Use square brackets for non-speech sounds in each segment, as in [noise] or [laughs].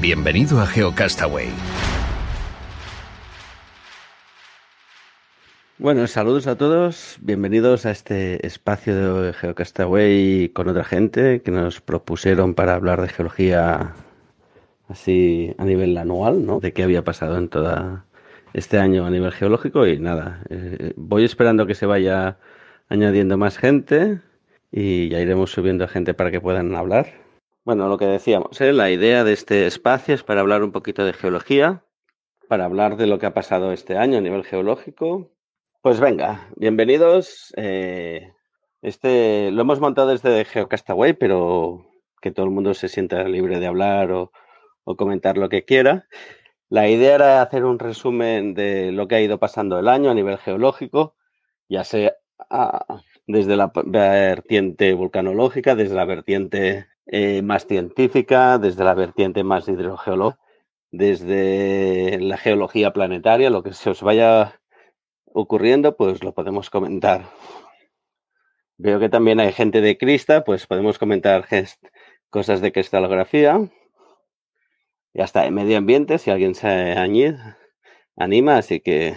Bienvenido a GeoCastaway. Bueno, saludos a todos. Bienvenidos a este espacio de GeoCastaway con otra gente que nos propusieron para hablar de geología así a nivel anual, ¿no? De qué había pasado en todo este año a nivel geológico y nada. Eh, voy esperando que se vaya añadiendo más gente y ya iremos subiendo gente para que puedan hablar. Bueno, lo que decíamos, ¿eh? la idea de este espacio es para hablar un poquito de geología, para hablar de lo que ha pasado este año a nivel geológico. Pues venga, bienvenidos. Eh, este lo hemos montado desde GeoCastaway, pero que todo el mundo se sienta libre de hablar o, comentar lo que quiera. La idea era hacer un resumen de lo que ha ido pasando el año a nivel geológico, ya sea ah, desde la vertiente vulcanológica, desde la vertiente eh, más científica, desde la vertiente más hidrogeológica, desde la geología planetaria, lo que se os vaya ocurriendo, pues lo podemos comentar. Veo que también hay gente de Crista, pues podemos comentar cosas de cristalografía y hasta de medio ambiente, si alguien se añade, anima, así que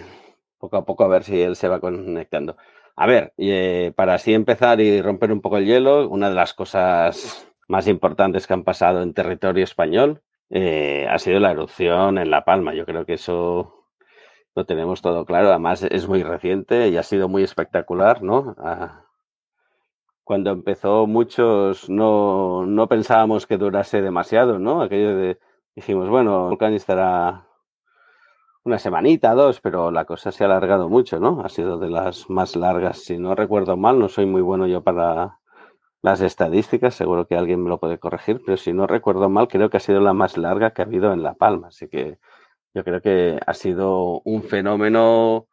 poco a poco a ver si él se va conectando. A ver, eh, para así empezar y romper un poco el hielo, una de las cosas más importantes que han pasado en territorio español eh, ha sido la erupción en La Palma. Yo creo que eso lo tenemos todo claro. Además, es muy reciente y ha sido muy espectacular, ¿no? Ah, cuando empezó, muchos no, no pensábamos que durase demasiado, ¿no? Aquello de, dijimos, bueno, Vulcan estará una semanita, dos, pero la cosa se ha alargado mucho, ¿no? Ha sido de las más largas. Si no recuerdo mal, no soy muy bueno yo para las estadísticas, seguro que alguien me lo puede corregir, pero si no recuerdo mal, creo que ha sido la más larga que ha habido en La Palma. Así que yo creo que ha sido un fenómeno,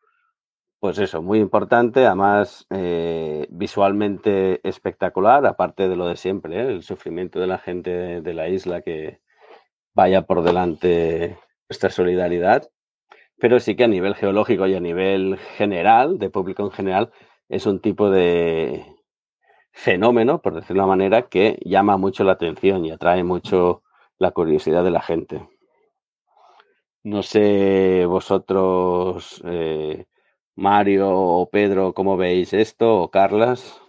pues eso, muy importante, además eh, visualmente espectacular, aparte de lo de siempre, ¿eh? el sufrimiento de la gente de la isla que vaya por delante nuestra solidaridad. Pero sí que a nivel geológico y a nivel general, de público en general, es un tipo de, fenómeno, por decirlo de una manera, que llama mucho la atención y atrae mucho la curiosidad de la gente. No sé vosotros, eh, Mario o Pedro, cómo veis esto, o Carlas.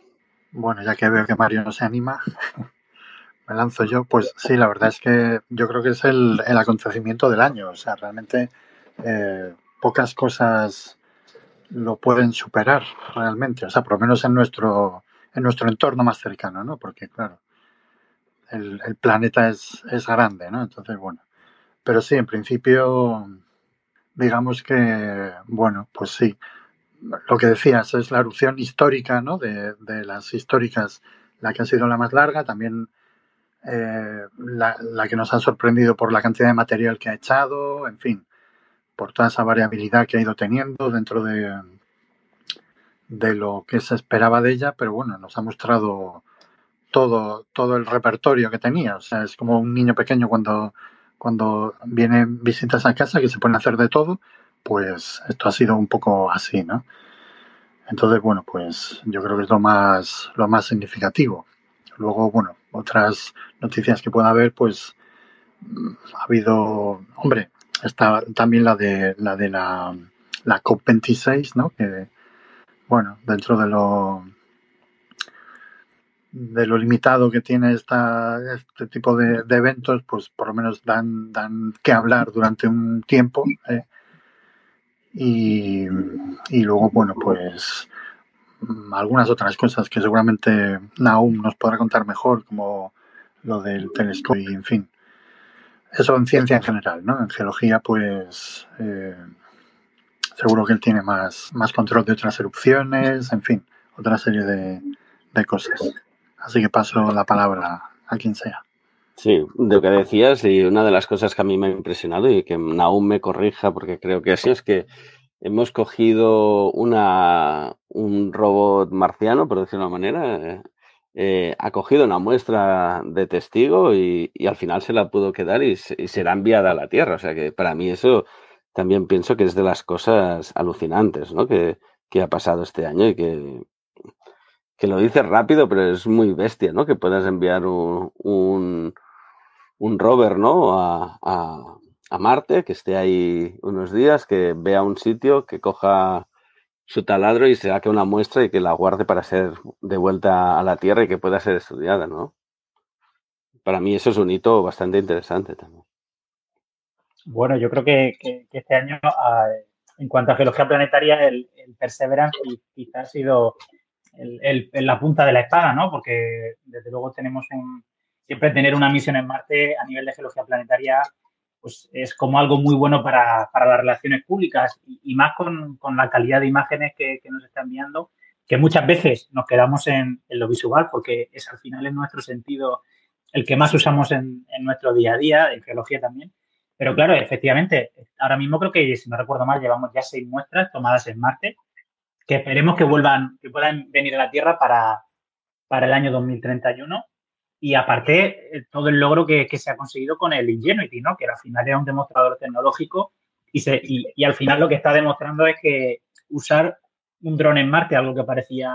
Bueno, ya que veo que Mario no se anima, [laughs] me lanzo yo. Pues sí, la verdad es que yo creo que es el, acontecimiento del año. O sea, realmente eh, pocas cosas lo pueden superar realmente. O sea, por lo menos en nuestro, en nuestro entorno más cercano, ¿no? Porque, claro, el, planeta es, es, grande, ¿no? Entonces, bueno. Pero sí, en principio, digamos que, bueno, pues sí. Lo que decías es la erupción histórica, ¿no? De, de las históricas, la que ha sido la más larga, también eh, la, la, que nos ha sorprendido por la cantidad de material que ha echado, en fin, por toda esa variabilidad que ha ido teniendo dentro de, de lo que se esperaba de ella, pero bueno, nos ha mostrado todo, todo el repertorio que tenía. O sea, es como un niño pequeño cuando, cuando vienen visitas a casa que se pueden hacer de todo, pues esto ha sido un poco así, ¿no? Entonces, bueno, pues yo creo que es lo más, lo más significativo. Luego, bueno, otras noticias que pueda haber, pues ha habido, hombre, está también la de la de la, la COP26, ¿no? Que, bueno, dentro de lo de lo limitado que tiene esta, este tipo de, eventos, pues por lo menos dan, dan que hablar durante un tiempo. ¿eh? Y, luego, bueno, pues mm, algunas otras cosas que seguramente Naum nos podrá contar mejor, como lo del telescopio y en fin. Eso en ciencia en general, ¿no? En geología, pues eh, seguro que él tiene más, más control de otras erupciones, en fin, otra serie de, de cosas. Así que paso la palabra a quien sea. Sí, de lo que decías, y una de las cosas que a mí me ha impresionado y que aún me corrija, porque creo que así es que hemos cogido una, un robot marciano, por decirlo de una manera, eh, ha cogido una muestra de testigo y, y, al final se la pudo quedar y, y, será enviada a la Tierra. O sea que para mí eso también pienso que es de las cosas alucinantes ¿no? que, que ha pasado este año y que, que lo dices rápido, pero es muy bestia, ¿no? Que puedas enviar un, un, un rover, ¿no? A, a, a, Marte, que esté ahí unos días, que vea un sitio, que coja su taladro y se saque una muestra y que la guarde para ser de vuelta a la Tierra y que pueda ser estudiada, ¿no? Para mí eso es un hito bastante interesante también. Bueno, yo creo que, que, este año, en cuanto a geología planetaria, el, Perseverance quizás ha sido el, la punta de la espada, ¿no? Porque desde luego tenemos un, siempre tener una misión en Marte a nivel de geología planetaria, pues es como algo muy bueno para, para las relaciones públicas y, más con, con, la calidad de imágenes que, que, nos está enviando, que muchas veces nos quedamos en, en, lo visual porque es al final en nuestro sentido el que más usamos en, en nuestro día a día, en geología también. Pero claro, efectivamente, ahora mismo creo que, si no recuerdo mal, llevamos ya seis muestras tomadas en Marte que esperemos que vuelvan, que puedan venir a la Tierra para, para el año 2031. Y aparte, eh, todo el logro que, se ha conseguido con el Ingenuity, ¿no? Que al final era un demostrador tecnológico y, se, y al final lo que está demostrando es que usar un dron en Marte, algo que parecía,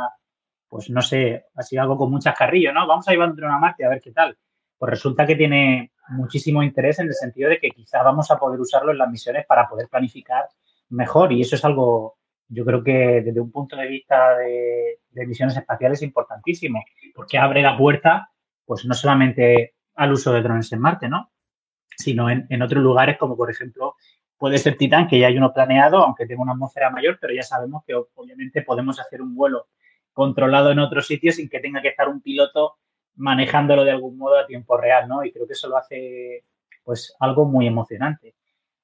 pues no sé, así algo con muchas carrillos, ¿no? Vamos a llevar un dron a Marte a ver qué tal. Pues resulta que tiene muchísimo interés en el sentido de que quizá vamos a poder usarlo en las misiones para poder planificar mejor y eso es algo yo creo que desde un punto de vista de, misiones espaciales es importantísimo, porque abre la puerta, pues no solamente al uso de drones en Marte, ¿no? Sino en, en otros lugares, como por ejemplo puede ser Titán, que ya hay uno planeado, aunque tenga una atmósfera mayor, pero ya sabemos que obviamente podemos hacer un vuelo controlado en otros sitios sin que tenga que estar un piloto manejándolo de algún modo a tiempo real, ¿no? Y creo que eso lo hace, pues, algo muy emocionante.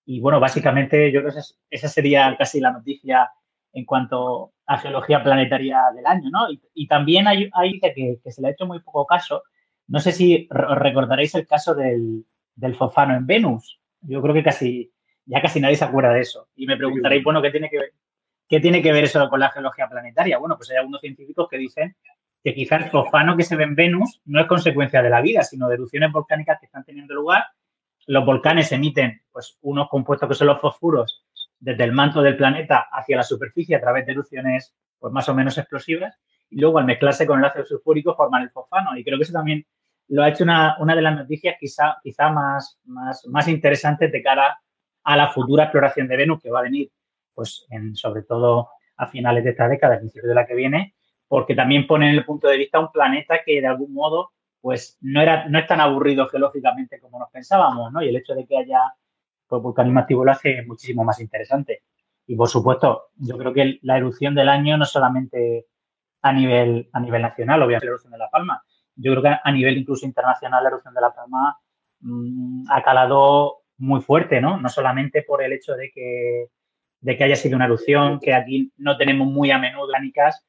Y bueno, básicamente yo creo que esa sería casi la noticia en cuanto a geología planetaria del año, ¿no? Y, también hay, hay que, que, se le ha hecho muy poco caso. No sé si recordaréis el caso del, del fofano en Venus. Yo creo que casi, ya casi nadie se acuerda de eso. Y me preguntaréis, bueno, ¿qué tiene que qué tiene que ver eso con la geología planetaria? Bueno, pues hay algunos científicos que dicen que quizás el fofano que se ve en Venus no es consecuencia de la vida, sino de erupciones volcánicas que están teniendo lugar. Los volcanes emiten pues, unos compuestos que son los fosfuros desde el manto del planeta hacia la superficie a través de erupciones pues más o menos explosivas y luego al mezclarse con el ácido sulfúrico forman el fosfano y creo que eso también lo ha hecho una, una de las noticias quizá, quizá más, más, más interesantes de cara a la futura exploración de Venus que va a venir pues sobre todo a finales de esta década, a principios de la que viene, porque también pone en el punto de vista un planeta que de algún modo pues no era no es tan aburrido geológicamente como nos pensábamos, ¿no? Y el hecho de que haya pues vulcanismo activo lo hace muchísimo más interesante. Y por supuesto, yo creo que la erupción del año no solamente a nivel, a nivel nacional, obviamente la erupción de La Palma, yo creo que a nivel incluso internacional la erupción de La Palma mmm, ha calado muy fuerte, ¿no? No solamente por el hecho de que, de que haya sido una erupción, que aquí no tenemos muy a menudo orgánicas,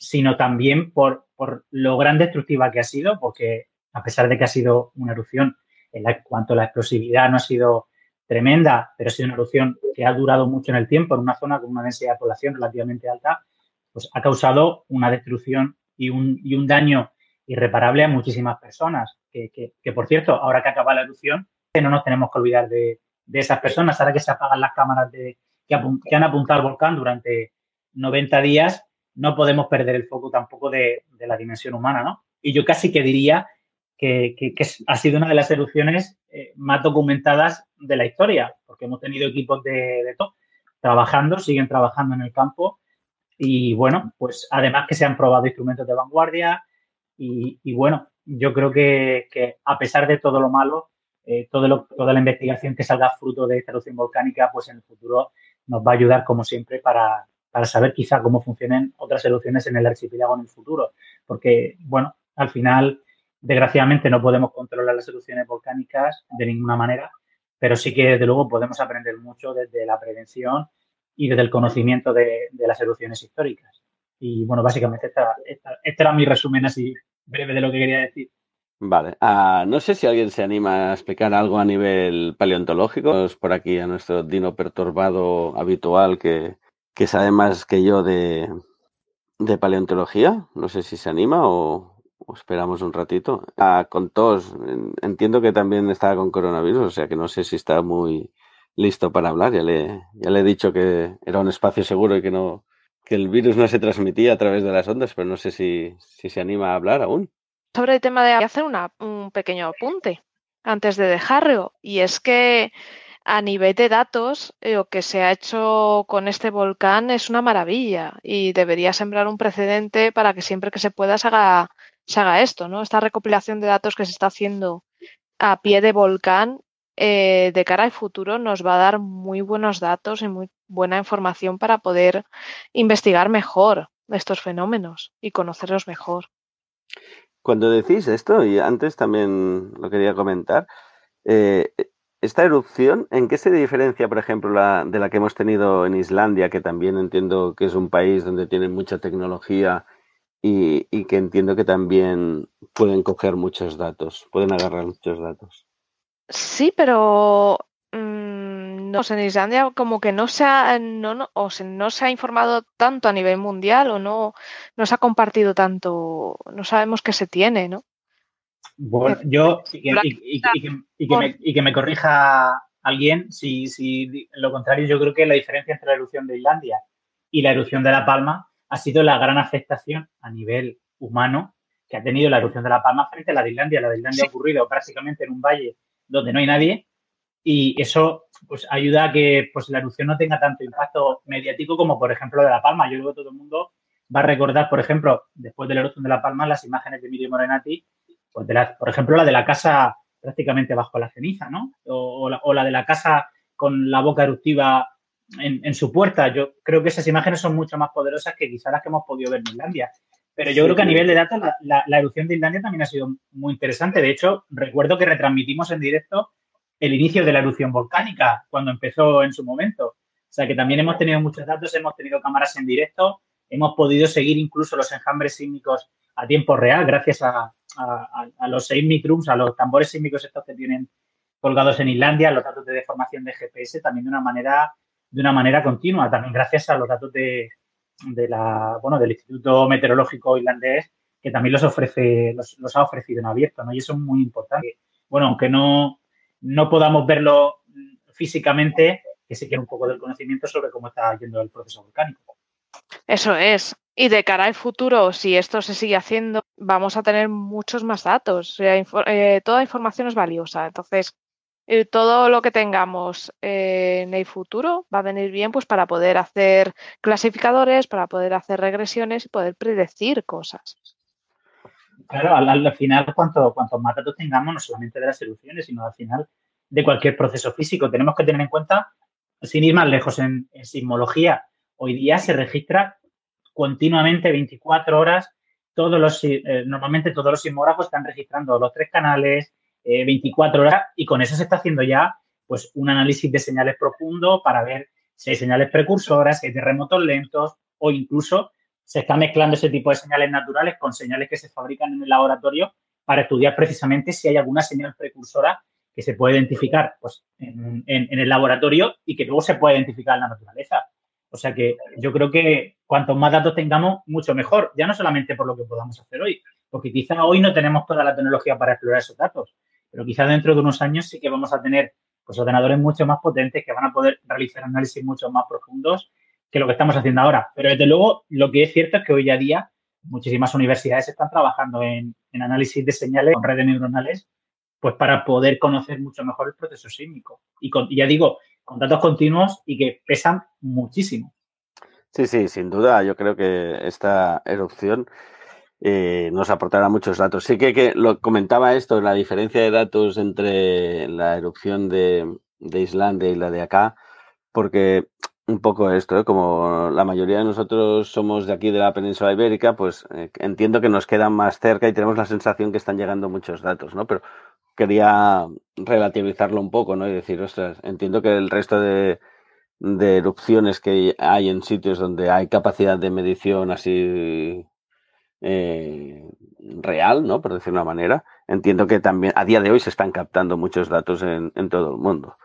sino también por, por lo gran destructiva que ha sido, porque a pesar de que ha sido una erupción en la, cuanto a la explosividad no ha sido tremenda, pero ha sido una erupción que ha durado mucho en el tiempo en una zona con una densidad de población relativamente alta, pues ha causado una destrucción y un, y un daño irreparable a muchísimas personas. Que, que, por cierto, ahora que acaba la erupción, no nos tenemos que olvidar de, de esas personas. Ahora que se apagan las cámaras de, que, que, han apuntado al volcán durante 90 días, no podemos perder el foco tampoco de, la dimensión humana, ¿no? Y yo casi que diría que, ha sido una de las erupciones eh, más documentadas de la historia, porque hemos tenido equipos de, de trabajando, siguen trabajando en el campo y bueno, pues además que se han probado instrumentos de vanguardia y, bueno, yo creo que, a pesar de todo lo malo, eh, toda la investigación que salga fruto de esta erupción volcánica, pues en el futuro nos va a ayudar como siempre para, para saber quizá cómo funcionan otras erupciones en el archipiélago en el futuro, porque bueno, al final Desgraciadamente no podemos controlar las erupciones volcánicas de ninguna manera, pero sí que desde luego podemos aprender mucho desde la prevención y desde el conocimiento de, las erupciones históricas. Y bueno, básicamente esta, este era mi resumen así breve de lo que quería decir. Vale. Ah, no sé si alguien se anima a explicar algo a nivel paleontológico. Por aquí a nuestro dino perturbado habitual que, que sabe más que yo de, paleontología. No sé si se anima o, esperamos un ratito. Ah, con tos, entiendo que también estaba con coronavirus, o sea que no sé si está muy listo para hablar. Ya le, he dicho que era un espacio seguro y que no que el virus no se transmitía a través de las ondas, pero no sé si, si se anima a hablar aún. Sobre el tema de hacer un pequeño apunte antes de dejarlo, y es que a nivel de datos, lo que se ha hecho con este volcán es una maravilla y debería sembrar un precedente para que siempre que se pueda se haga, se haga esto, ¿no? Esta recopilación de datos que se está haciendo a pie de volcán eh, de cara al futuro nos va a dar muy buenos datos y muy buena información para poder investigar mejor estos fenómenos y conocerlos mejor. Cuando decís esto, y antes también lo quería comentar, eh, esta erupción, ¿en qué se diferencia, por ejemplo, la, de la que hemos tenido en Islandia, que también entiendo que es un país donde tienen mucha tecnología y, que entiendo que también pueden coger muchos datos, pueden agarrar muchos datos. Sí, pero mm, no, en Islandia como que no se ha, no, o no se ha informado tanto a nivel mundial o no, no se ha compartido tanto, no sabemos qué se tiene, ¿no? Bueno, yo, y que, me, corrija alguien, si, si lo contrario, yo creo que la diferencia entre la erupción de Islandia y la erupción de La Palma ha sido la gran afectación a nivel humano que ha tenido la erupción de La Palma frente a la de Islandia. La de Islandia ha ocurrido prácticamente en un valle donde no hay nadie y eso pues ayuda a que pues la erupción no tenga tanto impacto mediático como por ejemplo de La Palma. Yo creo que todo el mundo va a recordar, por ejemplo, después de la erupción de La Palma, las imágenes de Miriam Morenati, pues por ejemplo, la de la casa prácticamente bajo la ceniza, ¿no? O, la, de la casa con la boca eruptiva en, su puerta. Yo creo que esas imágenes son mucho más poderosas que quizás las que hemos podido ver en Islandia. Pero yo creo que a nivel de datos la, la, erupción de Islandia también ha sido muy interesante. De hecho, recuerdo que retransmitimos en directo el inicio de la erupción volcánica cuando empezó en su momento. O sea que también hemos tenido muchos datos, hemos tenido cámaras en directo, hemos podido seguir incluso los enjambres sísmicos a tiempo real gracias a, los seismic rooms, a los tambores sísmicos estos que tienen colgados en Islandia, los datos de deformación de GPS también de una manera de una manera continua, también gracias a los datos de, de la, bueno, del Instituto Meteorológico Irlandés, que también los ofrece, los, ha ofrecido en abierto, ¿no? Y eso es muy importante. Bueno, aunque no, no podamos verlo físicamente, que se quiera un poco del conocimiento sobre cómo está yendo el proceso volcánico. Eso es. Y de cara al futuro, si esto se sigue haciendo, vamos a tener muchos más datos. Eh, toda información es valiosa. Entonces, eh, todo lo que tengamos eh, en el futuro va a venir bien pues para poder hacer clasificadores, para poder hacer regresiones y poder predecir cosas. Claro, al, final, cuanto, cuantos más datos tengamos, no solamente de las soluciones, sino al final de cualquier proceso físico, tenemos que tener en cuenta, sin ir más lejos, en, sismología, hoy día se registra continuamente 24 horas, todos los, eh, normalmente todos los sismógrafos están registrando los tres canales, 24 eh, horas y con eso se está haciendo ya pues un análisis de señales profundo para ver si hay señales precursoras, si hay terremotos lentos o incluso se está mezclando ese tipo de señales naturales con señales que se fabrican en el laboratorio para estudiar precisamente si hay alguna señal precursora que se puede identificar pues, en, el laboratorio y que luego se puede identificar en la naturaleza. O sea que yo creo que cuanto más datos tengamos, mucho mejor. Ya no solamente por lo que podamos hacer hoy, porque quizá hoy no tenemos toda la tecnología para explorar esos datos, pero quizás dentro de unos años sí que vamos a tener pues, ordenadores mucho más potentes que van a poder realizar análisis mucho más profundos que lo que estamos haciendo ahora. Pero desde luego, lo que es cierto es que hoy a día muchísimas universidades están trabajando en, análisis de señales con redes neuronales, pues para poder conocer mucho mejor el proceso sísmico. Y, y ya digo, con datos continuos y que pesan muchísimo. Sí, sí, sin duda. Yo creo que esta erupción eh, nos aportará muchos datos. Sí que, lo comentaba esto, la diferencia de datos entre la erupción de, Islandia y la de acá, porque un poco esto, ¿eh? como la mayoría de nosotros somos de aquí de la península ibérica, pues eh, entiendo que nos quedan más cerca y tenemos la sensación que están llegando muchos datos, ¿no? Pero quería relativizarlo un poco, ¿no? Y decir, ostras, entiendo que el resto de, erupciones que hay en sitios donde hay capacidad de medición así eh, real, ¿no? Por decir una manera. Entiendo que también a día de hoy se están captando muchos datos en, en todo el mundo.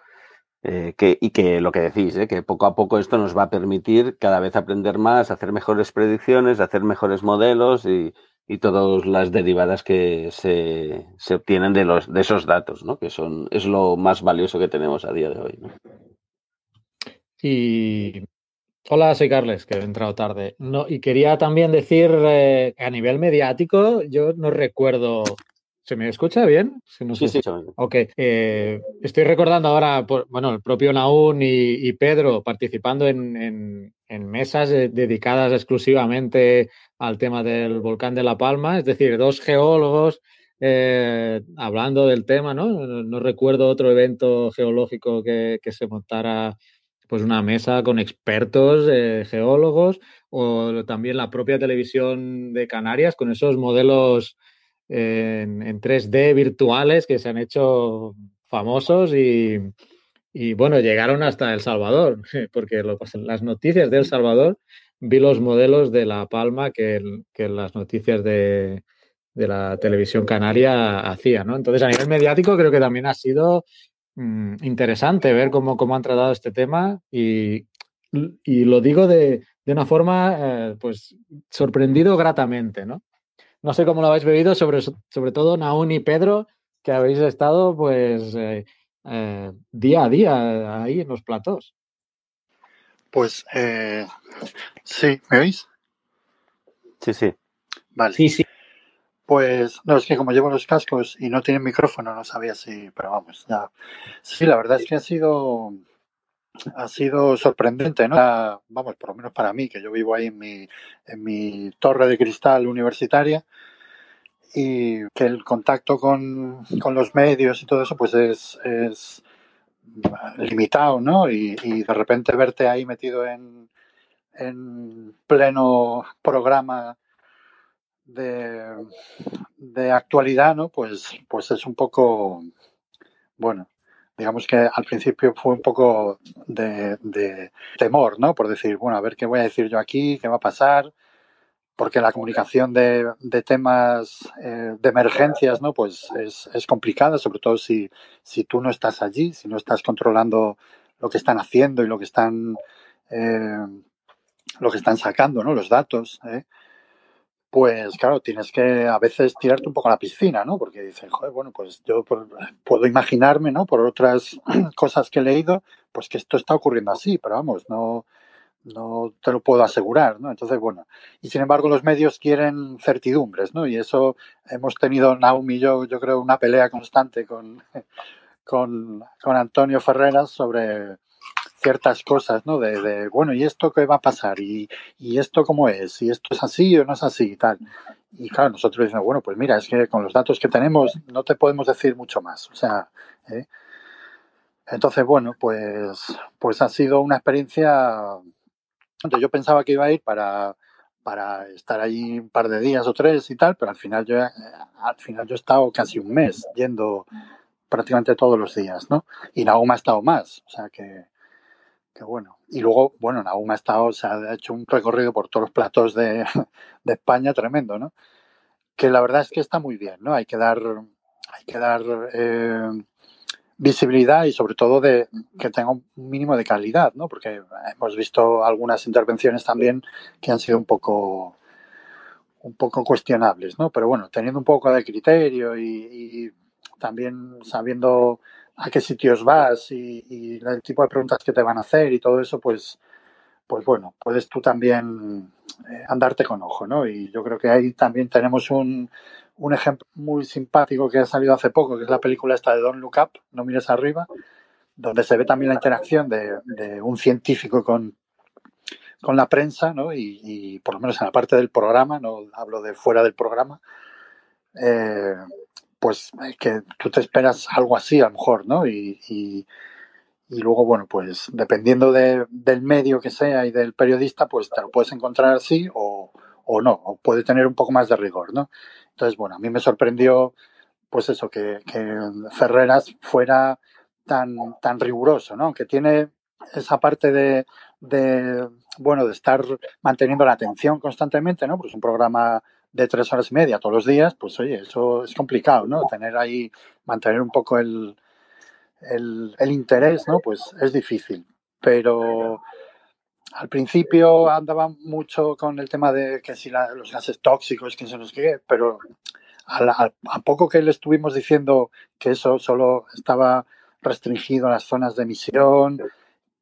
Eh, que, y que lo que decís, ¿eh? que poco a poco esto nos va a permitir cada vez aprender más, hacer mejores predicciones, hacer mejores modelos y, y todas las derivadas que se, se, obtienen de, los, de esos datos, ¿no? que son, es lo más valioso que tenemos a día de hoy. Y hola, soy Carles, que he entrado tarde. No, y quería también decir eh, a nivel mediático, yo no recuerdo ¿Se me escucha bien? Si no sí, sí, sí. Ok. Eh, estoy recordando ahora, por, bueno, el propio Naún y, y Pedro participando en, en, en, mesas dedicadas exclusivamente al tema del volcán de La Palma, es decir, dos geólogos eh, hablando del tema, ¿no? ¿no? recuerdo otro evento geológico que, que, se montara pues una mesa con expertos eh, geólogos o también la propia televisión de Canarias con esos modelos en, en 3D virtuales que se han hecho famosos y, bueno, llegaron hasta El Salvador, [laughs] porque lo, las noticias de El Salvador vi los modelos de La Palma que, las noticias de, la televisión canaria hacían. Entonces, a nivel mediático creo que también ha sido mmm, interesante ver cómo, cómo han tratado este tema y, y lo digo de, de una forma, eh, pues, sorprendido gratamente, ¿no? No sé cómo lo habéis bebido, sobre, sobre todo Naún y Pedro, que habéis estado pues eh, eh, día a día ahí en los platos. Pues eh, sí, ¿me oís? Sí, sí. Vale. Sí, sí. Pues no, es que como llevo los cascos y no tienen micrófono, no sabía si, pero vamos, ya. Sí, la verdad es que ha sido ha sido sorprendente, ¿no? Vamos, por lo menos para mí, que yo vivo ahí en mi, torre de cristal universitaria y que el contacto con, los medios y todo eso pues es, limitado, ¿no? Y, de repente verte ahí metido en, en pleno programa de, de actualidad, ¿no? Pues, pues es un poco, bueno, digamos que al principio fue un poco de, de, temor, ¿no? Por decir, bueno, a ver qué voy a decir yo aquí, qué va a pasar, porque la comunicación de, temas eh, de emergencias, ¿no? Pues es, es, complicada, sobre todo si, si tú no estás allí, si no estás controlando lo que están haciendo y lo que están, eh, lo que están sacando, ¿no? Los datos, ¿eh? Pues claro, tienes que a veces tirarte un poco a la piscina, ¿no? Porque dices, joder, bueno, pues yo puedo imaginarme, ¿no? Por otras [clears throat] cosas que he leído, pues que esto está ocurriendo así, pero vamos, no, no te lo puedo asegurar, ¿no? Entonces, bueno, y sin embargo los medios quieren certidumbres, ¿no? Y eso hemos tenido, Naum y yo, yo creo, una pelea constante con, [laughs] con, con Antonio Ferreras sobre ciertas cosas, ¿no? De, bueno, ¿y esto qué va a pasar? ¿Y, ¿Y esto cómo es? ¿Y esto es así o no es así? Y tal. Y claro, nosotros decimos, bueno, pues mira, es que con los datos que tenemos no te podemos decir mucho más. O sea, ¿eh? entonces, bueno, pues, pues ha sido una experiencia. Yo pensaba que iba a ir para, para estar allí un par de días o tres y tal, pero al final yo, al final yo he estado casi un mes yendo prácticamente todos los días, ¿no? Y aún ha estado más, o sea que, bueno. Y luego, bueno, Nahum ha estado, se ha hecho un recorrido por todos los platos [laughs] de, España tremendo, ¿no? Que la verdad es que está muy bien, ¿no? Hay que dar, hay que dar eh, visibilidad y sobre todo de que tenga un mínimo de calidad, ¿no? Porque hemos visto algunas intervenciones también que han sido un poco un poco cuestionables, ¿no? Pero bueno, teniendo un poco de criterio y también sabiendo a qué sitios vas y, el tipo de preguntas que te van a hacer y todo eso, pues, pues bueno, puedes tú también eh, andarte con ojo, ¿no? Y yo creo que ahí también tenemos un, un, ejemplo muy simpático que ha salido hace poco, que es la película esta de Don't Look Up, No mires arriba, donde se ve también la interacción de, de un científico con, con la prensa, ¿no? Y, y, por lo menos en la parte del programa, no hablo de fuera del programa, eh, pues que tú te esperas algo así a lo mejor, ¿no? Y, y, luego, bueno, pues dependiendo de, del medio que sea y del periodista, pues te lo puedes encontrar así o, o no, o puede tener un poco más de rigor, ¿no? Entonces, bueno, a mí me sorprendió, pues eso, que, que Ferreras fuera tan, tan riguroso, ¿no? Que tiene esa parte de, de, bueno, de estar manteniendo la atención constantemente, ¿no? Pues un programa de tres horas y media todos los días, pues oye, eso es complicado, ¿no? Tener ahí, mantener un poco el, el, el interés, ¿no? Pues es difícil. Pero al principio andaba mucho con el tema de que si la, los gases tóxicos, que se nos qué, pero a, a, poco que le estuvimos diciendo que eso solo estaba restringido a las zonas de emisión,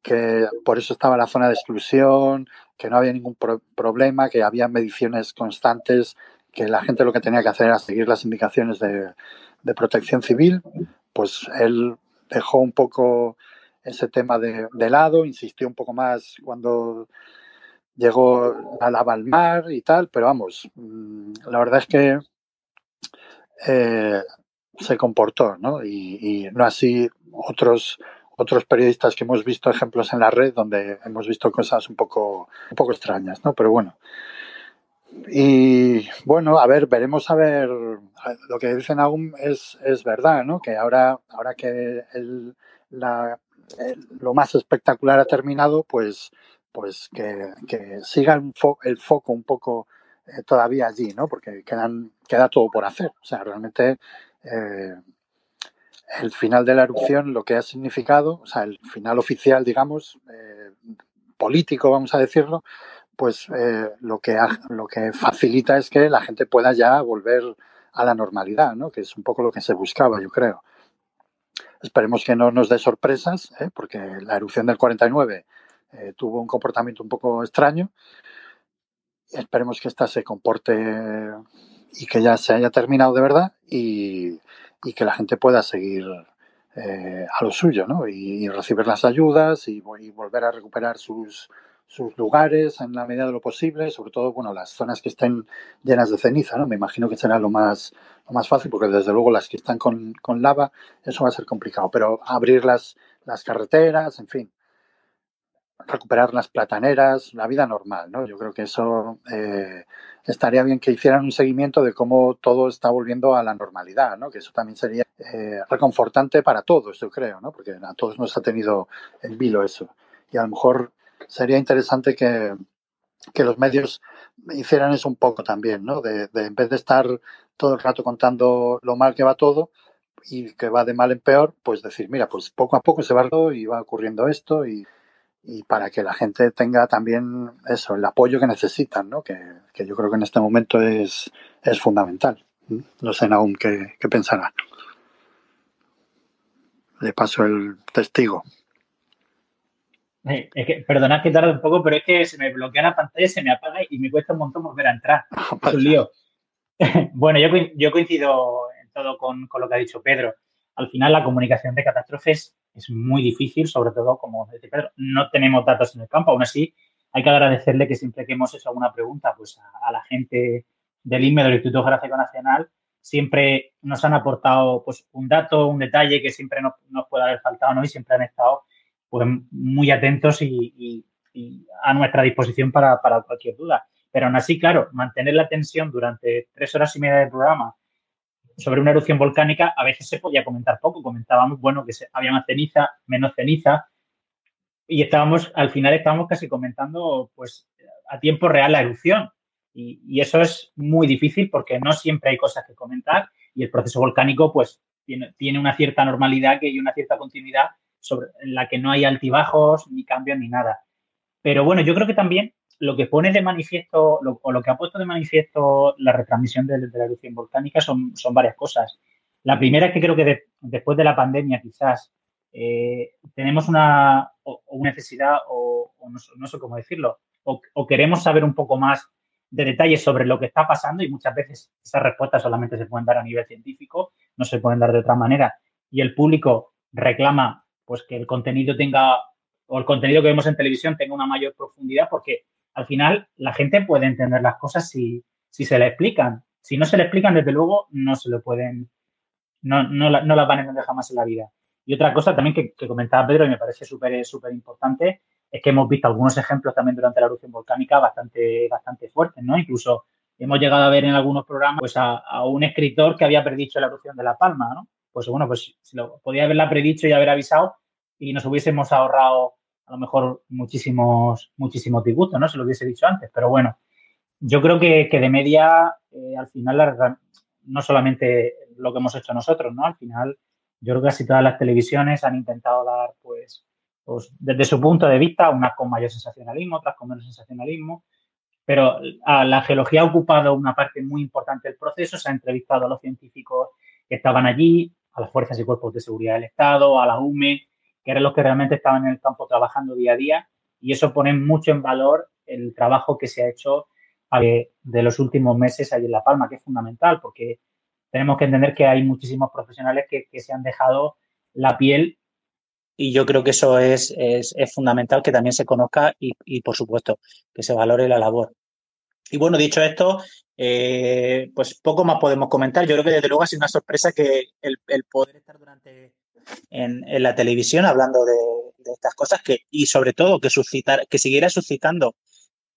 que por eso estaba la zona de exclusión, que no había ningún pro problema, que había mediciones constantes, que la gente lo que tenía que hacer era seguir las indicaciones de, de protección civil, pues él dejó un poco ese tema de, de, lado, insistió un poco más cuando llegó a lava al mar y tal, pero vamos, mm, la verdad es que eh, se comportó, ¿no? Y, y, no así otros otros periodistas que hemos visto ejemplos en la red donde hemos visto cosas un poco un poco extrañas, ¿no? Pero bueno. Y bueno, a ver, veremos a ver lo que dicen aún es, es verdad, ¿no? Que ahora ahora que el, la, lo más espectacular ha terminado, pues pues que, que siga el foco un poco eh, todavía allí, ¿no? Porque quedan, queda todo por hacer. O sea, realmente eh, el final de la erupción, lo que ha significado, o sea, el final oficial, digamos, eh, político, vamos a decirlo, pues eh, lo, que ha, lo que facilita es que la gente pueda ya volver a la normalidad, ¿no? Que es un poco lo que se buscaba, yo creo. Esperemos que no nos dé sorpresas, ¿eh? porque la erupción del 49 eh, tuvo un comportamiento un poco extraño. Esperemos que esta se comporte y que ya se haya terminado de verdad y, y que la gente pueda seguir eh, a lo suyo, ¿no? Y, recibir las ayudas y, y, volver a recuperar sus, sus lugares en la medida de lo posible, sobre todo, bueno, las zonas que estén llenas de ceniza, ¿no? Me imagino que será lo más, lo más fácil, porque desde luego las que están con, con lava, eso va a ser complicado, pero abrir las, las carreteras, en fin, recuperar las plataneras, la vida normal, ¿no? Yo creo que eso eh, estaría bien que hicieran un seguimiento de cómo todo está volviendo a la normalidad, ¿no? Que eso también sería eh, reconfortante para todos, yo creo, ¿no? Porque a todos nos ha tenido en vilo eso. Y a lo mejor sería interesante que, que los medios hicieran eso un poco también, ¿no? De, de, en vez de estar todo el rato contando lo mal que va todo y que va de mal en peor, pues decir, mira, pues poco a poco se va y va ocurriendo esto y y para que la gente tenga también eso, el apoyo que necesitan, ¿no? que, que yo creo que en este momento es, es fundamental. No sé aún qué, qué pensará. Le paso el testigo. Es que, perdonad que tarde un poco, pero es que se me bloquea la pantalla, se me apaga y me cuesta un montón volver a entrar. [laughs] Es un lío. [laughs] bueno, yo, yo coincido en todo con, con lo que ha dicho Pedro al final la comunicación de catástrofes es muy difícil, sobre todo, como dice Pedro, no tenemos datos en el campo. Aún así, hay que agradecerle que siempre que hemos hecho alguna pregunta pues, a, la gente del INME, del Instituto Geográfico Nacional, siempre nos han aportado pues, un dato, un detalle que siempre nos, puede haber faltado ¿no? y siempre han estado pues, muy atentos y, y, y a nuestra disposición para, para cualquier duda. Pero aún así, claro, mantener la tensión durante tres horas y media del programa sobre una erupción volcánica a veces se podía comentar poco. Comentábamos, bueno, que se, había más ceniza, menos ceniza, y estábamos, al final estábamos casi comentando, pues, a tiempo real la erupción. Y, eso es muy difícil porque no siempre hay cosas que comentar y el proceso volcánico, pues, tiene, tiene una cierta normalidad que, y una cierta continuidad sobre, en la que no hay altibajos, ni cambios, ni nada. Pero bueno, yo creo que también lo que pone de manifiesto, o lo que ha puesto de manifiesto la retransmisión de, la erupción volcánica son, son, varias cosas. La primera es que creo que de, después de la pandemia quizás eh, tenemos una, o, necesidad, o, o no, no, sé cómo decirlo, o, queremos saber un poco más de detalles sobre lo que está pasando y muchas veces esas respuestas solamente se pueden dar a nivel científico, no se pueden dar de otra manera. Y el público reclama pues que el contenido tenga o el contenido que vemos en televisión tenga una mayor profundidad porque al final la gente puede entender las cosas si, se le explican. Si no se le explican, desde luego, no se lo pueden, no, no, no las van a entender jamás en la vida. Y otra cosa también que, comentaba Pedro y me parece súper súper importante es que hemos visto algunos ejemplos también durante la erupción volcánica bastante, bastante fuertes, ¿no? Incluso hemos llegado a ver en algunos programas pues a, a un escritor que había predicho la erupción de La Palma, ¿no? Pues bueno, pues si lo podía haberla predicho y haber avisado y nos hubiésemos ahorrado a lo mejor muchísimos, muchísimos disgustos, ¿no? Se lo hubiese dicho antes, pero bueno, yo creo que, de media, eh, al final, no solamente lo que hemos hecho nosotros, ¿no? Al final, yo creo que casi todas las televisiones han intentado dar, pues, pues desde su punto de vista, unas con mayor sensacionalismo, otras con menos sensacionalismo, pero la geología ha ocupado una parte muy importante del proceso, se ha entrevistado a los científicos que estaban allí, a las fuerzas y cuerpos de seguridad del Estado, a la UME, que eran los que realmente estaban en el campo trabajando día a día, y eso pone mucho en valor el trabajo que se ha hecho eh, de los últimos meses allí en La Palma, que es fundamental, porque tenemos que entender que hay muchísimos profesionales que, se han dejado la piel y yo creo que eso es, es, fundamental que también se conozca y, por supuesto, que se valore la labor. Y bueno, dicho esto, eh, pues poco más podemos comentar. Yo creo que desde luego ha sido una sorpresa que el, poder estar durante en, la televisión hablando de, estas cosas que, y sobre todo que suscitar, que siguiera suscitando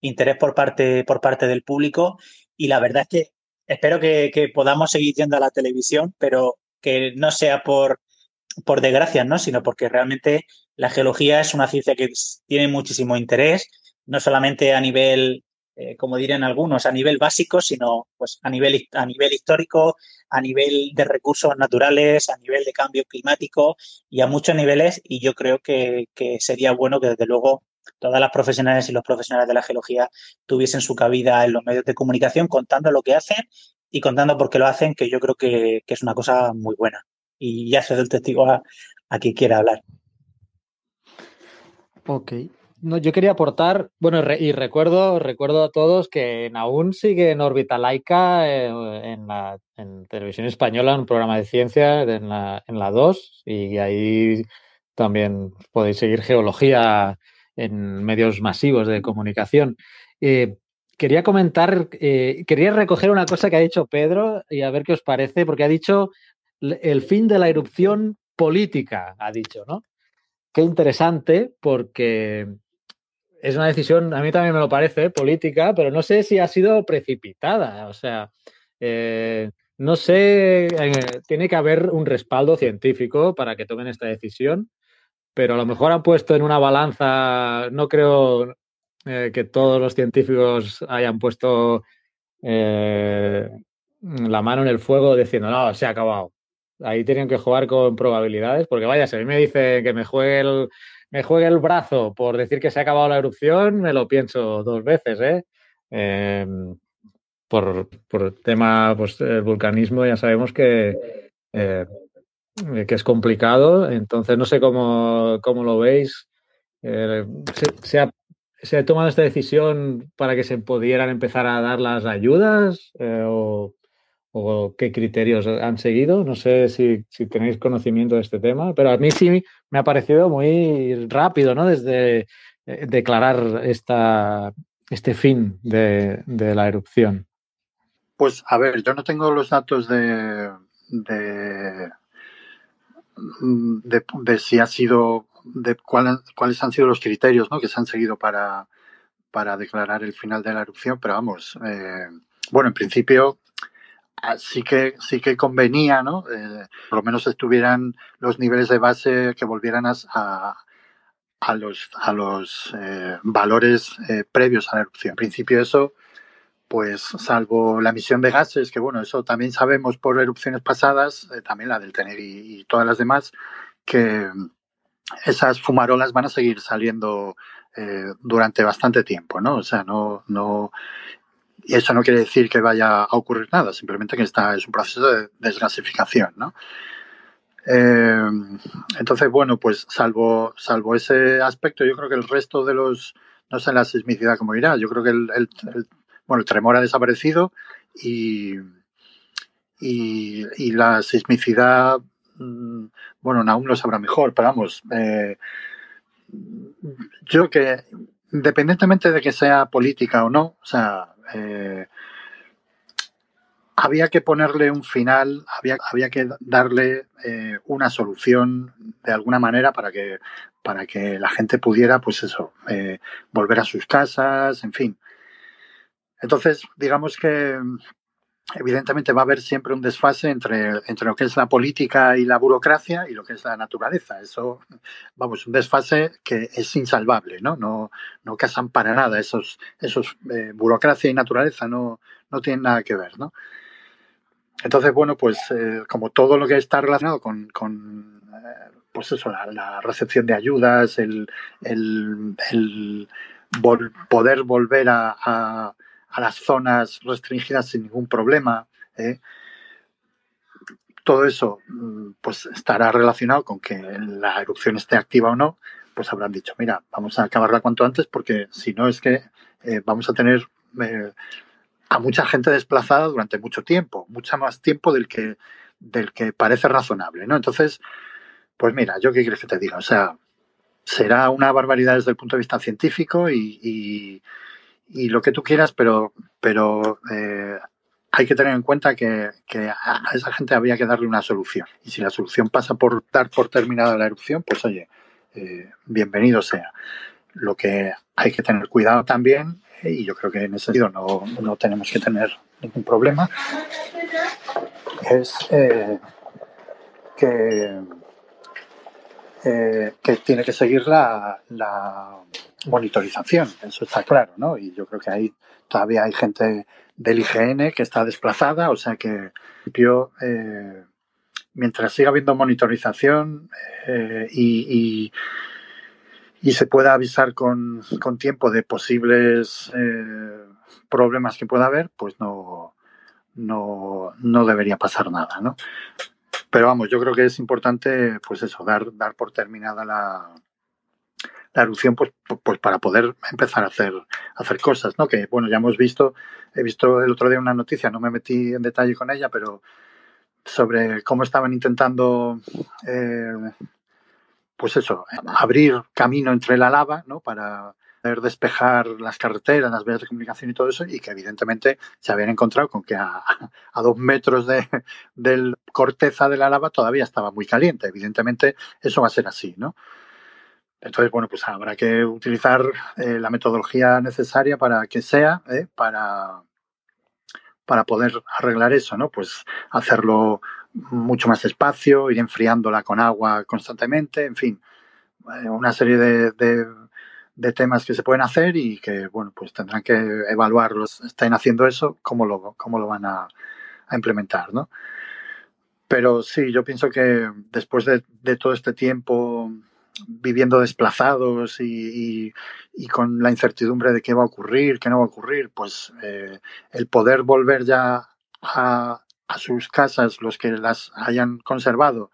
interés por parte, por parte del público. Y la verdad es que espero que, podamos seguir yendo a la televisión, pero que no sea por, por desgracia, ¿no? Sino porque realmente la geología es una ciencia que tiene muchísimo interés, no solamente a nivel, eh, como dirían algunos, a nivel básico, sino pues a nivel, a nivel histórico, a nivel de recursos naturales, a nivel de cambio climático y a muchos niveles. Y yo creo que, que sería bueno que desde luego todas las profesionales y los profesionales de la geología tuviesen su cabida en los medios de comunicación contando lo que hacen y contando por qué lo hacen, que yo creo que, es una cosa muy buena. Y ya se el testigo a, quien quiera hablar. Ok. No, yo quería aportar, bueno, y recuerdo, recuerdo a todos que aún sigue en órbita laica eh, en, la, en televisión española, un programa de ciencia en la, en la 2, y ahí también podéis seguir geología en medios masivos de comunicación. Eh, quería comentar, eh, quería recoger una cosa que ha dicho Pedro y a ver qué os parece, porque ha dicho el fin de la erupción política, ha dicho, ¿no? Qué interesante, porque es una decisión, a mí también me lo parece, política, pero no sé si ha sido precipitada. O sea, eh, no sé, tiene que haber un respaldo científico para que tomen esta decisión pero a lo mejor han puesto en una balanza, no creo eh, que todos los científicos hayan puesto eh, la mano en el fuego diciendo, no, se ha acabado. Ahí tienen que jugar con probabilidades, porque vaya, si a mí me dicen que me juegue el, me juegue el brazo por decir que se ha acabado la erupción, me lo pienso dos veces, ¿eh? Em, por, por tema, pues vulcanismo ya sabemos que eh, que es complicado. Entonces, no sé cómo, cómo lo veis. Eh, se, ha, se, tomado esta decisión para que se pudieran empezar a dar las ayudas eh, o, qué criterios han seguido. No sé si, tenéis conocimiento de este tema, pero a mí sí me ha parecido muy rápido, ¿no? Desde declarar esta, este fin de, de la erupción. Pues a ver, yo no tengo los datos de, de Mm, de, si ha sido, de cuáles han sido los criterios que se han seguido para, para declarar el final de la erupción, pero vamos, eh, bueno, en principio sí que sí que convenía, ¿no? Eh, por lo menos estuvieran los niveles de base que volvieran a, a, los a los eh, valores previos a la erupción. En principio eso pues salvo la emisión de gases, que bueno, eso también sabemos por erupciones pasadas, eh, también la del Tener y, todas las demás, que esas fumarolas van a seguir saliendo eh, durante bastante tiempo, ¿no? O sea, no, no, y eso no quiere decir que vaya a ocurrir nada, simplemente que está, es un proceso de desgasificación, ¿no? Eh, entonces, bueno, pues salvo, salvo ese aspecto, yo creo que el resto de los, no sé la sismicidad como irá, yo creo que el, el bueno, el tremor ha desaparecido y, y, la sismicidad, mm, bueno, aún lo sabrá mejor, pero vamos, eh, yo que independientemente de que sea política o no, o sea, eh, había que ponerle un final, había, había que darle eh, una solución de alguna manera para que, para que la gente pudiera, pues eso, volver a sus casas, en fin. Entonces, digamos que evidentemente va a haber siempre un desfase entre, entre lo que es la política y la burocracia y lo que es la naturaleza. Eso, vamos, un desfase que es insalvable, ¿no? No, no casan para nada. Esos, esos eh, burocracia y naturaleza no, no tienen nada que ver, ¿no? Entonces, bueno, pues eh, como todo lo que está relacionado con, con eh, pues eso, la, recepción de ayudas, el, el, poder volver a las zonas restringidas sin ningún problema. ¿eh? Todo eso mm, pues estará relacionado con que la erupción esté activa o no, pues habrán dicho, mira, vamos a acabarla cuanto antes porque si no es que eh, vamos a tener eh, a mucha gente desplazada durante mucho tiempo, mucho más tiempo del que, del que parece razonable, ¿no? Entonces, pues mira, yo qué quieres que te diga, o sea, será una barbaridad desde el punto de vista científico y lo que tú quieras, pero, pero eh, hay que tener en cuenta que, a esa gente habría que darle una solución. Y si la solución pasa por dar por terminada la erupción, pues oye, eh, bienvenido sea. Lo que hay que tener cuidado también, y yo creo que en ese sentido no, no tenemos que tener ningún problema, es eh, que, que tiene que seguir la, la monitorización, eso está claro, ¿no? Y yo creo que ahí todavía hay gente del IGN que está desplazada, o sea que eh, mientras siga habiendo monitorización eh, y, y, se pueda avisar con, con tiempo de posibles eh, problemas que pueda haber, pues no, no, no debería pasar nada, ¿no? Pero vamos, yo creo que es importante, pues eso, dar, dar por terminada la, la erupción pues, pues para poder empezar a hacer, hacer cosas, ¿no? Que bueno, ya hemos visto, he visto el otro día una noticia, no me metí en detalle con ella, pero sobre cómo estaban intentando eh, pues eso, abrir camino entre la lava, ¿no? Para poder despejar las carreteras, las vías de comunicación y todo eso, y que evidentemente se habían encontrado con que a, [laughs] a dos metros de, del corteza de la lava todavía estaba muy caliente. Evidentemente eso va a ser así, ¿no? Entonces, bueno, pues habrá que utilizar eh, la metodología necesaria para que sea, eh, para, para poder arreglar eso, ¿no? Pues hacerlo mucho más despacio, ir enfriándola con agua constantemente, en fin, eh, una serie de, de, temas que se pueden hacer y que, bueno, pues tendrán que evaluarlos, estén haciendo eso, cómo lo, cómo lo van a, a implementar, ¿no? Pero sí, yo pienso que después de, de todo este tiempo viviendo desplazados y, con la incertidumbre de qué va a ocurrir, qué no va a ocurrir, pues eh, el poder volver ya a, sus casas, los que las hayan conservado,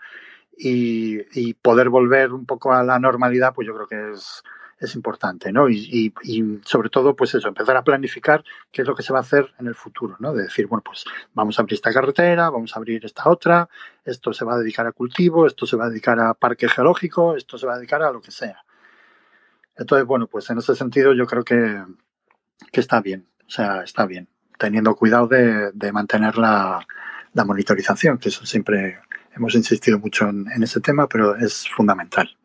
y, poder volver un poco a la normalidad, pues yo creo que es, es importante, ¿no? Y, y, sobre todo, pues eso, empezar a planificar qué es lo que se va a hacer en el futuro, ¿no? De decir, bueno, pues vamos a abrir esta carretera, vamos a abrir esta otra, esto se va a dedicar a cultivo, esto se va a dedicar a parque geológico, esto se va a dedicar a lo que sea. Entonces, bueno, pues en ese sentido yo creo que, que está bien, o sea, está bien, teniendo cuidado de, de mantener la, la, monitorización, que eso siempre hemos insistido mucho en ese tema, pero es fundamental.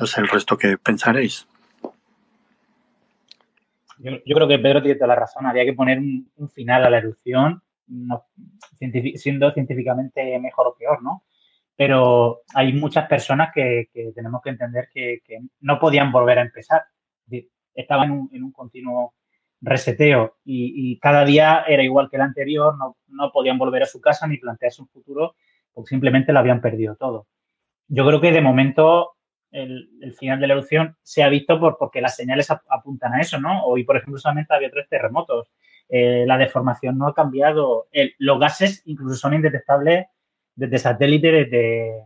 No el resto que pensaréis. Yo, creo que Pedro tiene toda la razón. Había que poner un, final a la erupción, siendo científicamente mejor o peor, ¿no? Pero hay muchas personas que, tenemos que entender que, no podían volver a empezar. Estaban en un, continuo reseteo y, cada día era igual que el anterior, no, no podían volver a su casa ni plantearse un futuro porque simplemente lo habían perdido todo. Yo creo que de momento el, final de la erupción se ha visto por, porque las señales apuntan a eso, ¿no? Hoy, por ejemplo, solamente había tres terremotos. Eh, la deformación no ha cambiado. los gases incluso son indetectables desde satélite desde,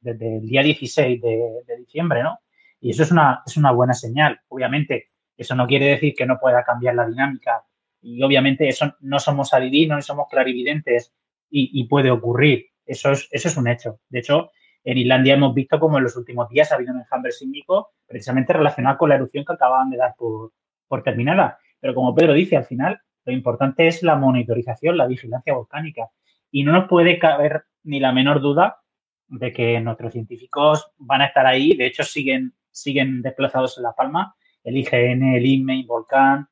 desde el día 16 de, diciembre, ¿no? Y eso es una, es una buena señal. Obviamente, eso no quiere decir que no pueda cambiar la dinámica. Y obviamente eso no somos adivinos, no somos clarividentes y, y puede ocurrir. Eso es, eso es un hecho. De hecho, en Islandia hemos visto como en los últimos días ha habido un enjambre sísmico precisamente relacionado con la erupción que acababan de dar por, terminada. Pero como Pedro dice, al final lo importante es la monitorización, la vigilancia volcánica. Y no nos puede caber ni la menor duda de que nuestros científicos van a estar ahí. De hecho, siguen, siguen desplazados en La Palma. El IGN, el INME, Volcán,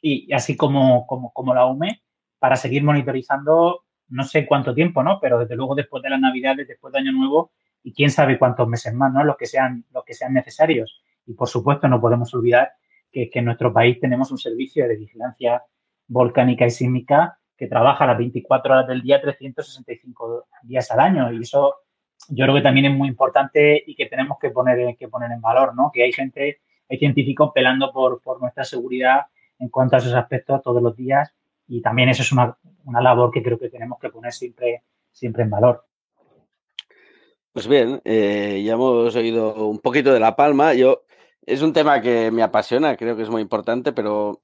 y así como, como, como la UME, para seguir monitorizando no sé cuánto tiempo, ¿no? Pero desde luego después de las Navidades, después de Año Nuevo y quién sabe cuántos meses más, ¿no? Los que sean, los que sean necesarios. Y por supuesto no podemos olvidar que, en nuestro país tenemos un servicio de vigilancia volcánica y sísmica que trabaja las 24 horas del día, 365 días al año. Y eso yo creo que también es muy importante y que tenemos que poner, que poner en valor, ¿no? Que hay gente, hay científicos pelando por, por nuestra seguridad en cuanto a esos aspectos todos los días y también eso es una, una labor que creo que tenemos que poner siempre, siempre en valor. Pues bien, eh, ya hemos oído un poquito de La Palma. Yo es un tema que me apasiona, creo que es muy importante, pero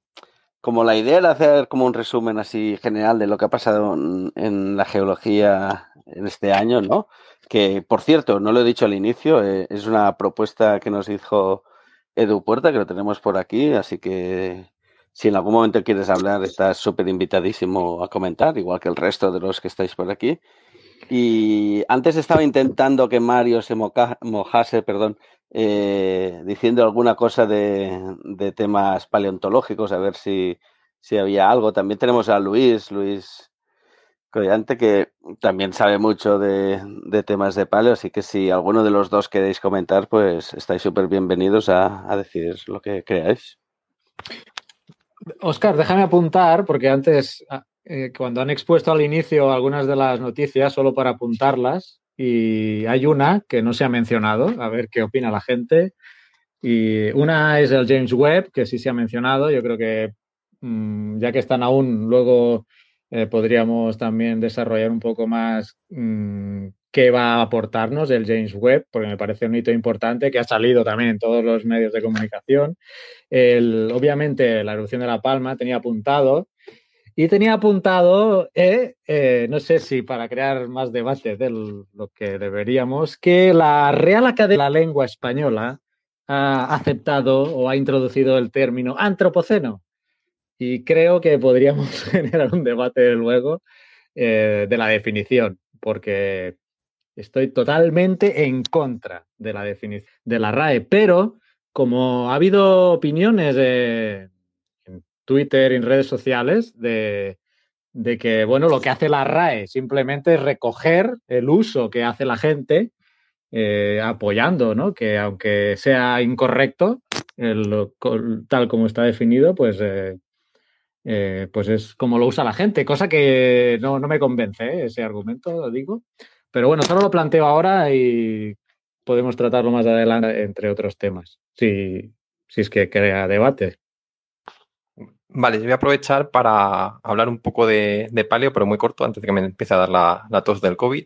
como la idea de hacer como un resumen así general de lo que ha pasado en, en la geología en este año, ¿no? Que, por cierto, no lo he dicho al inicio, eh, es una propuesta que nos hizo Edu Puerta, que lo tenemos por aquí, así que si en algún momento quieres hablar, estás súper invitadísimo a comentar, igual que el resto de los que estáis por aquí. Y antes estaba intentando que Mario se mojase, perdón, eh, diciendo alguna cosa de, de, temas paleontológicos, a ver si, si había algo. También tenemos a Luis, Luis Collante, que también sabe mucho de, de, temas de paleo, así que si alguno de los dos queréis comentar, pues estáis súper bienvenidos a, a decir lo que creáis. Oscar, déjame apuntar, porque antes, eh, cuando han expuesto al inicio algunas de las noticias, solo para apuntarlas, y hay una que no se ha mencionado, a ver qué opina la gente. Y una es el James Webb, que sí se ha mencionado. Yo creo que mmm, ya que están aún, luego eh, podríamos también desarrollar un poco más mmm, qué va a aportarnos el James Webb, porque me parece un hito importante que ha salido también en todos los medios de comunicación. El, obviamente, la erupción de La Palma tenía apuntado y tenía apuntado, eh, eh, no sé si para crear más debate de lo que deberíamos, que la Real Academia de la Lengua Española ha aceptado o ha introducido el término antropoceno. Y creo que podríamos [laughs] generar un debate luego eh, de la definición, porque Estoy totalmente en contra de la definición de la RAE, pero como ha habido opiniones de, Twitter y en redes sociales de, de, que, bueno, lo que hace la RAE simplemente es recoger el uso que hace la gente eh, apoyando, ¿no? Que aunque sea incorrecto, tal como está definido, pues, eh, eh, pues es como lo usa la gente, cosa que no, no me convence, ese argumento, lo digo. Pero bueno, solo lo planteo ahora y podemos tratarlo más adelante entre otros temas, si, si es que crea debate. Vale, yo voy a aprovechar para hablar un poco de, de paleo, pero muy corto, antes de que me empiece a dar la, tos del COVID.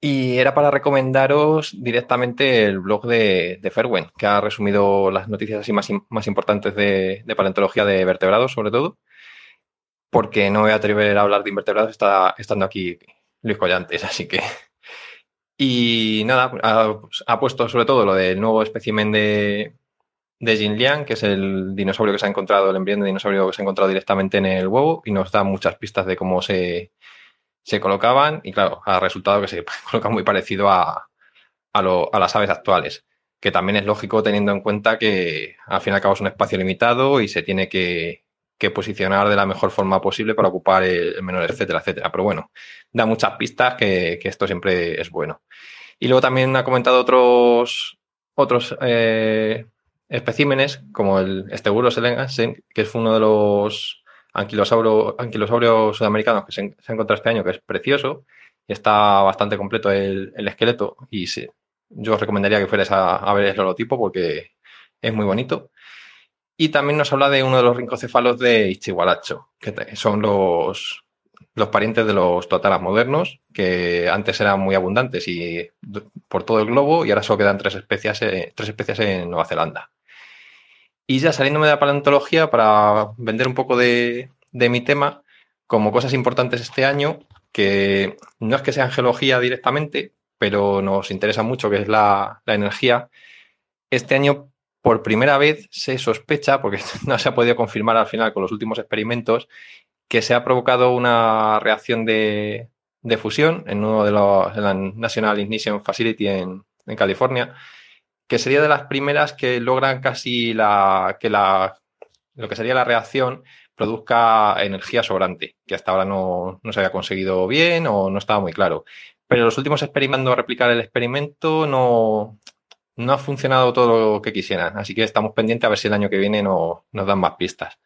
Y era para recomendaros directamente el blog de, de que ha resumido las noticias así más, importantes de, de, paleontología de vertebrados, sobre todo, porque no voy a atrever a hablar de invertebrados está, estando aquí Luis Collantes, [laughs] así que. Y nada, ha, ha, puesto sobre todo lo del nuevo espécimen de, de Jinliang, que es el dinosaurio que se ha encontrado, el embrión de dinosaurio que se ha encontrado directamente en el huevo, y nos da muchas pistas de cómo se, se colocaban, y claro, ha resultado que se [laughs] coloca muy parecido a, a, lo, a las aves actuales, que también es lógico teniendo en cuenta que al fin y al cabo es un espacio limitado y se tiene que, que posicionar de la mejor forma posible para ocupar el menor, etcétera, etcétera. Pero bueno, da muchas pistas que, que esto siempre es bueno. Y luego también ha comentado otros, otros eh, especímenes, como el Esteguros selengasen, que es uno de los anquilosaurios, anquilosaurios sudamericanos que se, se, ha encontrado este año, que es precioso, y está bastante completo el, el esqueleto, y yo os recomendaría que fuerais a, a ver el holotipo porque es muy bonito. Y también nos habla de uno de los rincocefalos de Ichigualacho, que son los, los parientes de los totaras modernos, que antes eran muy abundantes y por todo el globo y ahora solo quedan tres especies, eh, tres especies en Nueva Zelanda. Y ya saliéndome de la paleontología para vender un poco de, de mi tema, como cosas importantes este año, que no es que sean geología directamente, pero nos interesa mucho, que es la, la energía. Este año por primera vez se sospecha, porque [laughs] no se ha podido confirmar al final con los últimos experimentos, que se ha provocado una reacción de, de fusión en uno de los en la National Ignition Facility en, en, California, que sería de las primeras que logran casi la que la lo que sería la reacción produzca energía sobrante, que hasta ahora no, no se había conseguido bien o no estaba muy claro. Pero los últimos experimentando a replicar el experimento no, no ha funcionado todo lo que quisieran. Así que estamos pendientes a ver si el año que viene no, nos dan más pistas.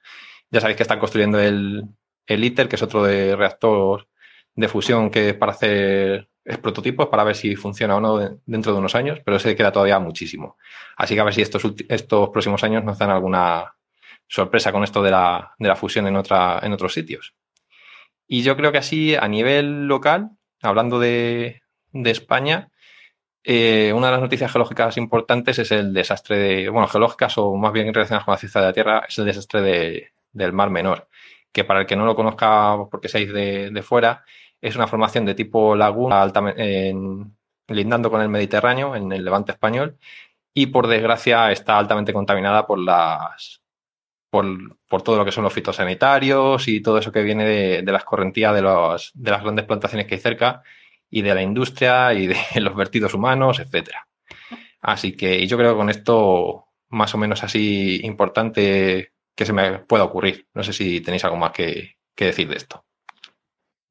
Ya sabéis que están construyendo el, el ITER, que es otro de reactor de fusión que es para hacer es prototipos para ver si funciona o no dentro de unos años, pero se queda todavía muchísimo. Así que a ver si estos, estos próximos años nos dan alguna sorpresa con esto de la, de la fusión en, otra, en otros sitios. Y yo creo que así, a nivel local, hablando de, de España, eh, una de las noticias geológicas importantes es el desastre de, bueno, geológicas o más bien relacionadas con la ciencia de la Tierra, es el desastre de, del Mar Menor, que para el que no lo conozca porque seáis de, de fuera, es una formación de tipo laguna lindando con el Mediterráneo, en el levante español, y por desgracia está altamente contaminada por las por, todo lo que son los fitosanitarios y todo eso que viene de, las correntías de, de las grandes plantaciones que hay cerca y de la industria y de [laughs] los vertidos humanos, etcétera. Así que yo creo que con esto más o menos así importante que se me pueda ocurrir. No sé si tenéis algo más que decir de esto.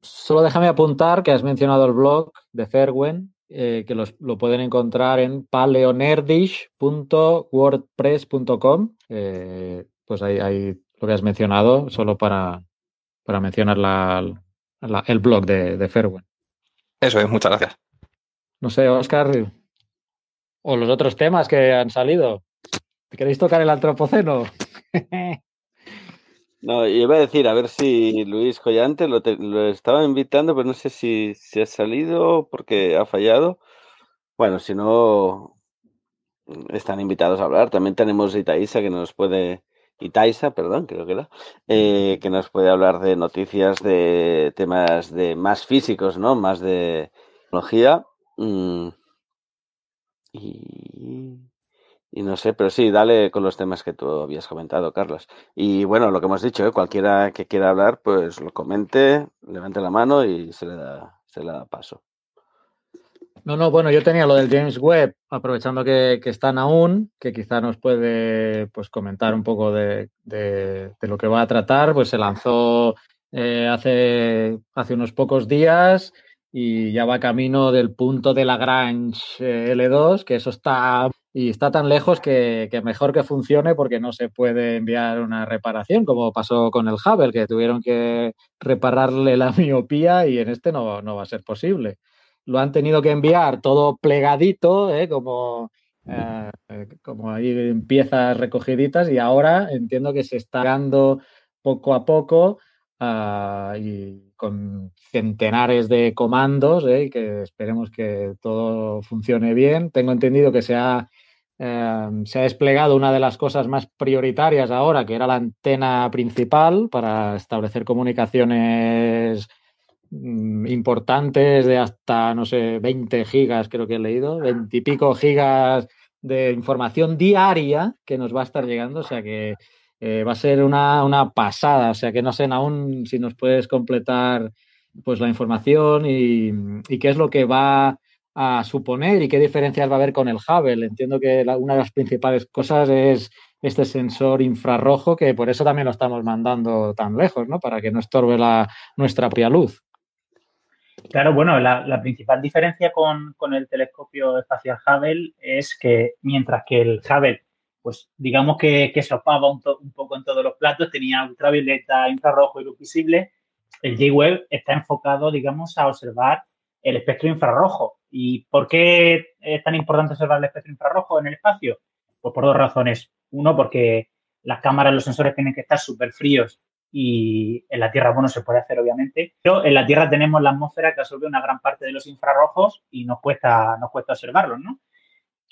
Solo déjame apuntar que has mencionado el blog de Ferwen, eh, que lo pueden encontrar en paleonerdish.wordpress.com. Eh, pues ahí, lo que has mencionado, solo para, para mencionar el blog de, de Ferwen. Eso es, muchas gracias. No sé, Oscar, o los otros temas que han salido. ¿Queréis tocar el antropoceno? [laughs] No, iba a decir, a ver si Luis Collante lo, lo estaba invitando, pero no sé si, si ha salido porque ha fallado. Bueno, si no, están invitados a hablar. También tenemos Itaísa que nos puede, Itaisa, perdón, creo que era, eh, que nos puede hablar de noticias de temas de más físicos, ¿no? Más de tecnología. Mm, y y no sé, pero sí, dale con los temas que tú habías comentado, Carlos. Y bueno, lo que hemos dicho, ¿eh? cualquiera que quiera hablar, pues lo comente, levante la mano y se le da, se le da paso. No, no, bueno, yo tenía lo del James Webb, aprovechando que, están aún, que quizá nos puede pues, comentar un poco de, lo que va a tratar. Pues se lanzó eh, hace, hace unos pocos días y ya va camino del punto de Lagrange eh, L2, que eso está y está tan lejos que, mejor que funcione porque no se puede enviar una reparación, como pasó con el Hubble, que tuvieron que repararle la [laughs] miopía y en este no, va a ser posible. Lo han tenido que enviar todo plegadito, ¿eh? como, eh, como ahí en piezas recogiditas, y ahora entiendo que se está dando poco a poco ah, y con centenares de comandos ¿eh? y que esperemos que todo funcione bien. Tengo entendido que se ha Em, se ha desplegado una de las cosas más prioritarias ahora, que era la antena principal para establecer comunicaciones mm, importantes de hasta, no sé, 20 gigas, creo que he leído, 20 y pico gigas de información diaria que nos va a estar llegando, o sea que eh, va a ser una, una, pasada, o sea que no sé aún si nos puedes completar pues la información y, y qué es lo que va a suponer y qué diferencias va a haber con el Hubble. Entiendo que una de las principales cosas es este sensor infrarrojo, que por eso también lo estamos mandando tan lejos, ¿no? Para que no estorbe la, nuestra propia luz. Claro, bueno, la, principal diferencia con, el telescopio espacial Hubble es que mientras que el Hubble, pues digamos que, que sopaba un, un, poco en todos los platos, tenía ultravioleta, infrarrojo y luz visible, el J-Web está enfocado, digamos, a observar el espectro infrarrojo. ¿Y por qué es tan importante observar el espectro infrarrojo en el espacio? Pues por dos razones. Uno, porque las cámaras, los sensores tienen que estar súper fríos y en la Tierra, bueno, se puede hacer obviamente, pero en la Tierra tenemos la atmósfera que absorbe una gran parte de los infrarrojos y nos cuesta, nos cuesta observarlos, ¿no?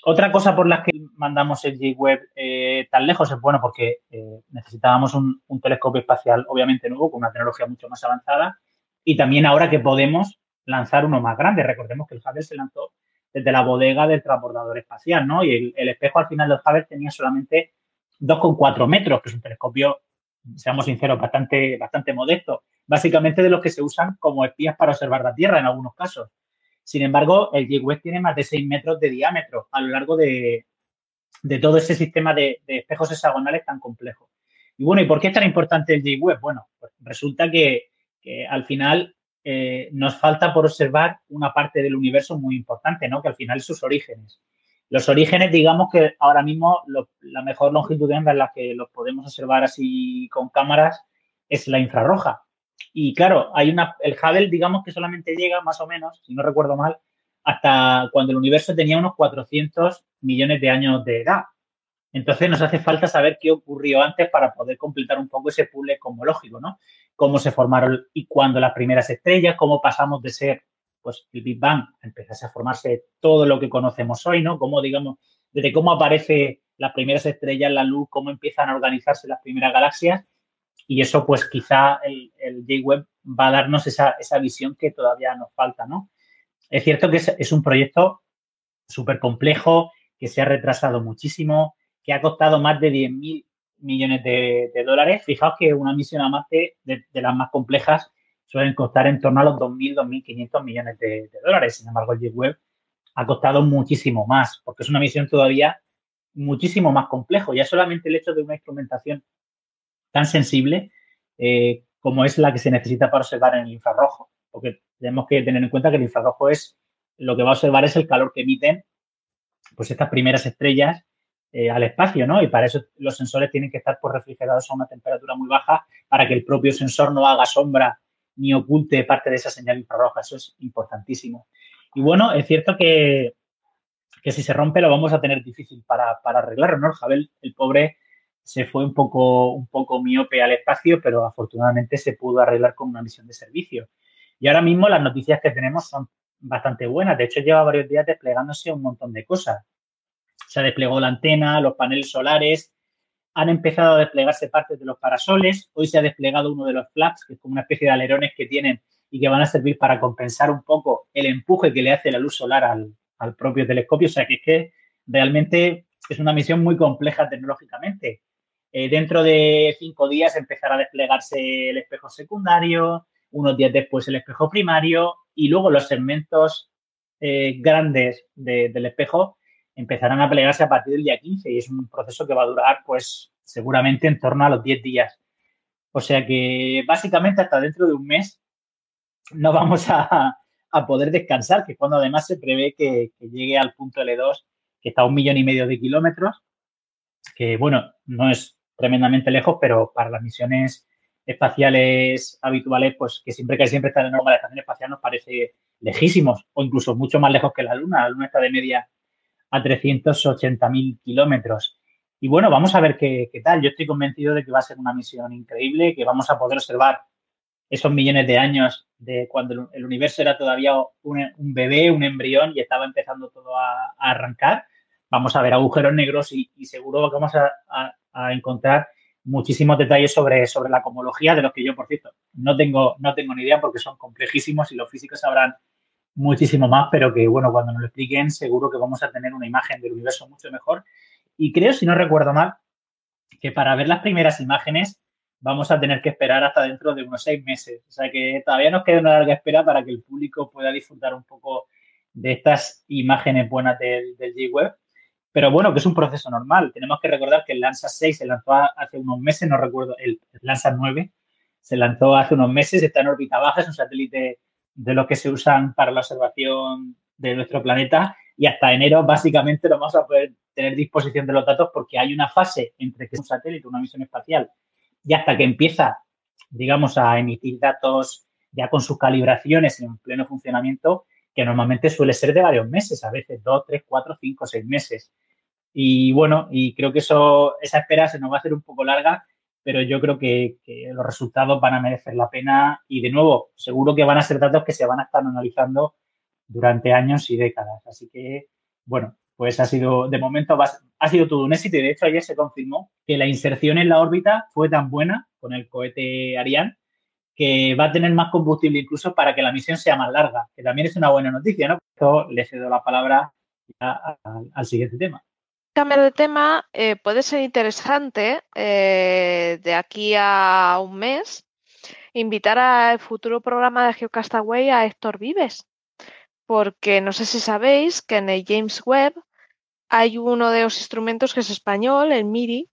Otra cosa por la que mandamos el J-Web eh, tan lejos es, bueno, porque eh, necesitábamos un, un, telescopio espacial obviamente nuevo, con una tecnología mucho más avanzada, y también ahora que podemos lanzar uno más grande. Recordemos que el Hubble se lanzó desde la bodega del transbordador espacial, ¿no? Y el, espejo al final del Hubble tenía solamente 2,4 metros, que es un telescopio, seamos sinceros, bastante, bastante modesto. Básicamente de los que se usan como espías para observar la Tierra en algunos casos. Sin embargo, el J-Web tiene más de 6 metros de diámetro a lo largo de, todo ese sistema de, de espejos hexagonales tan complejo. Y bueno, ¿y por qué es tan importante el J-Web? Bueno, pues resulta que, al final eh, nos falta por observar una parte del universo muy importante, ¿no? Que al final sus orígenes. Los orígenes, digamos que ahora mismo la mejor longitud de onda en la que los podemos observar así con cámaras es la infrarroja. Y claro, hay una, el Hubble, digamos que solamente llega más o menos, si no recuerdo mal, hasta cuando el universo tenía unos 400 millones de años de edad. Entonces nos hace falta saber qué ocurrió antes para poder completar un poco ese puzzle cosmológico, ¿no? Cómo se formaron y cuándo las primeras estrellas, cómo pasamos de ser pues el Big Bang empezase a formarse todo lo que conocemos hoy, ¿no? Cómo, digamos, desde cómo aparece las primeras estrellas, la luz, cómo empiezan a organizarse las primeras galaxias. Y eso, pues quizá el, J-Web va a darnos esa, esa, visión que todavía nos falta, ¿no? Es cierto que es, un proyecto súper complejo, que se ha retrasado muchísimo, que ha costado más de 10.000 millones de, dólares. Fijaos que una misión a de las más complejas, suelen costar en torno a los 2.000, 2.500 millones de, dólares. Sin embargo, el J-Web ha costado muchísimo más, porque es una misión todavía muchísimo más complejo. Ya solamente el hecho de una instrumentación tan sensible eh, como es la que se necesita para observar en el infrarrojo, porque tenemos que tener en cuenta que el infrarrojo es lo que va a observar es el calor que emiten pues estas primeras estrellas eh, al espacio, ¿no? Y para eso los sensores tienen que estar pues, refrigerados a una temperatura muy baja para que el propio sensor no haga sombra ni oculte parte de esa señal infrarroja. Eso es importantísimo. Y bueno, es cierto que, si se rompe lo vamos a tener difícil para, para arreglarlo, ¿no? El Jabel, el pobre, se fue un poco, un poco miope al espacio, pero afortunadamente se pudo arreglar con una misión de servicio. Y ahora mismo las noticias que tenemos son bastante buenas. De hecho, lleva varios días desplegándose un montón de cosas. Se desplegó la antena, los paneles solares, han empezado a desplegarse partes de los parasoles. Hoy se ha desplegado uno de los flaps, que es como una especie de alerones que tienen y que van a servir para compensar un poco el empuje que le hace la luz solar al, propio telescopio. O sea que es que realmente es una misión muy compleja tecnológicamente. Eh, dentro de cinco días empezará a desplegarse el espejo secundario, unos días después el espejo primario y luego los segmentos eh, grandes del espejo empezarán a plegarse a partir del día 15 y es un proceso que va a durar pues seguramente en torno a los 10 días. O sea que básicamente hasta dentro de un mes no [laughs] vamos a, poder descansar, que cuando además se prevé que, llegue al punto L2, que está a un millón y medio de kilómetros, que bueno, no es tremendamente lejos, pero para las misiones espaciales habituales, pues que siempre que siempre está en la estación espacial nos parece lejísimos o incluso mucho más lejos que la Luna. La Luna está de media a 380.000 kilómetros. Y bueno, vamos a ver qué, tal. Yo estoy convencido de que va a ser una misión increíble, que vamos a poder observar esos millones de años de cuando el universo era todavía un, bebé, un embrión y estaba empezando todo a, arrancar. Vamos a ver agujeros negros y, seguro que vamos a, encontrar muchísimos detalles sobre, sobre la cosmología, de los que yo, por cierto, no tengo, no tengo ni idea porque son complejísimos y los físicos sabrán muchísimo más, pero que bueno, cuando nos lo expliquen seguro que vamos a tener una imagen del universo mucho mejor. Y creo, si no recuerdo mal, que para ver las primeras imágenes vamos a tener que esperar hasta dentro de unos seis meses. O sea que todavía nos queda una larga espera para que el público pueda disfrutar un poco de estas imágenes buenas del, del G-Web. Pero bueno, que es un proceso normal. Tenemos que recordar que el Landsat 6 se lanzó hace unos meses, no recuerdo, el, Landsat 9 se lanzó hace unos meses, está en órbita baja, es un satélite de los que se usan para la observación de nuestro planeta y hasta enero básicamente lo vamos a poder tener disposición de los datos porque hay una fase entre que es un satélite, una misión espacial y hasta que empieza, digamos, a emitir datos ya con sus calibraciones en pleno funcionamiento, que normalmente suele ser de varios meses, a veces dos, tres, cuatro, cinco, seis meses. Y bueno, y creo que eso, esa espera se nos va a hacer un poco larga pero yo creo que, los resultados van a merecer la pena y de nuevo, seguro que van a ser datos que se van a estar analizando durante años y décadas. Así que, bueno, pues ha sido, de momento, ha sido todo un éxito y de hecho ayer se confirmó que la inserción en la órbita fue tan buena con el cohete Ariane que va a tener más combustible incluso para que la misión sea más larga, que también es una buena noticia, ¿no? Esto le cedo la palabra al siguiente tema cambiar de tema, eh, puede ser interesante eh, de aquí a un mes invitar al futuro programa de Geocastaway a Héctor Vives, porque no sé si sabéis que en el James Webb hay uno de los instrumentos que es español, el MIRI,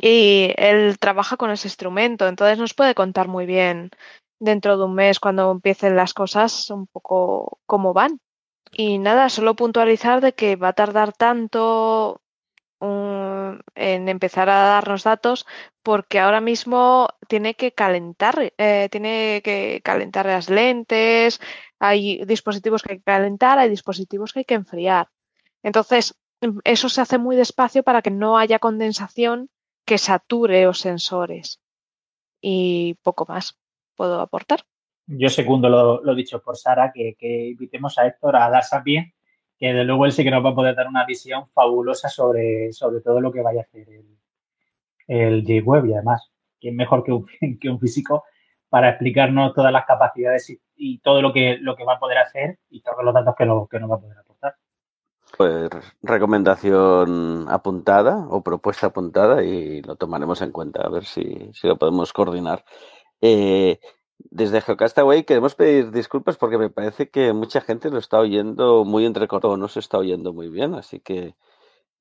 y él trabaja con ese instrumento, entonces nos puede contar muy bien dentro de un mes cuando empiecen las cosas un poco cómo van. Y nada, solo puntualizar de que va a tardar tanto en empezar a darnos datos porque ahora mismo tiene que calentar, eh, tiene que calentar las lentes, hay dispositivos que hay que calentar, hay dispositivos que hay que enfriar. Entonces, eso se hace muy despacio para que no haya condensación que sature los sensores. Y poco más puedo aportar. Yo segundo lo, dicho por Sara, que, invitemos a Héctor a dar bien, que de luego él sí que nos va a poder dar una visión fabulosa sobre, sobre todo lo que vaya a hacer el, el J-Web y además, es mejor que un, [laughs] que un físico para explicarnos todas las capacidades y, todo lo que, lo que va a poder hacer y todos los datos que, lo, que nos va a poder aportar. Pues recomendación apuntada o propuesta apuntada y lo tomaremos en cuenta a ver si, si lo podemos coordinar. Eh, desde Geocastaway queremos pedir disculpas porque me parece que mucha gente lo está oyendo muy entrecortado, no se está oyendo muy bien, así que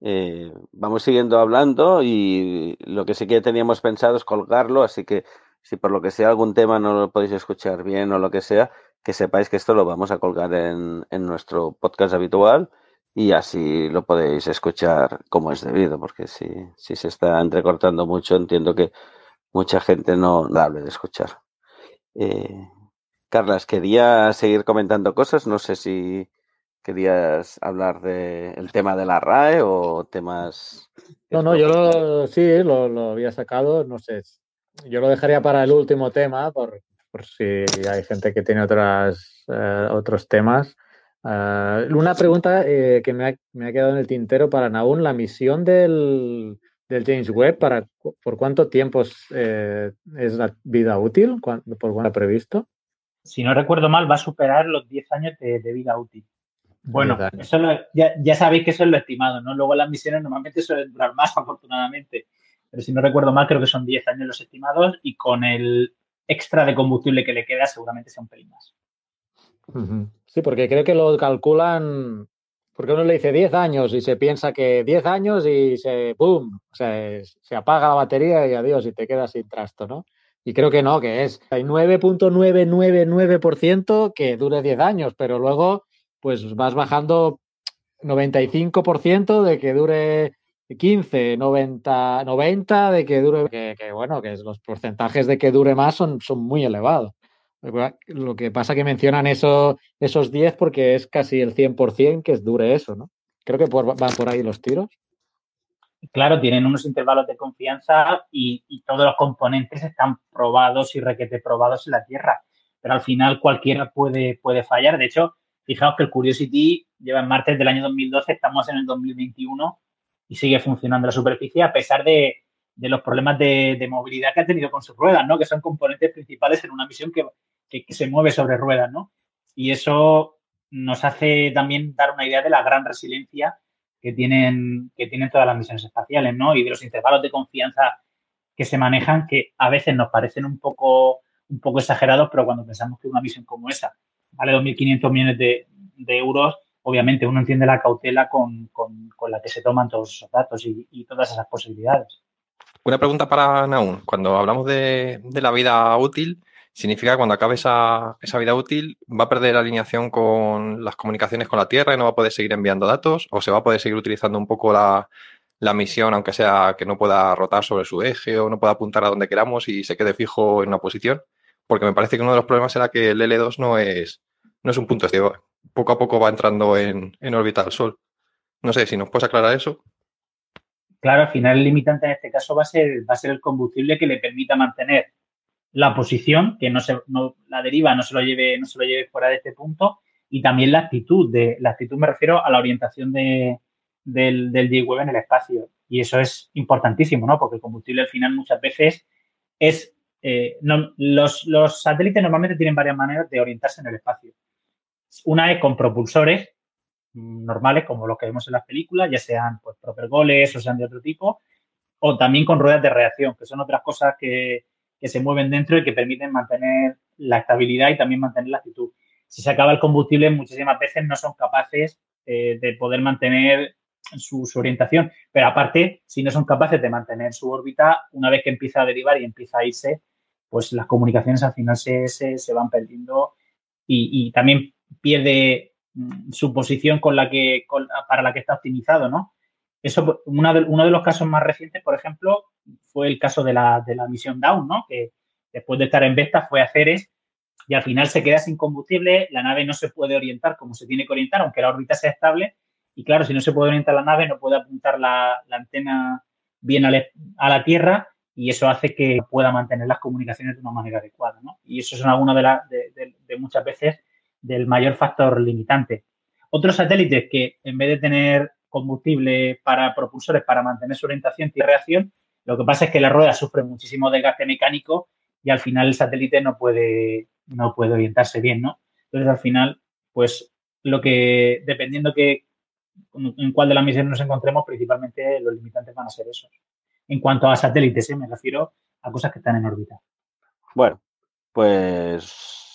eh, vamos siguiendo hablando y lo que sí que teníamos pensado es colgarlo, así que si por lo que sea algún tema no lo podéis escuchar bien o lo que sea, que sepáis que esto lo vamos a colgar en, en nuestro podcast habitual y así lo podéis escuchar como es debido, porque si, si se está entrecortando mucho, entiendo que mucha gente no la hable de escuchar. Eh, Carlas, quería seguir comentando cosas, no sé si querías hablar del tema de la RAE o temas... No, no, yo lo, sí, lo, lo, había sacado, no sé, yo lo dejaría para el último tema, por, por si hay gente que tiene otras, eh, otros temas. Uh, una pregunta eh, que me ha, me ha, quedado en el tintero para Naún, la misión del, del James Webb, para, ¿por cuánto tiempo eh, es la vida útil? ¿Por cuánto ha previsto? Si no recuerdo mal, va a superar los 10 años de, de vida útil. Bueno, eso lo, ya, ya, sabéis que eso es lo estimado, ¿no? Luego las misiones normalmente suelen durar más, afortunadamente. Pero si no recuerdo mal, creo que son 10 años los estimados y con el extra de combustible que le queda seguramente sea un pelín más. Sí, porque creo que lo calculan, porque uno le dice 10 años y se piensa que 10 años y se, ¡boom! O sea, se apaga la batería y adiós y te quedas sin trasto, ¿no? Y creo que no, que es hay 9.999% que dure 10 años, pero luego pues vas bajando 95% de que dure 15, 90, 90 de que dure, que, que, bueno, que los porcentajes de que dure más son, son muy elevados. Lo que pasa que mencionan eso, esos 10 porque es casi el 100% que dure eso, ¿no? Creo que por, van por ahí los tiros. Claro, tienen unos intervalos de confianza y, y, todos los componentes están probados y requete probados en la Tierra. Pero al final cualquiera puede, puede fallar. De hecho, fijaos que el Curiosity lleva en martes del año 2012, estamos en el 2021 y sigue funcionando la superficie a pesar de, de los problemas de, de, movilidad que ha tenido con sus ruedas, ¿no? Que son componentes principales en una misión que, que, que, se mueve sobre ruedas, ¿no? Y eso nos hace también dar una idea de la gran resiliencia que tienen, que tienen todas las misiones espaciales, ¿no? Y de los intervalos de confianza que se manejan, que a veces nos parecen un poco, un poco exagerados, pero cuando pensamos que una misión como esa vale 2.500 millones de, de euros, obviamente uno entiende la cautela con, con, con, la que se toman todos esos datos y, y, todas esas posibilidades. Una pregunta para Naun. Cuando hablamos de, de la vida útil, significa que cuando acabe esa, esa, vida útil va a perder alineación con las comunicaciones con la Tierra y no va a poder seguir enviando datos o se va a poder seguir utilizando un poco la, la misión, aunque sea que no pueda rotar sobre su eje o no pueda apuntar a donde queramos y se quede fijo en una posición. Porque me parece que uno de los problemas era que el L2 no es, no es un punto ciego poco a poco va entrando en, en órbita del Sol. No sé si nos puedes aclarar eso. Claro, al final el limitante en este caso va a ser, va a ser el combustible que le permita mantener la posición, que no se, no, la deriva no se lo lleve, no se lo lleve fuera de este punto, y también la actitud de, la actitud me refiero a la orientación de, del, del J-Web en el espacio. Y eso es importantísimo, ¿no? Porque el combustible al final muchas veces es, eh, no, los, los satélites normalmente tienen varias maneras de orientarse en el espacio. Una es con propulsores normales, como los que vemos en las películas, ya sean pues, propergoles o sean de otro tipo, o también con ruedas de reacción, que son otras cosas que, que se mueven dentro y que permiten mantener la estabilidad y también mantener la actitud. Si se acaba el combustible, muchísimas veces no son capaces eh, de poder mantener su, orientación. Pero aparte, si no son capaces de mantener su órbita, una vez que empieza a derivar y empieza a irse, pues las comunicaciones al final se, se, van perdiendo y, también pierde su posición con la que, para la que está optimizado, ¿no? Eso, uno de los casos más recientes, por ejemplo, fue el caso de la, de la misión Down, ¿no? Que después de estar en Vesta fue a Ceres y al final se queda sin combustible, la nave no se puede orientar como se tiene que orientar, aunque la órbita sea estable. Y claro, si no se puede orientar la nave, no puede apuntar la, antena bien a, la Tierra y eso hace que pueda mantener las comunicaciones de una manera adecuada. ¿no? Y eso es una de, de, muchas veces del mayor factor limitante. Otros satélites que en vez de tener combustible para propulsores para mantener su orientación y reacción, lo que pasa es que la rueda sufre muchísimo desgaste mecánico y al final el satélite no puede, no puede orientarse bien, ¿no? Entonces, al final, pues lo que, dependiendo que, en cuál de las misiones nos encontremos, principalmente los limitantes van a ser esos. En cuanto a satélites, ¿eh? me refiero a cosas que están en órbita. Bueno, pues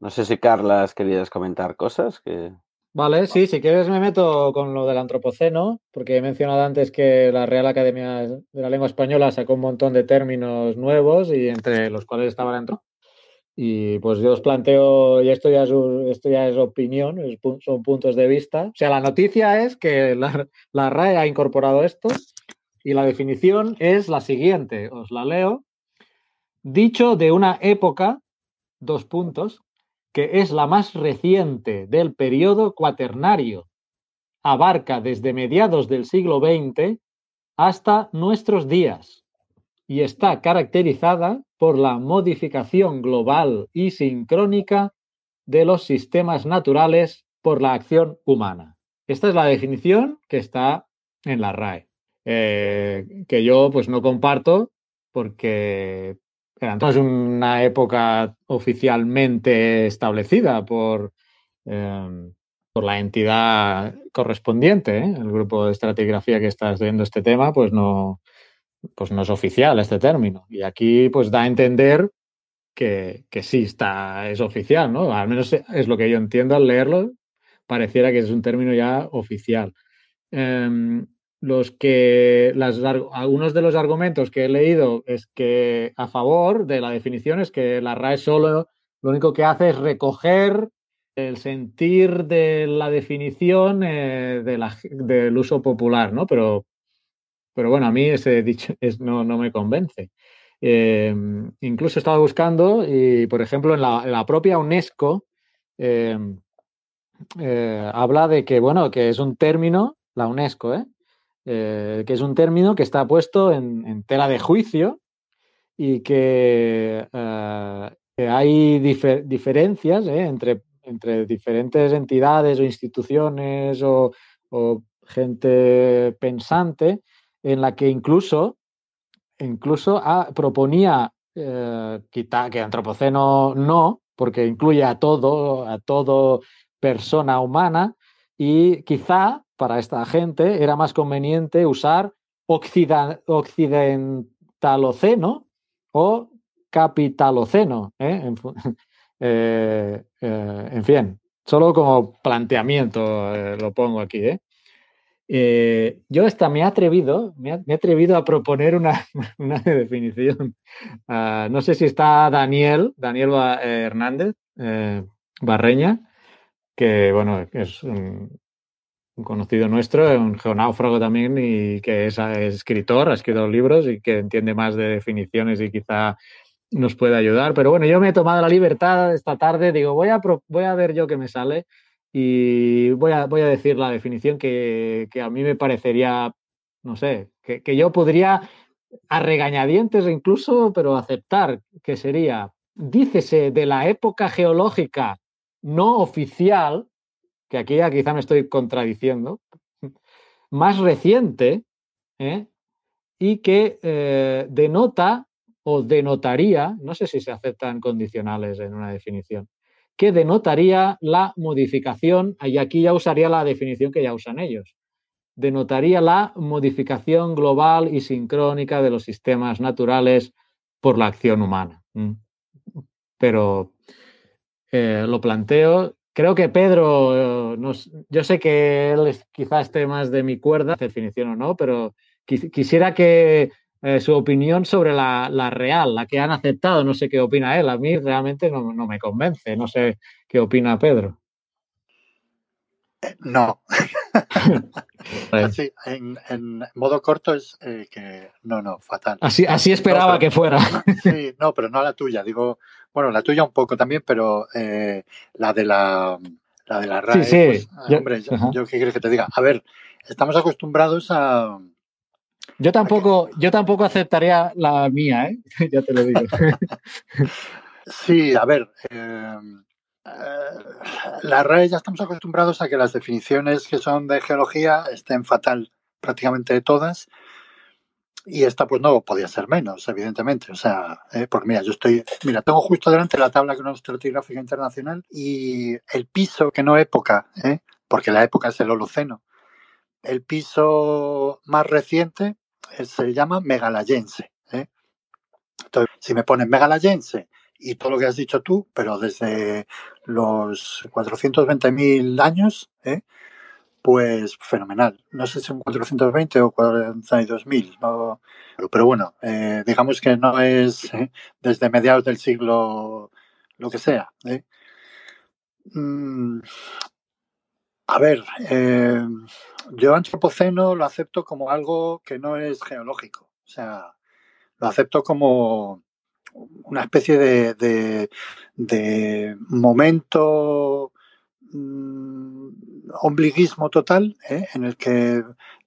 no sé si Carlas querías comentar cosas que Vale, sí, si quieres me meto con lo del antropoceno, porque he mencionado antes que la Real Academia de la Lengua Española sacó un montón de términos nuevos y entre los cuales estaba dentro. Y pues yo os planteo, y esto ya es, esto ya es opinión, son puntos de vista. O sea, la noticia es que la, la RAE ha incorporado esto y la definición es la siguiente, os la leo. Dicho de una época, dos puntos, que es la más reciente del periodo cuaternario. Abarca desde mediados del siglo XX hasta nuestros días y está caracterizada por la modificación global y sincrónica de los sistemas naturales por la acción humana. Esta es la definición que está en la RAE, eh, que yo pues no comparto porque entonces una época oficialmente establecida por, em, por la entidad correspondiente, ¿eh? el grupo de estratigrafía que está estudiando este tema, pues no, pues no es oficial este término. Y aquí pues da a entender que, que sí está, es oficial, ¿no? Al menos es lo que yo entiendo al leerlo, pareciera que es un término ya oficial. Em, los que las, algunos de los argumentos que he leído es que a favor de la definición es que la RAE solo lo único que hace es recoger el sentir de la definición eh, de la, del uso popular, ¿no? Pero, pero bueno, a mí ese dicho [laughs] es, no, no, me convence. Eh, incluso he estado buscando y, por ejemplo, en la, propia UNESCO eh, habla de que, bueno, que es un término, la UNESCO, ¿eh? Eh, que es un término que está puesto en, tela de juicio y que, eh, hay diferencias eh, entre, entre, diferentes entidades o instituciones o, gente pensante en la que incluso, incluso proponía quitar que antropoceno no, porque incluye a todo, a todo persona humana y quizá para esta gente era más conveniente usar occidentaloceno o capitaloceno. ¿eh? [laughs] Eh, eh, en, fin, solo como planteamiento lo pongo aquí. yo esta me he atrevido, me, he atrevido a proponer [laughs] una, definición. Ah, no sé si está Daniel, Daniel Hernández Barreña, que bueno, es un, un conocido nuestro, un geonáufrago también y que es, escritor, ha escrito libros y que entiende más de definiciones y quizá nos puede ayudar. Pero bueno, yo me he tomado la libertad esta tarde, digo, voy a, voy a ver yo qué me sale y voy a, voy a decir la definición que, a mí me parecería, no sé, que, que yo podría a regañadientes incluso, pero aceptar, que sería, dícese de la época geológica no oficial, que aquí ya quizá me estoy contradiciendo, [laughs] más reciente ¿eh? y que eh, denota o denotaría, no sé si se aceptan condicionales en una definición, que denotaría la modificación, y aquí ya usaría la definición que ya usan ellos, denotaría la modificación global y sincrónica de los sistemas naturales por la acción humana. Pero eh, lo planteo creo que Pedro, yo sé que él quizás esté más de mi cuerda, definición o no, pero quisiera que eh, su opinión sobre la, real, la que han aceptado, no sé qué opina él, a mí realmente no, me convence, no sé qué opina Pedro. Eh, no. así, en, modo corto es eh, que no, no, fatal. Así, así esperaba que fuera. [laughs] sí, no, pero no la tuya. Digo, bueno, la tuya un poco también, pero la de la, la de la RAE. Sí, sí. Pues, hombre, yo, qué quieres que te diga. A ver, estamos acostumbrados a, yo tampoco, yo tampoco aceptaría la mía, ¿eh? [laughs] ya te lo digo. [laughs] sí, a ver, eh, la RAE ya estamos acostumbrados a que las definiciones que son de geología estén fatal prácticamente todas. Y esta pues no podía ser menos, evidentemente. O sea, eh, porque mira, yo estoy, mira, tengo justo delante la tabla cronoestratigráfica internacional y el piso, que no época, ¿eh? porque la época es el Holoceno, el piso más reciente se llama megalayense. ¿eh? Entonces, si me pones megalayense y todo lo que has dicho tú, pero desde los 420.000 años, ¿eh? pues fenomenal. No sé si son 420 o 42.000, no, pero bueno, eh, digamos que no es desde mediados del siglo lo que sea. Mm, a ver, yo antropoceno lo acepto como algo que no es geológico. O sea, lo acepto como una especie de, de, momento mm, ombliguismo total ¿eh? en el que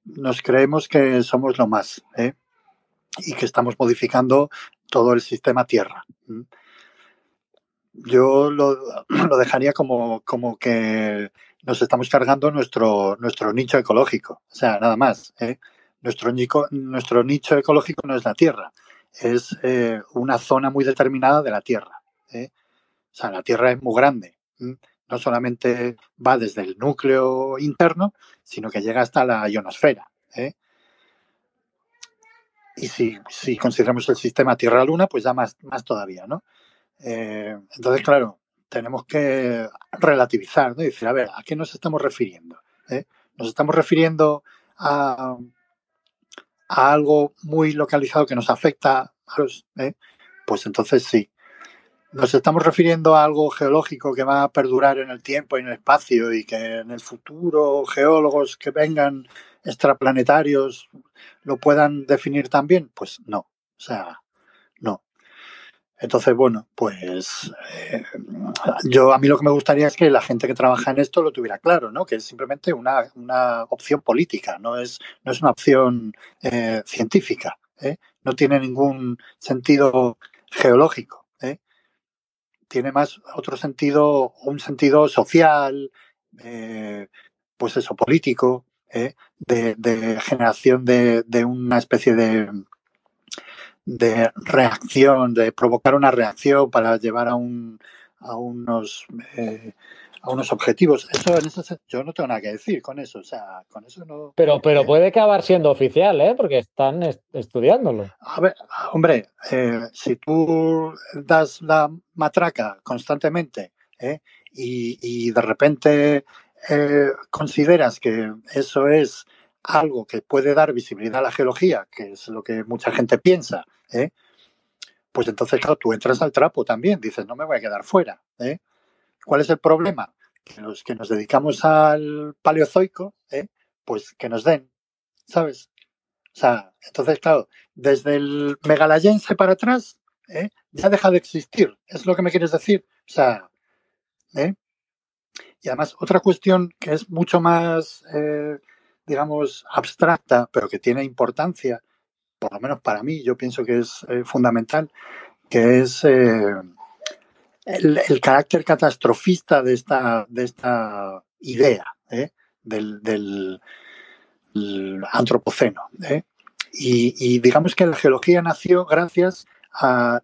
nos creemos que somos lo más ¿eh? y que estamos modificando todo el sistema Tierra. Yo lo, [clears throat] lo dejaría como, como que nos estamos cargando nuestro, nuestro nicho ecológico. O sea, nada más. ¿eh? Nuestro, nuestro nicho ecológico no es la Tierra, es eh, una zona muy determinada de la Tierra. ¿eh? O sea, la Tierra es muy grande. No solamente va desde el núcleo interno, sino que llega hasta la ionosfera. Y si, si, consideramos el sistema Tierra-Luna, pues ya más, más todavía, ¿no? entonces, claro, tenemos que relativizar, ¿no? Y decir, a ver, ¿a qué nos estamos refiriendo? ¿Eh? ¿Nos estamos refiriendo a, algo muy localizado que nos afecta a ¿eh? Pues entonces sí. ¿Nos estamos refiriendo a algo geológico que va a perdurar en el tiempo y en el espacio y que en el futuro geólogos que vengan extraplanetarios lo puedan definir también? Pues no. O sea. Entonces, bueno, pues eh, yo a mí lo que me gustaría es que la gente que trabaja en esto lo tuviera claro, ¿no? Que es simplemente una, una opción política, no es, no es una opción eh, científica, ¿eh? no tiene ningún sentido geológico, tiene más otro sentido, un sentido social, pues eso, político, de, de, generación de, de una especie de de reacción, de provocar una reacción para llevar a, un, a unos eh, a unos objetivos. Eso, en eso yo no tengo nada que decir con eso, o sea, con eso no. Pero, pero puede acabar siendo oficial, ¿eh? Porque están estudiándolo. A ver, hombre, eh, si tú das la matraca constantemente ¿eh? y, y, de repente consideras que eso es algo que puede dar visibilidad a la geología, que es lo que mucha gente piensa, ¿eh? pues entonces, claro, tú entras al trapo también, dices, no me voy a quedar fuera. ¿eh? ¿Cuál es el problema? Que los que nos dedicamos al paleozoico, ¿eh? pues que nos den, ¿sabes? O sea, entonces, claro, desde el megalayense para atrás, ya deja de existir. ¿Es lo que me quieres decir? O sea, Y además, otra cuestión que es mucho más digamos, abstracta, pero que tiene importancia, por lo menos para mí, yo pienso que es eh, fundamental, que es eh, el, carácter catastrofista de esta, de esta idea ¿eh? del, antropoceno. Y, digamos que la geología nació gracias a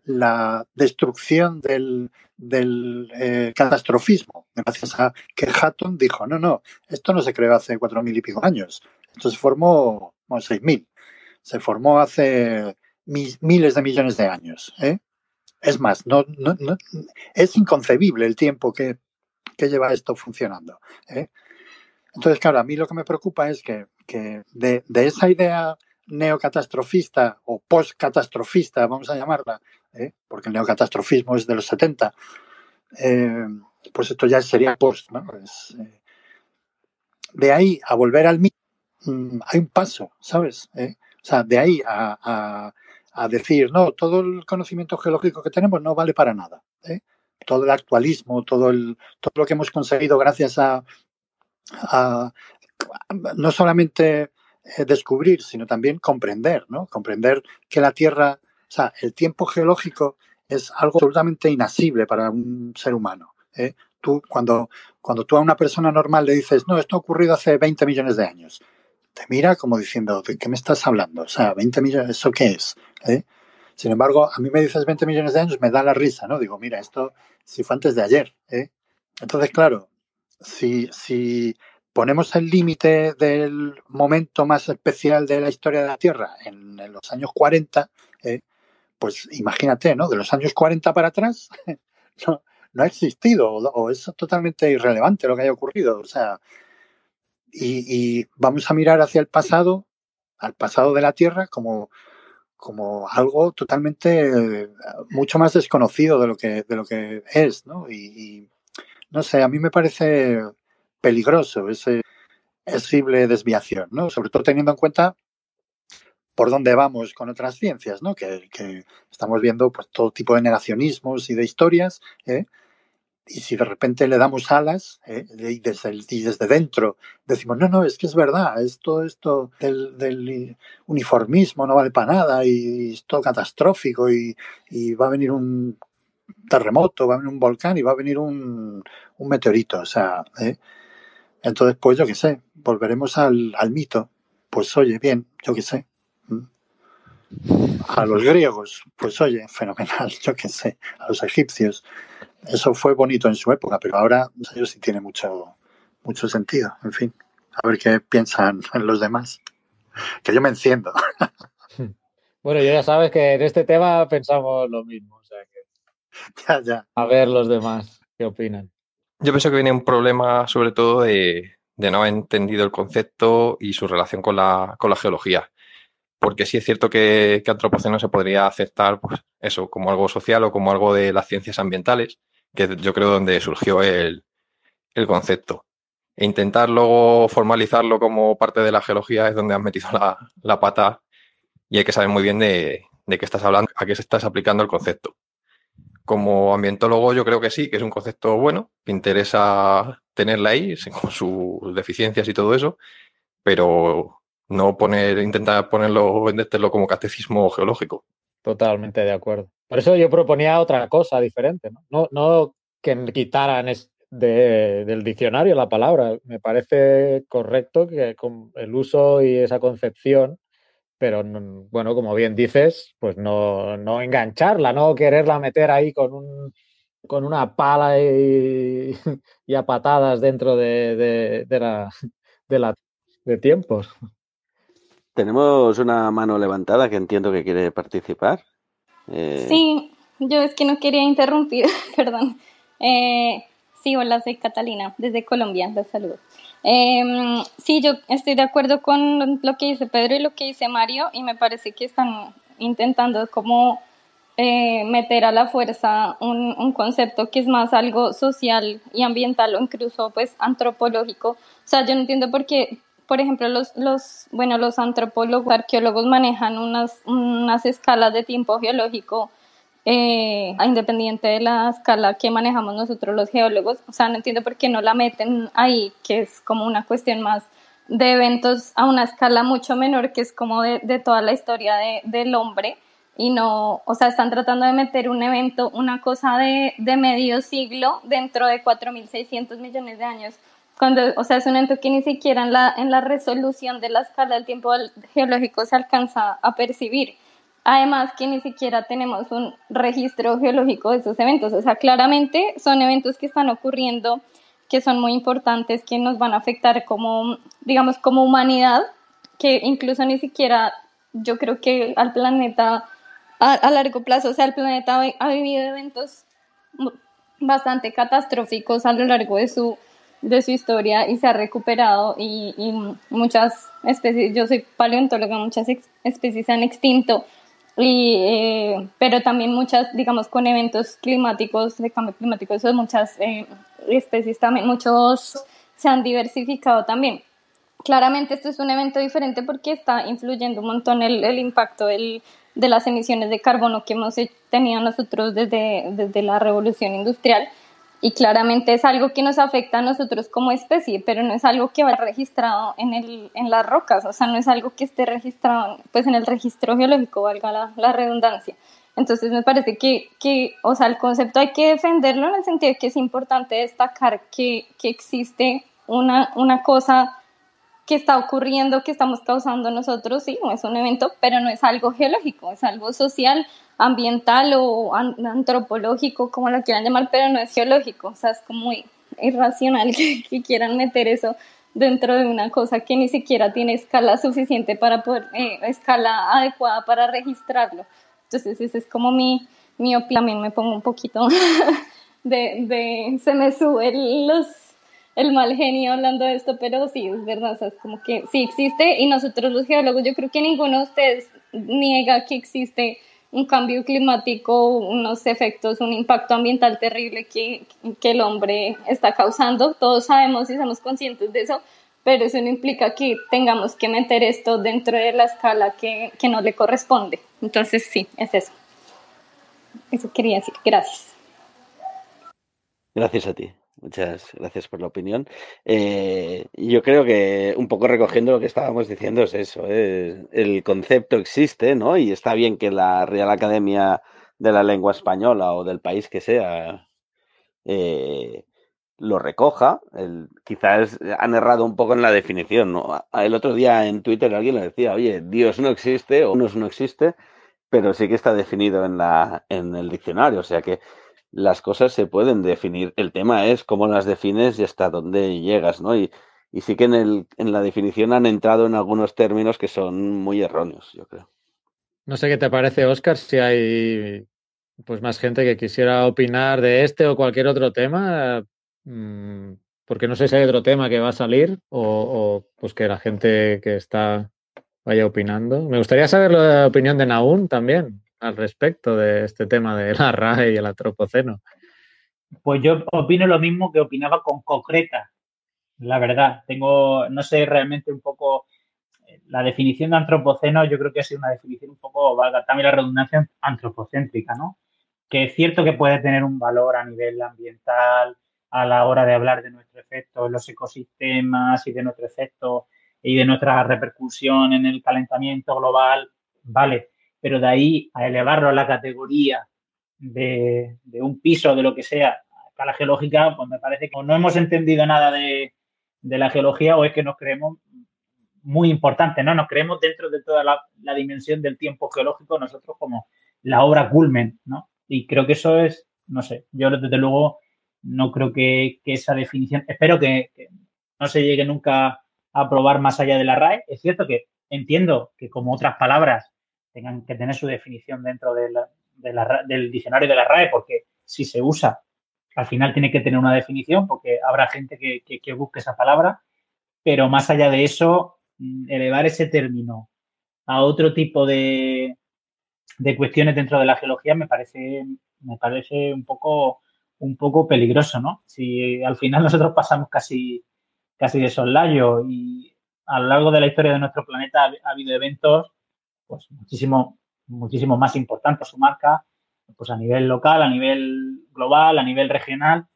la destrucción del, del catastrofismo, gracias a que Hatton dijo, no, no, esto no se creó hace cuatro mil y pico años, esto se formó, bueno, seis mil, se formó hace miles de millones de años. ¿eh? Es más, no, no, es inconcebible el tiempo que, ¿qué lleva esto funcionando? ¿eh? Entonces, claro, a mí lo que me preocupa es que, de, esa idea neocatastrofista o postcatastrofista, vamos a llamarla, ¿eh? porque el neocatastrofismo es de los 70, eh, pues esto ya sería post. ¿no? de ahí a volver al mito mm, hay un paso, ¿sabes? O sea, de ahí a, a, decir, no, todo el conocimiento geológico que tenemos no vale para nada. ¿eh? todo el actualismo, todo, el, todo lo que hemos conseguido gracias a, no solamente eh, descubrir, sino también comprender, ¿no? Comprender que la Tierra, o sea, el tiempo geológico es algo absolutamente inasible para un ser humano. ¿eh? Tú, cuando, cuando tú a una persona normal le dices, no, esto ha ocurrido hace 20 millones de años, te mira como diciendo, ¿de qué me estás hablando? O sea, 20 millones, ¿eso qué es? ¿Eh? Sin embargo, a mí me dices 20 millones de años, me da la risa, ¿no? Digo, mira, esto si fue antes de ayer. ¿eh? Entonces, claro, si, si ponemos el límite del momento más especial de la historia de la Tierra en, los años 40, ¿eh? pues imagínate, ¿no? De los años 40 para atrás, [laughs] no, ha existido o, es totalmente irrelevante lo que haya ocurrido. O sea, y, y, vamos a mirar hacia el pasado, al pasado de la Tierra, como como algo totalmente eh, mucho más desconocido de lo que, de lo que es, ¿no? Y, no sé, a mí me parece peligroso ese posible desviación, ¿no? Sobre todo teniendo en cuenta por dónde vamos con otras ciencias, ¿no? Que, que estamos viendo pues todo tipo de negacionismos y de historias, ¿eh? y si de repente le damos alas ¿eh? y, desde desde dentro decimos, no, no, es que es verdad, es todo esto del, uniformismo no vale para nada y, es todo catastrófico y, va a venir un terremoto, va a venir un volcán y va a venir un, meteorito. O sea, ¿eh? Entonces, pues yo qué sé, volveremos al, al mito. Pues oye, bien, yo qué sé. A los griegos, pues oye, fenomenal, [laughs] yo qué sé. A los egipcios, eso fue bonito en su época, pero ahora eso sí tiene mucho, mucho sentido. En fin, a ver qué piensan [laughs] los demás. Que yo me enciendo. Bueno, ya sabes que en este tema pensamos lo mismo. O sea que... [laughs] Ya, ya. A ver los demás, ¿qué opinan? Yo pienso que viene un problema sobre todo de, no haber entendido el concepto y su relación con la, con la geología. Porque sí es cierto que, que antropoceno se podría aceptar, pues, eso, como algo social o como algo de las ciencias ambientales, que yo creo donde surgió el, concepto. E intentar luego formalizarlo como parte de la geología es donde has metido la, pata y hay que saber muy bien de, qué estás hablando, a qué se estás aplicando el concepto. Como ambientólogo yo creo que sí, que es un concepto bueno, que interesa tenerla ahí, [laughs] con sus deficiencias y todo eso, pero no poner, intentar ponerlo, vendértelo como catecismo geológico. Totalmente de acuerdo. Por eso yo proponía otra cosa diferente, ¿no? No, que quitaran del diccionario la palabra. Me parece correcto que con el uso y esa concepción, pero bueno, como bien dices, pues no, no engancharla, no quererla meter ahí con un con una pala y, y a patadas dentro de, de, la, de, la, de tiempos. Tenemos una mano levantada que entiendo que quiere participar. Eh, sí, yo es que no quería interrumpir, [laughs] perdón. Eh, sí, hola, soy Catalina, desde Colombia, los saludo. Em, sí, yo estoy de acuerdo con lo que dice Pedro y lo que dice Mario, y me parece que están intentando como eh, meter a la fuerza un, un, concepto que es más algo social y ambiental o incluso pues antropológico. O sea, yo no entiendo por qué por ejemplo, los, los, bueno, los antropólogos, arqueólogos manejan unas, unas escalas de tiempo geológico eh, independiente de la escala que manejamos nosotros los geólogos. O sea, no entiendo por qué no la meten ahí, que es como una cuestión más de eventos a una escala mucho menor, que es como de, de toda la historia de, del hombre. Y no, o sea, están tratando de meter un evento, una cosa de, de medio siglo dentro de 4.600 millones de años cuando, o sea, es un evento que ni siquiera en la, en la resolución de la escala del tiempo geológico se alcanza a percibir. Además que ni siquiera tenemos un registro geológico de esos eventos. O sea, claramente son eventos que están ocurriendo, que son muy importantes, que nos van a afectar como, digamos, como humanidad, que incluso ni siquiera yo creo que al planeta a, largo plazo, o sea, el planeta ha vivido eventos bastante catastróficos a lo largo de su, de su historia y se ha recuperado y, muchas especies, yo soy paleontóloga, muchas especies se han extinto, y, eh, pero también muchas, digamos, con eventos climáticos, de cambio climático, muchas eh, especies también, muchos se han diversificado también. Claramente esto es un evento diferente porque está influyendo un montón el, el impacto del de las emisiones de carbono que hemos tenido nosotros desde, desde la revolución industrial y claramente es algo que nos afecta a nosotros como especie, pero no es algo que vaya registrado en, el, en las rocas, o sea, no es algo que esté registrado pues en el registro geológico, valga la, la redundancia. Entonces me parece que, que, o sea, el concepto hay que defenderlo en el sentido de que es importante destacar que, que existe una, una cosa que está ocurriendo, que estamos causando nosotros, sí, es un evento, pero no es algo geológico, es algo social, ambiental o antropológico, como lo quieran llamar, pero no es geológico, o sea, es como irracional [laughs] que, quieran meter eso dentro de una cosa que ni siquiera tiene escala suficiente para poder, eh, escala adecuada para registrarlo. Entonces, ese es como mi, mi opinión, también me pongo un poquito [laughs] de, de se me suben los el mal genio hablando de esto, pero sí, es verdad, o sea, es como que sí existe y nosotros los geólogos, yo creo que ninguno de ustedes niega que existe un cambio climático, unos efectos, un impacto ambiental terrible que, que el hombre está causando. Todos sabemos y somos conscientes de eso, pero eso no implica que tengamos que meter esto dentro de la escala que, que no le corresponde. Entonces, sí, es eso. Eso quería decir. Gracias. Gracias a ti. Muchas gracias por la opinión. Eh, yo creo que un poco recogiendo lo que estábamos diciendo es eso, eh, el concepto existe, ¿no? Y está bien que la Real Academia de la Lengua Española o del país que sea eh, lo recoja. El, quizás han errado un poco en la definición, ¿no? El otro día en Twitter alguien le decía, oye, Dios no existe o Dios no existe, pero sí que está definido en, la, en el diccionario, o sea que las cosas se pueden definir. El tema es cómo las defines y hasta dónde llegas, ¿no? Y, y sí que en, el, en la definición han entrado en algunos términos que son muy erróneos, yo creo. No sé qué te parece, Oscar, si hay pues más gente que quisiera opinar de este o cualquier otro tema, mm, porque no sé si hay otro tema que va a salir o, o pues que la gente que está vaya opinando. Me gustaría saber la opinión de Naún también al respecto de este tema de la RAE y el antropoceno. Pues yo opino lo mismo que opinaba con concreta, la verdad. Tengo, no sé realmente un poco eh, la definición de antropoceno, yo creo que ha sido una definición un poco, valga también la redundancia, antropocéntrica, ¿no? Que es cierto que puede tener un valor a nivel ambiental a la hora de hablar de nuestro efecto en los ecosistemas y de nuestro efecto y de nuestra repercusión en el calentamiento global, vale, pero de ahí a elevarlo a la categoría de, un piso, de lo que sea, a escala geológica, pues me parece que no hemos entendido nada de, la geología o es que nos creemos muy importante, ¿no? Nos creemos dentro de toda la, dimensión del tiempo geológico nosotros como la obra culmen, ¿no? Y creo que eso es, no sé, yo desde luego no creo que, esa definición, espero que, que, no se llegue nunca a probar más allá de la RAE. Es cierto que entiendo que como otras palabras tengan que tener su definición dentro del diccionario de la RAE, porque si se usa, al final tiene que tener una definición, porque habrá gente que, busque esa palabra, pero más allá de eso, mm, elevar ese término a otro tipo de, cuestiones dentro de la geología me parece, me parece un poco, un poco peligroso, ¿no? Si al final [laughs] nosotros pasamos casi, casi de soslayo y a lo largo de la historia de nuestro planeta ha habido eventos pues muchísimo, muchísimo más importante su marca, pues a nivel local, a nivel global, a nivel regional.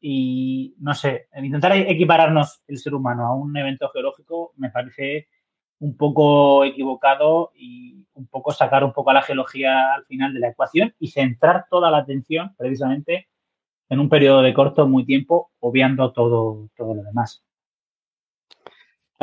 Y no sé, intentar equipararnos el ser humano a un evento geológico me parece un poco equivocado y un poco sacar un poco a la geología al final de la ecuación y centrar toda la atención precisamente en un periodo de corto, muy tiempo, obviando todo, todo lo demás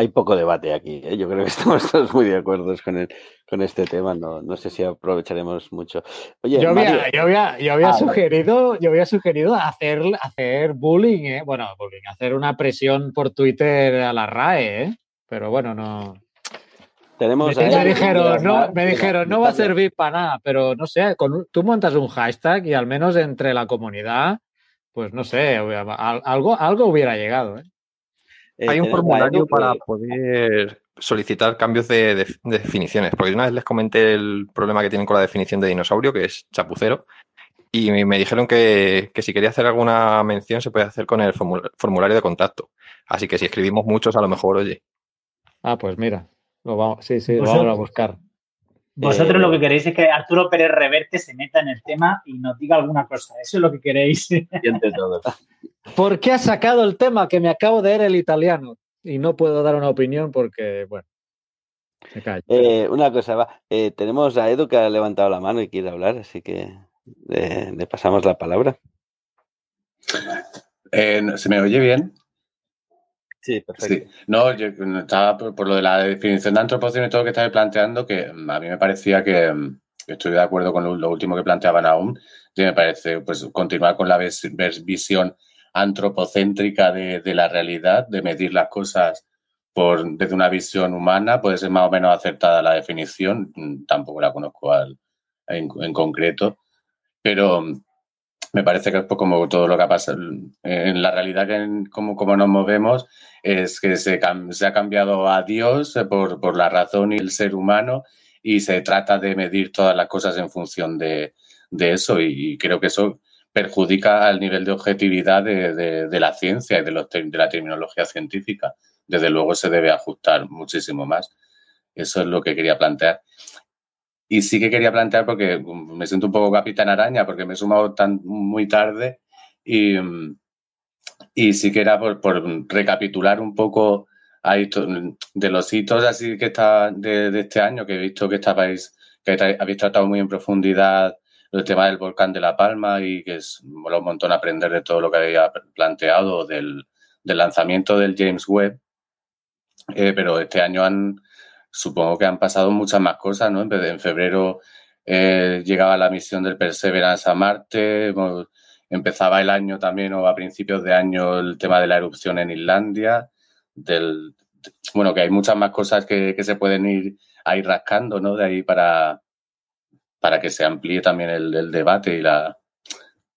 hay poco debate aquí. ¿eh? Yo creo que [laughs] estamos todos muy de acuerdo con, con este tema. No, no sé si aprovecharemos mucho. Oye, yo, había, yo había, yo había ah, sugerido, yo había sugerido hacer, hacer bullying, ¿eh? bueno, bullying, hacer una presión por Twitter a la RAE, ¿eh? pero bueno, no. Tenemos me, dijeron, no, me dijeron, no va a servir para nada, pero no sé, con, tú montas un hashtag y al menos entre la comunidad pues no sé, algo, algo hubiera llegado. ¿eh? Hay un formulario para poder solicitar cambios de, definiciones, porque una vez les comenté el problema que tienen con la definición de dinosaurio, que es chapucero, y me dijeron que, si quería hacer alguna mención se puede hacer con el formulario de contacto. Así que si escribimos muchos, a lo mejor, oye. Ah, pues mira, lo vamos, sí, sí, lo vamos a buscar. Vosotros lo que eh, queréis es que Arturo Pérez Reverte se meta en el tema y nos diga alguna cosa. Eso es lo que queréis. [laughs] ¿Por qué ha sacado el tema que me acabo de leer el italiano? Y no puedo dar una opinión porque, bueno, me callo. Eh, una cosa, va. Eh, tenemos a Edu que ha levantado la mano y quiere hablar, así que le, pasamos la palabra. ¿Se me oye bien? Sí, perfecto. No, yo estaba por, lo de la definición de antropoceno y todo lo que estabas planteando, que mm, a mí me parecía que, mm, estoy de acuerdo con lo, último que planteaban aún, y me parece pues continuar con la visión antropocéntrica de, la realidad, de medir las cosas por, desde una visión humana, puede ser más o menos acertada la definición, mm, tampoco la conozco en, concreto, pero me parece que es como todo lo que ha pasado en la realidad, que como, como nos movemos, es que se, se ha cambiado a Dios por, por, la razón y el ser humano y se trata de medir todas las cosas en función de, de eso y, creo que eso perjudica al nivel de objetividad de, de, la ciencia y de, los, de la terminología científica. Desde luego se debe ajustar muchísimo más. Eso es lo que quería plantear. Y sí que quería plantear, porque me siento un poco capitán araña, porque me he sumado tan muy tarde y, y sí que era por, recapitular un poco de los hitos así que está de, este año, que he visto que estabais, que habéis tratado muy en profundidad el tema del volcán de La Palma y que es mola un montón aprender de todo lo que había planteado del, lanzamiento del James Webb. Eh, pero este año han, supongo que han pasado muchas más cosas, ¿no? En febrero eh, llegaba la misión del Perseverance a Marte, empezaba el año también o a principios de año el tema de la erupción en Islandia, bueno, que hay muchas más cosas que, se pueden ir ahí rascando, ¿no? De ahí para, para que se amplíe también el, debate y la...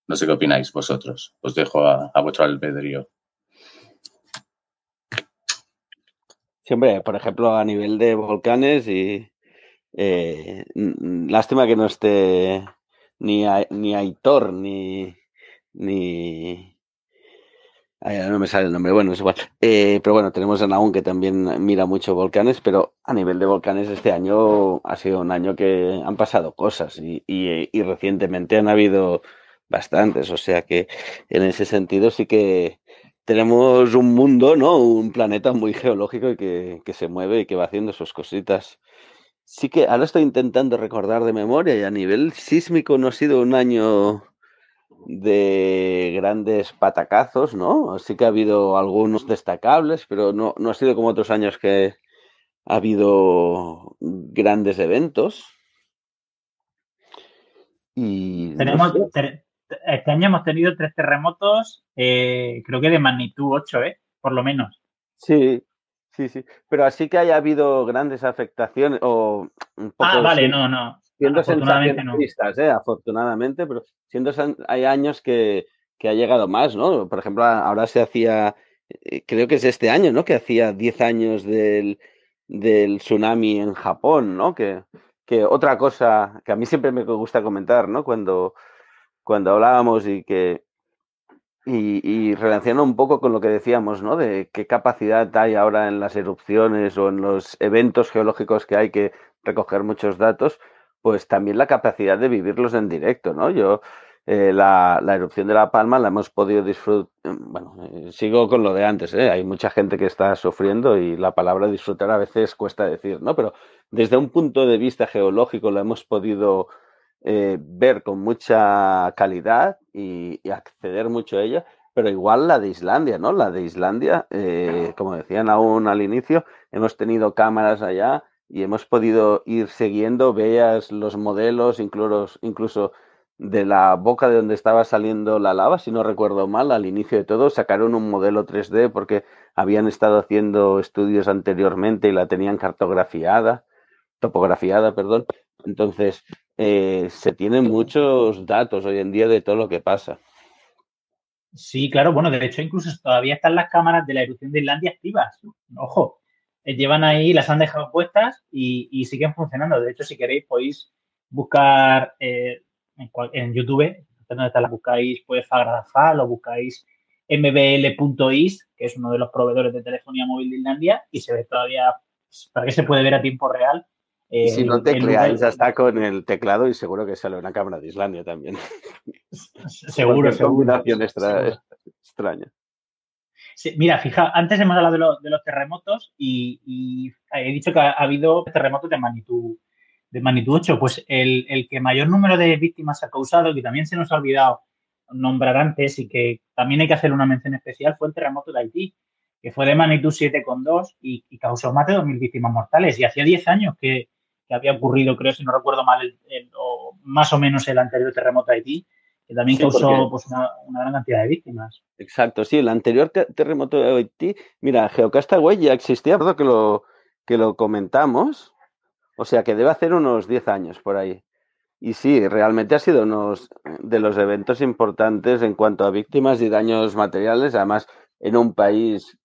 No sé qué opináis vosotros. Os dejo a, a vuestro albedrío. Siempre, por ejemplo, a nivel de volcanes y eh, lástima que no esté ni, ni Aitor ni ni no me sale el nombre, bueno, es igual. Eh, pero bueno, tenemos a Naun que también mira mucho volcanes, pero a nivel de volcanes este año ha sido un año que han pasado cosas y, y recientemente han habido bastantes, o sea que en ese sentido sí que tenemos un mundo, ¿no? Un planeta muy geológico y que, se mueve y que va haciendo sus cositas. Sí que ahora estoy intentando recordar de memoria y a nivel sísmico no ha sido un año de grandes patacazos, ¿no? Sí que ha habido algunos destacables, pero no, no ha sido como otros años que ha habido grandes eventos. Y Tenemos, este año hemos tenido tres terremotos, eh, creo que de magnitud 8, ¿eh? Por lo menos. Sí, sí, sí. Pero así que haya habido grandes afectaciones o un poco Ah, vale, no, no. Siendo afortunadamente no. ¿eh? Afortunadamente, pero siendo hay años que, que, ha llegado más, ¿no? Por ejemplo, ahora se hacía, eh, creo que es este año, ¿no? Que hacía 10 años del, del tsunami en Japón, ¿no? Que, que otra cosa que a mí siempre me gusta comentar, ¿no? Cuando cuando hablábamos y que y, relacionando un poco con lo que decíamos, ¿no? De qué capacidad hay ahora en las erupciones o en los eventos geológicos que hay que recoger muchos datos, pues también la capacidad de vivirlos en directo, ¿no? Yo eh, la, la, erupción de La Palma la hemos podido disfrutar, bueno, eh, sigo con lo de antes, ¿eh? hay mucha gente que está sufriendo y la palabra disfrutar a veces cuesta decir, ¿no? Pero desde un punto de vista geológico la hemos podido eh, ver con mucha calidad y, acceder mucho a ella, pero igual la de Islandia, ¿no? La de Islandia, eh, como decían aún al inicio, hemos tenido cámaras allá y hemos podido ir siguiendo, veas los modelos, incluso, incluso de la boca de donde estaba saliendo la lava, si no recuerdo mal, al inicio de todo, sacaron un modelo 3D porque habían estado haciendo estudios anteriormente y la tenían cartografiada, topografiada, perdón. Entonces, eh, se tienen muchos datos hoy en día de todo lo que pasa. Sí, claro, bueno, de hecho incluso todavía están las cámaras de la erupción de Islandia activas. Ojo, eh, llevan ahí, las han dejado puestas y, siguen funcionando. De hecho, si queréis podéis buscar eh, en, YouTube, donde está, la buscáis pues Fagradafal o buscáis mbl.is, que es uno de los proveedores de telefonía móvil de Islandia, y se ve todavía, para que se puede ver a tiempo real. Si no tecleáis, ya está con el teclado y seguro que sale una cámara de Islandia también. Seguro, seguro. combinación extraña. mira, fija, antes hemos hablado de, los terremotos y, he dicho que ha, habido terremotos de magnitud de magnitud 8. Pues el, el, que mayor número de víctimas ha causado, que también se nos ha olvidado nombrar antes y que también hay que hacer una mención especial, fue el terremoto de Haití, que fue de magnitud 7,2 y, y causó más de 2.000 víctimas mortales. Y hacía 10 años que, había ocurrido, creo, si no recuerdo mal, o más o menos el anterior terremoto de Haití, que también causó pues, una, gran cantidad de víctimas. Exacto, sí, el anterior terremoto de Haití, mira, Geocastaway ya existía, perdón que lo, que lo comentamos, o sea que debe hacer unos 10 años por ahí. Y sí, realmente ha sido uno de los eventos importantes en cuanto a víctimas y daños materiales, además en un país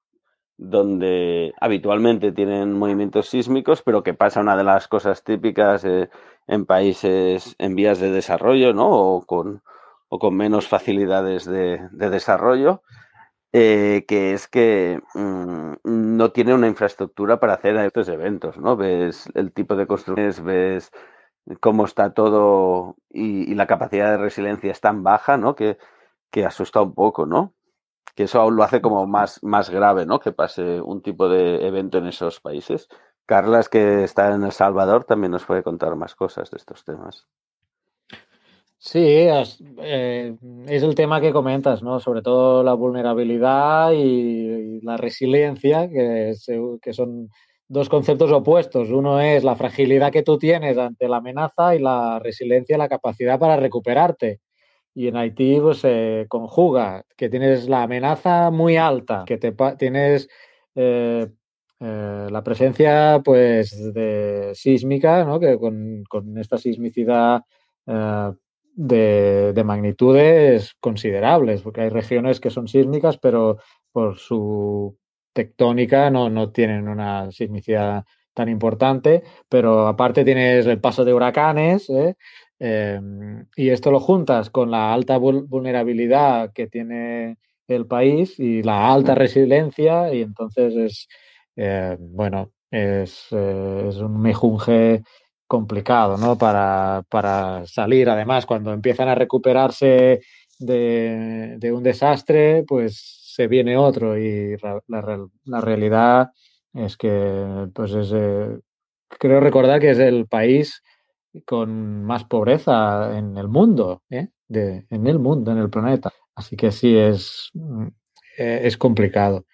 donde habitualmente tienen movimientos sísmicos, pero que pasa una de las cosas típicas eh, en países en vías de desarrollo, ¿no? O con, o con menos facilidades de, desarrollo, eh, que es que mm, no tiene una infraestructura para hacer estos eventos, ¿no? Ves el tipo de construcciones, ves cómo está todo y, la capacidad de resiliencia es tan baja, ¿no? Que, que, asusta un poco, ¿no? Que eso aún lo hace como más, más grave, ¿no? Que pase un tipo de evento en esos países. Carla, es que está en El Salvador, también nos puede contar más cosas de estos temas. Sí, es, eh, es el tema que comentas, ¿no? Sobre todo la vulnerabilidad y, la resiliencia, que, que son dos conceptos opuestos. Uno es la fragilidad que tú tienes ante la amenaza y la resiliencia, la capacidad para recuperarte. Y en Haití pues, se conjuga que tienes la amenaza muy alta, que te, tienes eh, eh, la presencia pues, sísmica, ¿no? que con, esta sismicidad eh, de, de, magnitudes considerables, porque hay regiones que son sísmicas, pero por su tectónica no, no tienen una sismicidad tan importante, pero aparte tienes el paso de huracanes. Em, y esto lo juntas con la alta vulnerabilidad que tiene el país y la alta resiliencia y entonces es, eh, bueno, es, eh, es, un mejunje complicado, ¿no? Para, para, salir, además, cuando empiezan a recuperarse de, de un desastre, pues se viene otro y la, realidad es que, pues es, eh, creo recordar que es el país con más pobreza en el mundo, ¿eh? de, en el mundo, en el planeta. Así que sí, es, mm, eh, es complicado.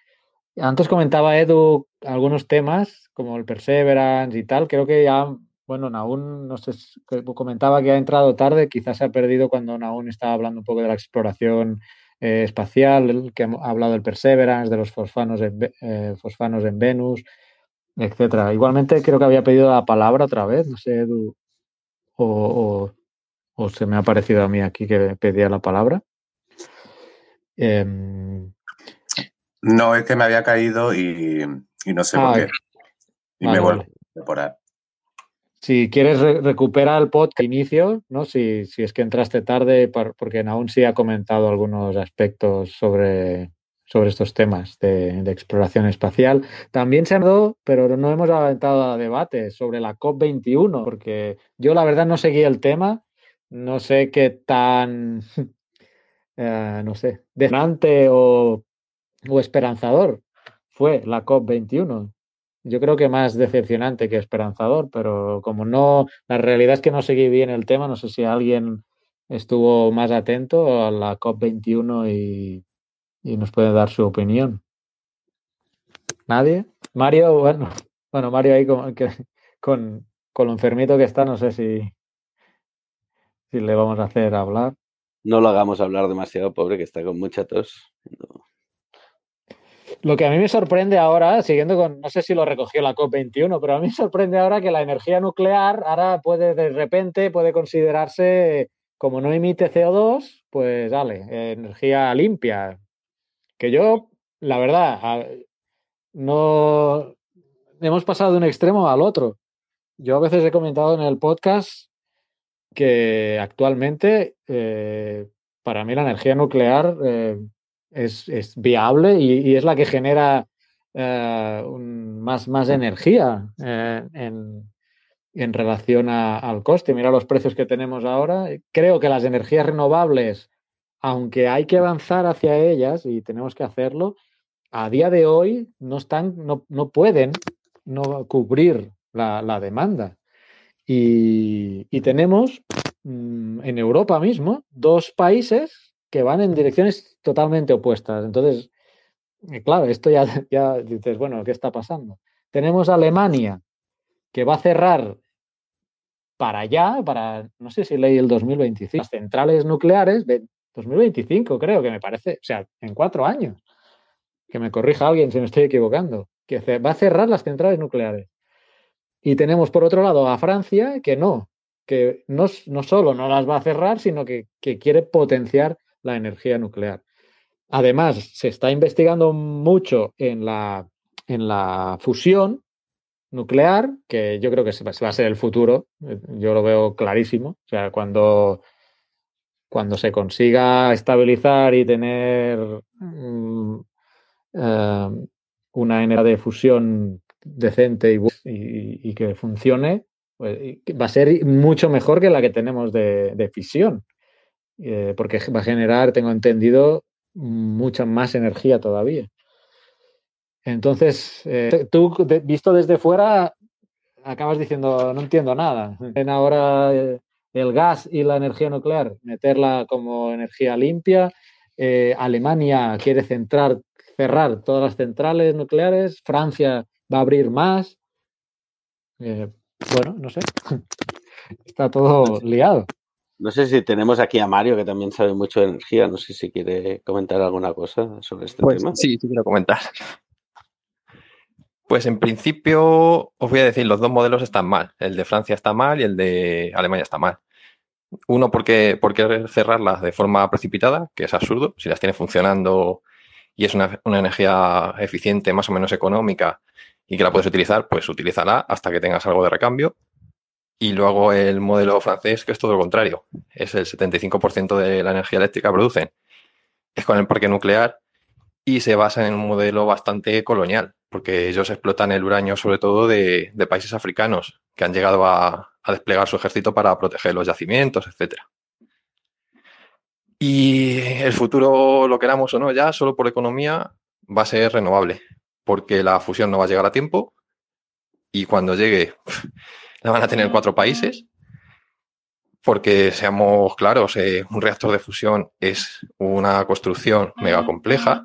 Antes comentaba Edu algunos temas como el Perseverance y tal. Creo que ya, bueno, aún no sé, comentaba que ha entrado tarde, quizás se ha perdido cuando aún estaba hablando un poco de la exploración eh, espacial, que ha hablado del Perseverance, de los fosfanos en, eh, fosfanos en Venus, etcétera. Igualmente creo que había pedido la palabra otra vez, no sé, o, se me ha parecido a mí aquí que pedía la palabra. Em, no, es que me había caído y, no sé por ah, qué. Y me vuelvo a incorporar. Si quieres recuperar el podcast inicio, ¿no? Si, si, es que entraste tarde, porque aún sí ha comentado algunos aspectos sobre, sobre estos temas de, exploración espacial. También se ha dado, pero no hemos aventado a debate sobre la COP21, porque yo la verdad no seguí el tema, no sé qué tan, [laughs] eh, no sé, detonante o, o esperanzador fue la COP21 yo creo que más decepcionante que esperanzador, pero como no, la realidad es que no seguí bien el tema, no sé si alguien estuvo más atento a la COP21 y, nos puede dar su opinión. ¿Nadie? Mario, bueno, bueno, Mario ahí con, con, con lo enfermito que está, no sé si, si le vamos a hacer hablar. No lo hagamos hablar demasiado, pobre, que está con mucha tos. Lo que a mí me sorprende ahora, siguiendo con, no sé si lo recogió la COP21, pero a mí me sorprende ahora que la energía nuclear ahora puede de repente, puede considerarse como no emite CO2, pues dale, energía limpia. Que yo, la verdad, no hemos pasado de un extremo al otro. Yo a veces he comentado en el podcast que actualmente eh, para mí la energía nuclear eh, es, viable y, es la que genera eh, más, más energía en, en relación al coste. Mira los precios que tenemos ahora. Creo que las energías renovables, aunque hay que avanzar hacia ellas y tenemos que hacerlo, a día de hoy no están, no, no pueden no cubrir la, demanda. Y, tenemos mm, en Europa mismo dos países que van en direcciones totalmente opuestas. Entonces, eh, claro, esto ya, [laughs] ya dices, bueno, ¿qué está pasando? Tenemos Alemania, que va a cerrar para allá, para, no sé si leí el 2025, las centrales nucleares 2025, creo que me parece, o sea, en cuatro años. Que me corrija alguien si me estoy equivocando, que va a cerrar las centrales nucleares. Y tenemos por otro lado a Francia que no, que no, no solo no las va a cerrar, sino que, que quiere potenciar la energía nuclear. Además, se está investigando mucho en la, en la fusión nuclear, que yo creo que va a ser el futuro, eh, yo lo veo clarísimo. O sea, cuando, cuando se consiga estabilizar y tener mm, eh, una energía de fusión decente y, que funcione, pues, va a ser mucho mejor que la que tenemos de, fisión, eh, porque va a generar, tengo entendido, mucha más energía todavía. Entonces, eh, tú, visto desde fuera, acabas diciendo, no entiendo nada. En ahora eh, el gas y la energía nuclear, meterla como energía limpia. Eh, Alemania quiere centrar, cerrar todas las centrales nucleares. Francia va a abrir más. bueno, no sé. [laughs] Está todo liado. No sé si tenemos aquí a Mario, que también sabe mucho de energía. No sé si quiere comentar alguna cosa sobre este pues tema. Sí, sí quiero comentar. Pues en principio os voy a decir, los dos modelos están mal. El de Francia está mal y el de Alemania está mal. Uno porque, porque cerrarlas de forma precipitada, que es absurdo. Si las tiene funcionando y es una, energía eficiente, más o menos económica y que la puedes utilizar, pues utilízala hasta que tengas algo de recambio. Y luego el modelo francés, que es todo lo contrario. Es el 75% de la energía eléctrica que producen. Es con el parque nuclear y se basa en un modelo bastante colonial porque ellos explotan el uranio sobre todo de, países africanos que han llegado a, desplegar su ejército para proteger los yacimientos, etc. Y el futuro, lo queramos o no, ya solo por economía va a ser renovable, porque la fusión no va a llegar a tiempo y cuando llegue [laughs] la van a tener cuatro países, porque seamos claros, eh, un reactor de fusión es una construcción mega compleja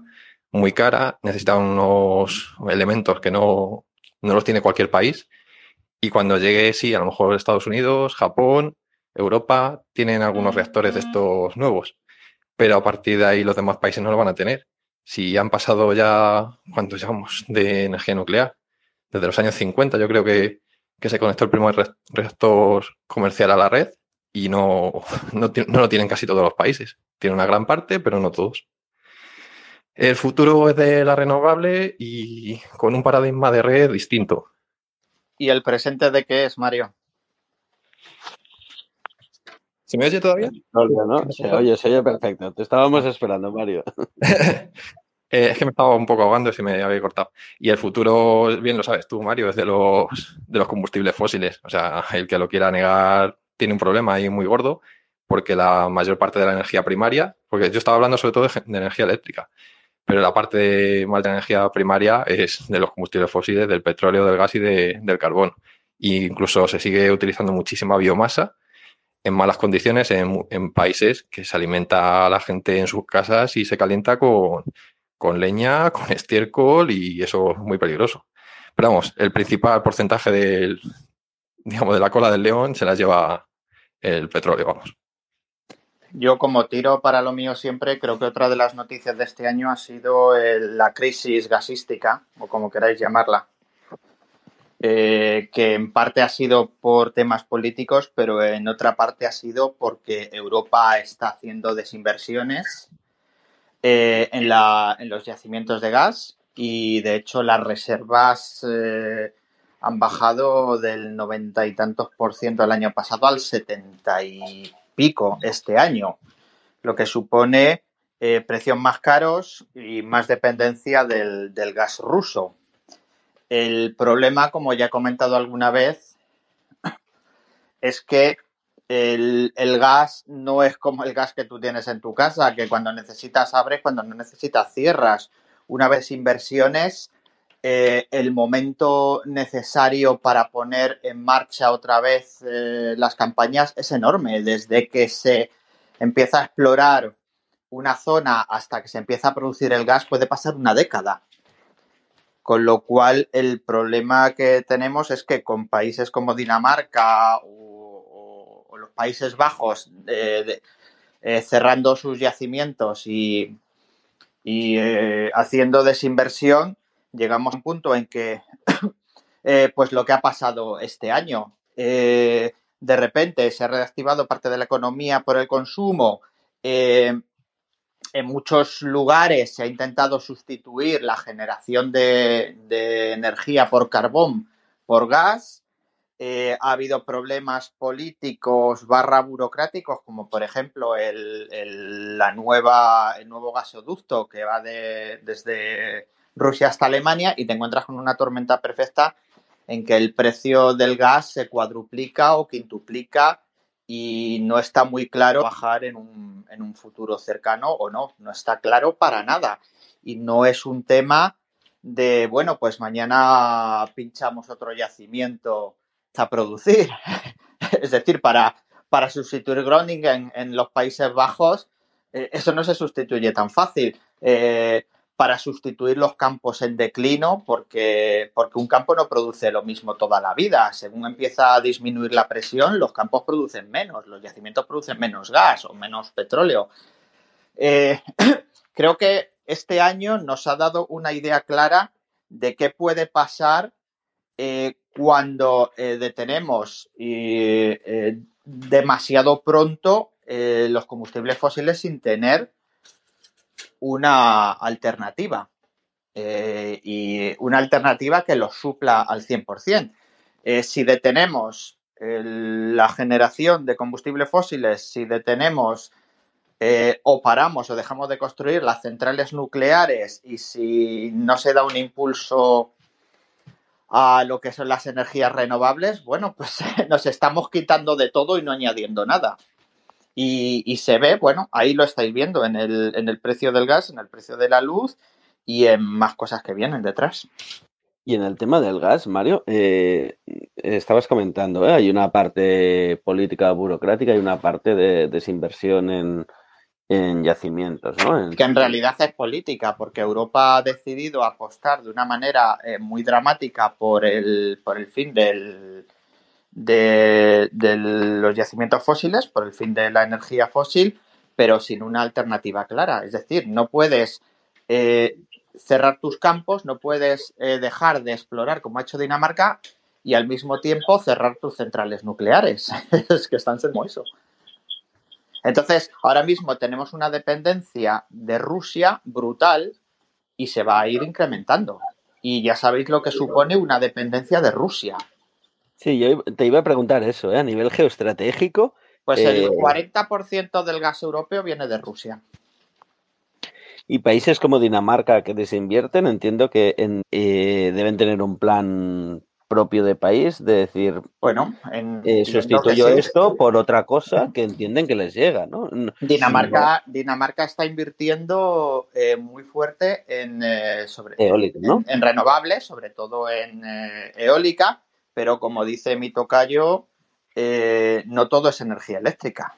muy cara, necesita unos elementos que no, no los tiene cualquier país. Y cuando llegue, sí, a lo mejor Estados Unidos, Japón, Europa, tienen algunos reactores de estos nuevos. Pero a partir de ahí los demás países no lo van a tener. Si han pasado ya, ¿cuántos llevamos de energía nuclear? Desde los años 50 yo creo que, que se conectó el primer reactor comercial a la red y no, [laughs] no, no lo tienen casi todos los países. Tiene una gran parte, pero no todos. El futuro es de la renovable y con un paradigma de red distinto. ¿Y el presente de qué es, Mario? ¿Se me oye todavía? No, no, se oye, se oye perfecto. Te estábamos esperando, Mario. [laughs] Eh, es que me estaba un poco ahogando y se me había cortado. Y el futuro, bien lo sabes tú, Mario, es de los, de los combustibles fósiles. O sea, el que lo quiera negar tiene un problema ahí muy gordo, porque la mayor parte de la energía primaria, porque yo estaba hablando sobre todo de energía eléctrica, pero la parte más de energía primaria es de los combustibles fósiles, del petróleo, del gas y del carbón. E incluso se sigue utilizando muchísima biomasa en malas condiciones en, países que se alimenta a la gente en sus casas y se calienta con, con leña, con estiércol y eso es muy peligroso. Pero vamos, el principal porcentaje del, digamos, de la cola del león se la lleva el petróleo, vamos. Yo como tiro para lo mío siempre, creo que otra de las noticias de este año ha sido la crisis gasística, o como queráis llamarla. eh, que en parte ha sido por temas políticos, pero en otra parte ha sido porque Europa está haciendo desinversiones eh, en, la, en, los yacimientos de gas y de hecho las reservas eh, han bajado del noventa y tantos por ciento el año pasado al setenta y pico este año, lo que supone eh, precios más caros y más dependencia del, del gas ruso. El problema, como ya he comentado alguna vez, [coughs] es que el, el, gas no es como el gas que tú tienes en tu casa, que cuando necesitas abres, cuando no necesitas cierras. Una vez inversiones, eh, el momento necesario para poner en marcha otra vez eh, las campañas es enorme. Desde que se empieza a explorar una zona hasta que se empieza a producir el gas puede pasar una década. Con lo cual, el problema que tenemos es que con países como Dinamarca o, los Países Bajos eh, cerrando sus yacimientos y, haciendo desinversión, llegamos a un punto en que, [coughs] eh, pues lo que ha pasado este año, de repente se ha reactivado parte de la economía por el consumo, en muchos lugares se ha intentado sustituir la generación de, energía por carbón por gas. Eh, ha habido problemas políticos barra burocráticos, como por ejemplo el, el nuevo gasoducto que va de, desde Rusia hasta Alemania y te encuentras con una tormenta perfecta en que el precio del gas se cuadruplica o quintuplica y no está muy claro bajar en un, en un futuro cercano o no, no está claro para nada. Y no es un tema de, bueno, pues mañana pinchamos otro yacimiento a producir. [laughs] es decir, para, para sustituir Groningen en, los Países Bajos, eh, eso no se sustituye tan fácil. Eh, para sustituir los campos en declino, porque, porque un campo no produce lo mismo toda la vida. Según empieza a disminuir la presión, los campos producen menos, los yacimientos producen menos gas o menos petróleo. Eh, [coughs] creo que este año nos ha dado una idea clara de qué puede pasar eh, cuando eh, detenemos demasiado pronto los combustibles fósiles sin tener una alternativa eh, y una alternativa que los supla al 100%. Eh, si detenemos la generación de combustibles fósiles, si detenemos eh, o paramos o dejamos de construir las centrales nucleares y si no se da un impulso a lo que son las energías renovables, bueno, pues [laughs] nos estamos quitando de todo y no añadiendo nada. Y, y, se ve, bueno, ahí lo estáis viendo en el, en el precio del gas, en el precio de la luz y en más cosas que vienen detrás. Y en el tema del gas, Mario, eh, estabas comentando, ¿eh? hay una parte política burocrática y una parte de desinversión en, en yacimientos, ¿no? En... Que en realidad es política, porque Europa ha decidido apostar de una manera eh, muy dramática por el, por el fin del, de, los yacimientos fósiles, por el fin de la energía fósil, pero sin una alternativa clara. Es decir, no puedes eh, cerrar tus campos, no puedes eh, dejar de explorar como ha hecho Dinamarca y al mismo tiempo cerrar tus centrales nucleares. [laughs] es que están como eso. Entonces, ahora mismo tenemos una dependencia de Rusia brutal y se va a ir incrementando. Y ya sabéis lo que supone una dependencia de Rusia. Sí, yo te iba a preguntar eso, ¿eh? a nivel geoestratégico. Pues el eh... 40% del gas europeo viene de Rusia. Y países como Dinamarca que desinvierten, entiendo que en, eh, deben tener un plan propio de país, de decir, bueno, en, eh, sustituyo sí. esto por otra cosa que entienden que les llega, ¿no? Dinamarca, Dinamarca está invirtiendo eh, muy fuerte en, sobre, eólica, ¿no? en, en, renovables, sobre todo en eólica, pero como dice mi tocayo, eh, no todo es energía eléctrica.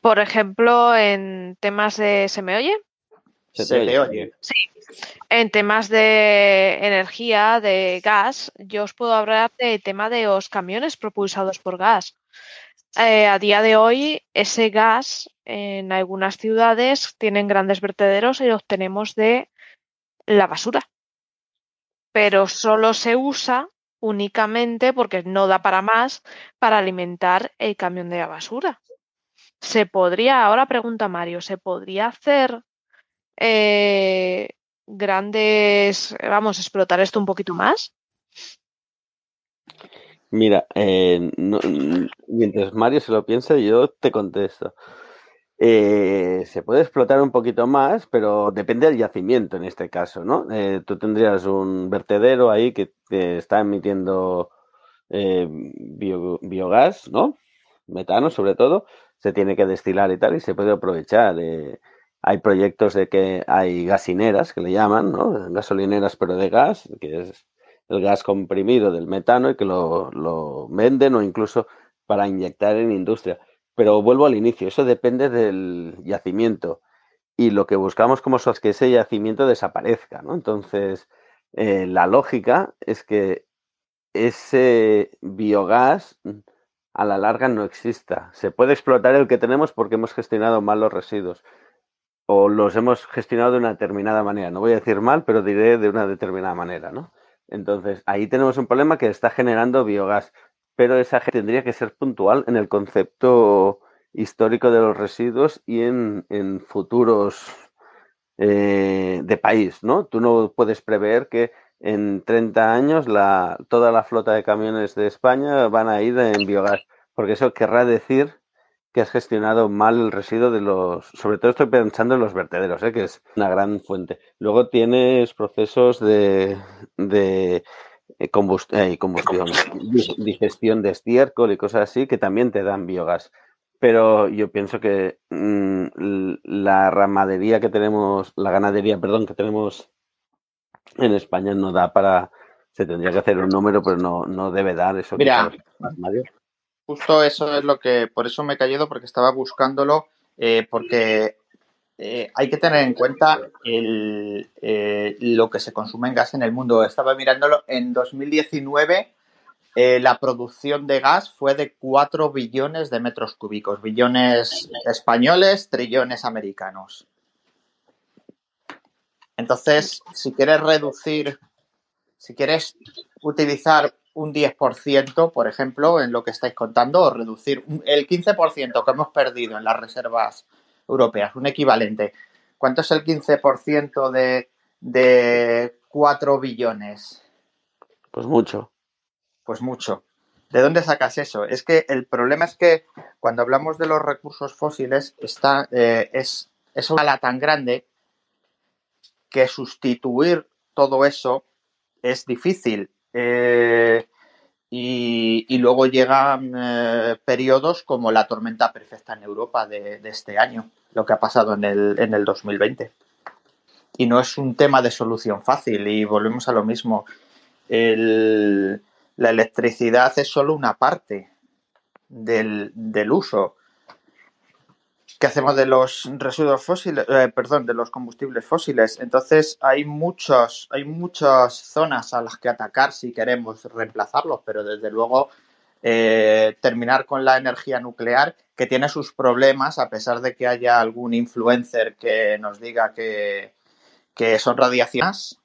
Por ejemplo, en temas de... ¿Se me oye? Se, Se te oye. Sí. En temas de energía, de gas, yo os puedo hablar del tema de los camiones propulsados por gas. Eh, a día de hoy, ese gas en algunas ciudades tienen grandes vertederos y lo obtenemos de la basura. Pero solo se usa únicamente porque no da para más para alimentar el camión de la basura. Se podría, ahora pregunta Mario, ¿se podría hacer eh, grandes, vamos, explotar esto un poquito más? Mira, eh, mientras Mario se lo piensa, yo te contesto. Eh, se puede explotar un poquito más, pero depende del yacimiento en este caso, ¿no? Eh, tú tendrías un vertedero ahí que te está emitiendo eh, biogás, ¿no? Metano sobre todo, se tiene que destilar y tal, y se puede aprovechar. hay proyectos de que hay gasineras, que le llaman, ¿no? Gasolineras, pero de gas, que es el gas comprimido del metano y que lo, lo venden o incluso para inyectar en industria pero vuelvo al inicio, eso depende del yacimiento. Y lo que buscamos como es que ese yacimiento desaparezca, ¿no? Entonces, eh, la lógica es que ese biogás a la larga no exista. Se puede explotar el que tenemos porque hemos gestionado mal los residuos o los hemos gestionado de una determinada manera. No voy a decir mal, pero diré de una determinada manera, ¿no? Entonces, ahí tenemos un problema que está generando biogás pero esa tendría que ser puntual en el concepto histórico de los residuos y en, futuros eh, de país, ¿no? Tú no puedes prever que en 30 años toda la flota de camiones de España van a ir en biogás, porque eso querrá decir que has gestionado mal el residuo de los, sobre todo estoy pensando en los vertederos, ¿eh? que es una gran fuente. Luego tienes procesos de eh, eh, combustión, digestión de estiércol y cosas así que también te dan biogás. Pero yo pienso que mm, la ramadería que tenemos, la ganadería, perdón, que tenemos en España no da para, se tendría que hacer un número, pero no, no debe dar eso. Mira, justo eso es lo que, por eso me he caído, porque estaba buscándolo, eh, porque eh, hay que tener en cuenta eh, lo que se consume en gas en el mundo. Estaba mirándolo, en 2019 eh, la producción de gas fue de 4 billones de metros cúbicos, billones españoles, trillones americanos. Entonces, si quieres reducir, si quieres utilizar un 10%, por ejemplo, en lo que estáis contando, o reducir el 15% que hemos perdido en las reservas europeas, un equivalente. ¿Cuánto es el 15% de, de 4 billones? Pues mucho. Pues mucho. ¿De dónde sacas eso? Es que el problema es que cuando hablamos de los recursos fósiles está, eh, es, es una ala tan grande que sustituir todo eso es difícil. Eh, y, luego llegan eh, periodos como la tormenta perfecta en Europa de, este año, lo que ha pasado en el, en el 2020. Y no es un tema de solución fácil y volvemos a lo mismo. la electricidad es solo una parte del, del uso. ¿Qué hacemos de los residuos fósiles, eh, perdón, de los combustibles fósiles? Entonces hay muchos, hay muchas zonas a las que atacar si queremos reemplazarlos, pero desde luego eh, terminar con la energía nuclear, que tiene sus problemas, a pesar de que haya algún influencer que nos diga que, son radiaciones.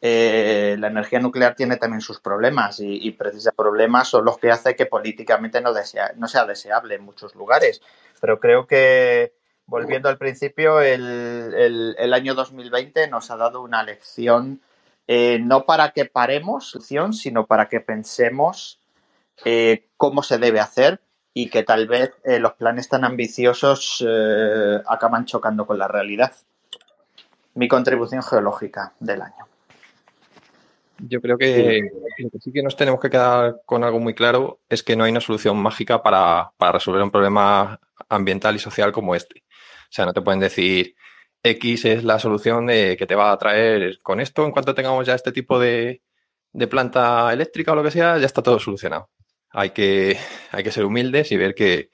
Eh, la energía nuclear tiene también sus problemas y, y precisamente problemas son los que hace que políticamente no, no sea deseable en muchos lugares. Pero creo que, volviendo al principio, el, año 2020 nos ha dado una lección eh, no para que paremos, sino para que pensemos eh, cómo se debe hacer y que tal vez eh, los planes tan ambiciosos acaban chocando con la realidad. Mi contribución geológica del año. Yo creo que lo que sí que nos tenemos que quedar con algo muy claro es que no hay una solución mágica para, para resolver un problema ambiental y social como este. O sea, no te pueden decir X es la solución de, que te va a traer con esto, en cuanto tengamos ya este tipo de, de planta eléctrica o lo que sea, ya está todo solucionado. Hay que, hay que ser humildes y ver que,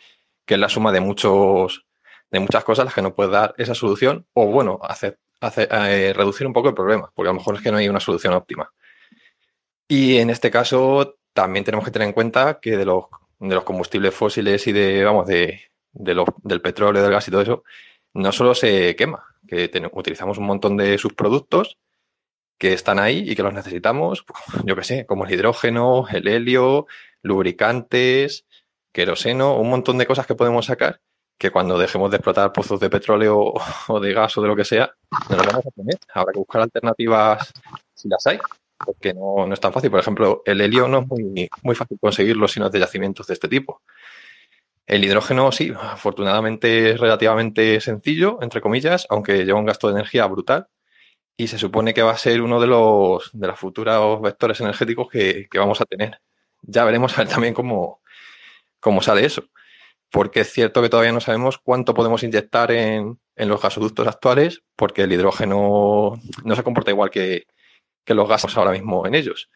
que, es la suma de muchos de muchas cosas las que no puede dar esa solución o bueno, hacer, hacer eh, reducir un poco el problema, porque a lo mejor es que no hay una solución óptima. Y en este caso también tenemos que tener en cuenta que de los, de los combustibles fósiles y de, vamos, de, del petróleo, del gas y todo eso, no solo se quema, que utilizamos un montón de subproductos que están ahí y que los necesitamos, [laughs] yo qué sé, como el hidrógeno, el helio, lubricantes, queroseno, un montón de cosas que podemos sacar que cuando dejemos de explotar pozos de petróleo [laughs] o de gas o de lo que sea, no los vamos a tener. Habrá que buscar alternativas si las hay, porque no, no es tan fácil. Por ejemplo, el helio no es muy, muy fácil conseguirlo si no de yacimientos de este tipo. El hidrógeno, sí, afortunadamente es relativamente sencillo, entre comillas, aunque lleva un gasto de energía brutal. Y se supone que va a ser uno de los de los futuros vectores energéticos que, que vamos a tener. Ya veremos a ver también cómo, cómo sale eso porque es cierto que todavía no sabemos cuánto podemos inyectar en, los gasoductos actuales, porque el hidrógeno no se comporta igual que, los gases ahora mismo en ellos.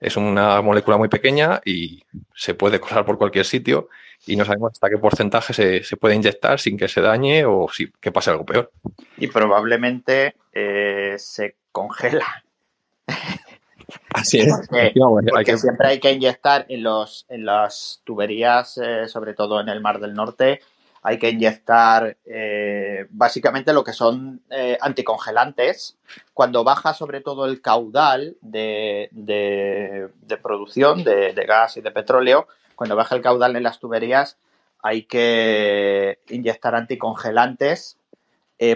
Es una molécula muy pequeña y se puede colar por cualquier sitio y no sabemos hasta qué porcentaje se, puede inyectar sin que se dañe o si, que pase algo peor. Y probablemente eh, se congela. Así es. Porque, siempre hay que inyectar en, los, en las tuberías, eh, sobre todo en el Mar del Norte, hay que inyectar eh, básicamente lo que son eh, anticongelantes. Cuando baja sobre todo el caudal de, producción de, gas y de petróleo, cuando baja el caudal en las tuberías, hay que inyectar anticongelantes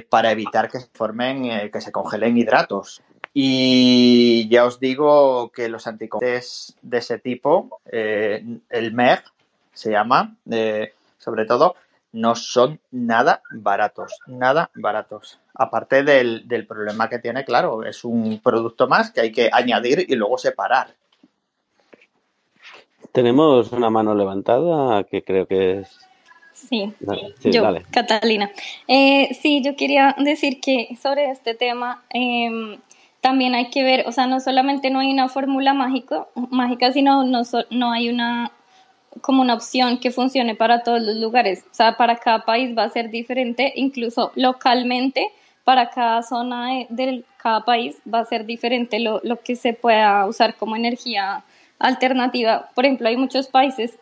para evitar que se formen, que se congelen hidratos. Y ya os digo que los anticonceptivos de ese tipo, eh, el MEG se llama, eh, sobre todo, no son nada baratos, nada baratos. Aparte del, del, problema que tiene, claro, es un producto más que hay que añadir y luego separar. Tenemos una mano levantada que creo que es. Sí, yo, Catalina. Eh, sí, yo quería decir que sobre este tema, em, también hay que ver, o sea, no solamente no hay una fórmula mágico, mágica, sino no, no hay una como una opción que funcione para todos los lugares. O sea, para cada país va a ser diferente, incluso localmente, para cada zona de, cada país va a ser diferente lo, lo que se pueda usar como energía alternativa. Por ejemplo, hay muchos países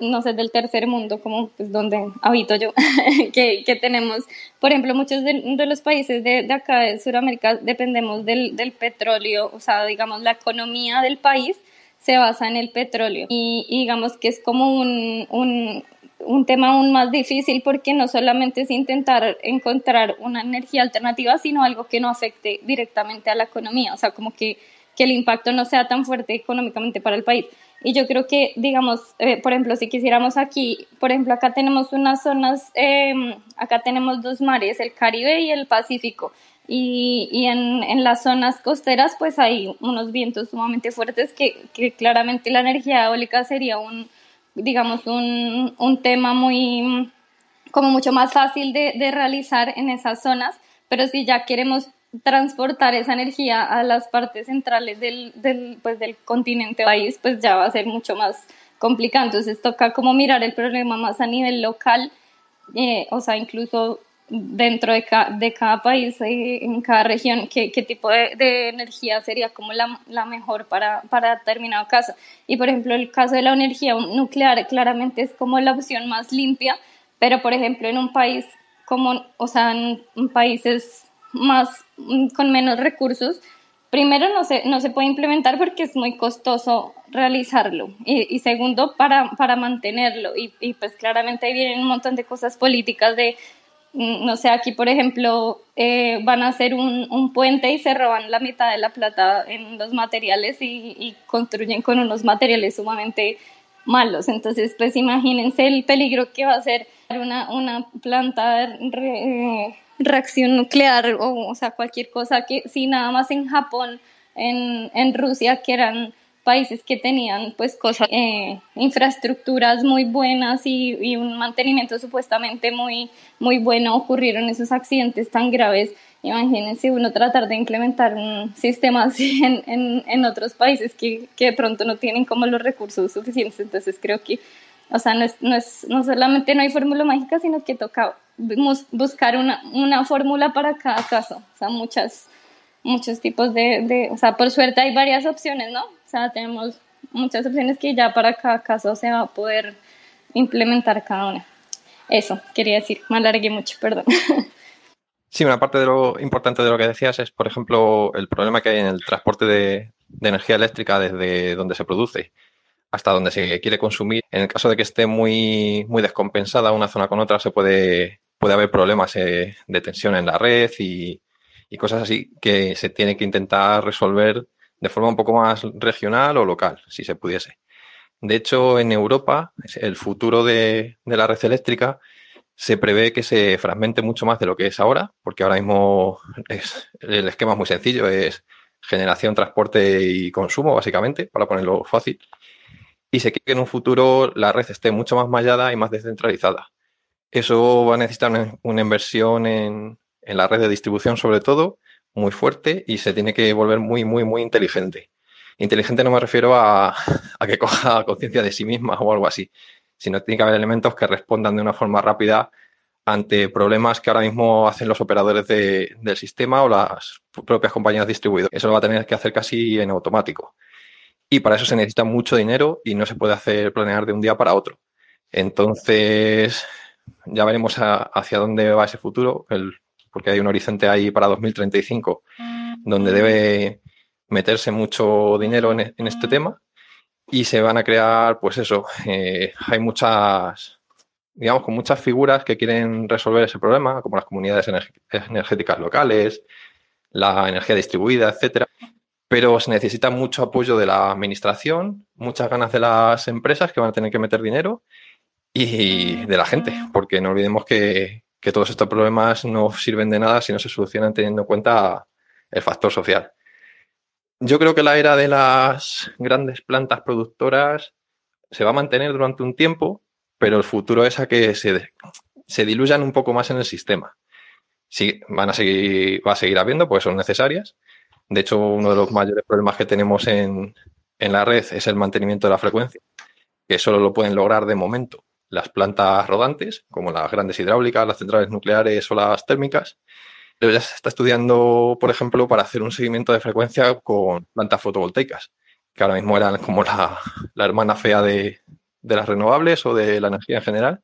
no sé, del tercer mundo, como pues donde habito yo, [laughs] que, que, tenemos, por ejemplo, muchos de, los países de, de, acá de Sudamérica dependemos del, del, petróleo, o sea, digamos, la economía del país se basa en el petróleo y, digamos que es como un, un, un tema aún más difícil porque no solamente es intentar encontrar una energía alternativa, sino algo que no afecte directamente a la economía, o sea, como que, que el impacto no sea tan fuerte económicamente para el país. Y yo creo que, digamos, eh, por ejemplo, si quisiéramos aquí, por ejemplo, acá tenemos unas zonas, em, acá tenemos dos mares, el Caribe y el Pacífico. Y, y en, en, las zonas costeras, pues hay unos vientos sumamente fuertes que, que claramente la energía eólica sería un, digamos, un, un tema muy, como mucho más fácil de, de realizar en esas zonas. Pero si ya queremos transportar esa energía a las partes centrales del, del, pues, del continente país, pues ya va a ser mucho más complicado. Entonces toca como mirar el problema más a nivel local, eh, o sea, incluso dentro de, de cada país, eh, en cada región, qué, qué tipo de, de, energía sería como la, la, mejor para, para determinado caso. Y por ejemplo, el caso de la energía nuclear claramente es como la opción más limpia, pero por ejemplo en un país como, o sea, en países más mm, con menos recursos, primero no se, no se puede implementar porque es muy costoso realizarlo y, segundo para, para mantenerlo y, y, pues claramente vienen un montón de cosas políticas de, no sé, aquí por ejemplo eh, van a hacer un, un, puente y se roban la mitad de la plata en los materiales y, construyen con unos materiales sumamente malos. Entonces, pues imagínense el peligro que va a ser una, una planta eh, reacción nuclear o, o sea, cualquier cosa que si nada más en Japón, en, en Rusia, que eran países que tenían pues cosas, eh, infraestructuras muy buenas y, y, un mantenimiento supuestamente muy, muy bueno, ocurrieron esos accidentes tan graves. Imagínense uno tratar de implementar un sistema así [laughs] en, en, en otros países que, que, de pronto no tienen como los recursos suficientes. Entonces creo que, o sea, no, es, no, es, no solamente no hay fórmula mágica, sino que toca buscar una, una fórmula para cada caso, o sea, muchas, muchos tipos de, de, o sea, por suerte hay varias opciones, ¿no? Tenemos muchas opciones que ya para cada caso se va a poder implementar cada una. Eso, quería decir, me alargué mucho, perdón. [laughs] Sí, una parte de lo importante de lo que decías es, por ejemplo, el problema que hay en el transporte de, energía eléctrica desde donde se produce hasta donde se quiere consumir. En el caso de que esté muy, muy descompensada una zona con otra, se puede, puede haber problemas eh, de tensión en la red y, y cosas así que se tiene que intentar resolver de forma un poco más regional o local, si se pudiese. De hecho, en Europa, el futuro de, la red eléctrica se prevé que se fragmente mucho más de lo que es ahora, porque ahora mismo es, el esquema es muy sencillo, es generación, transporte y consumo, básicamente, para ponerlo fácil. Y se quiere que en un futuro la red esté mucho más mallada y más descentralizada. Eso va a necesitar una, inversión en, en, la red de distribución, sobre todo, muy fuerte y se tiene que volver muy, muy, muy inteligente. Inteligente no me refiero a, [laughs] a que coja conciencia de sí misma o algo así, sino tiene que haber elementos que respondan de una forma rápida ante problemas que ahora mismo hacen los operadores del sistema o las propias compañías distribuidoras. Eso lo va a tener que hacer casi en automático. Y para eso se necesita mucho dinero y no se puede hacer planear de un día para otro. Entonces, ya veremos hacia dónde va ese futuro, porque hay un horizonte ahí para 2035 donde debe meterse mucho dinero en este tema y se van a crear, pues eso, eh, hay muchas, digamos, con muchas figuras que quieren resolver ese problema, como las comunidades energéticas locales, la energía distribuida, etcétera. Pero se necesita mucho apoyo de la administración, muchas ganas de las empresas que van a tener que meter dinero y de la gente, porque no olvidemos que, que todos estos problemas no sirven de nada si no se solucionan teniendo en cuenta el factor social. Yo creo que la era de las grandes plantas productoras se va a mantener durante un tiempo, pero el futuro es a que se, se diluyan un poco más en el sistema. Sí, van a seguir, va a seguir habiendo, pues son necesarias. De hecho, uno de los mayores problemas que tenemos en, en la red es el mantenimiento de la frecuencia, que solo lo pueden lograr de momento las plantas rodantes, como las grandes hidráulicas, las centrales nucleares o las térmicas, ya se está estudiando, por ejemplo, para hacer un seguimiento de frecuencia con plantas fotovoltaicas, que ahora mismo eran como la, hermana fea de, las renovables o de la energía en general,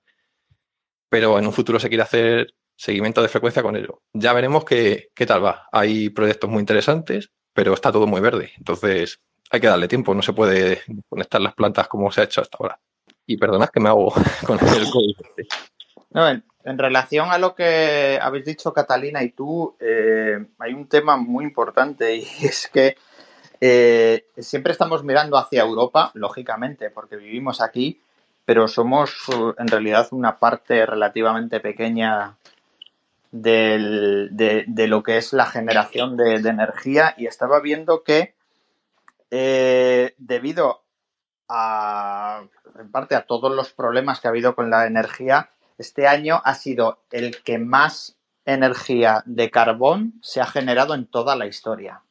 pero en un futuro se quiere hacer seguimiento de frecuencia con ello. Ya veremos qué, qué tal va. Hay proyectos muy interesantes, pero está todo muy verde. Entonces hay que darle tiempo. No se puede conectar las plantas como se ha hecho hasta ahora. Y perdonad que me hago [laughs] con el código. No, en relación a lo que habéis dicho Catalina y tú, eh, hay un tema muy importante y [laughs] es que eh, siempre estamos mirando hacia Europa, lógicamente, porque vivimos aquí, pero somos en realidad una parte relativamente pequeña de, lo que es la generación de, energía y estaba viendo que eh, debido en parte a todos los problemas que ha habido con la energía, este año ha sido el que más energía de carbón se ha generado en toda la historia.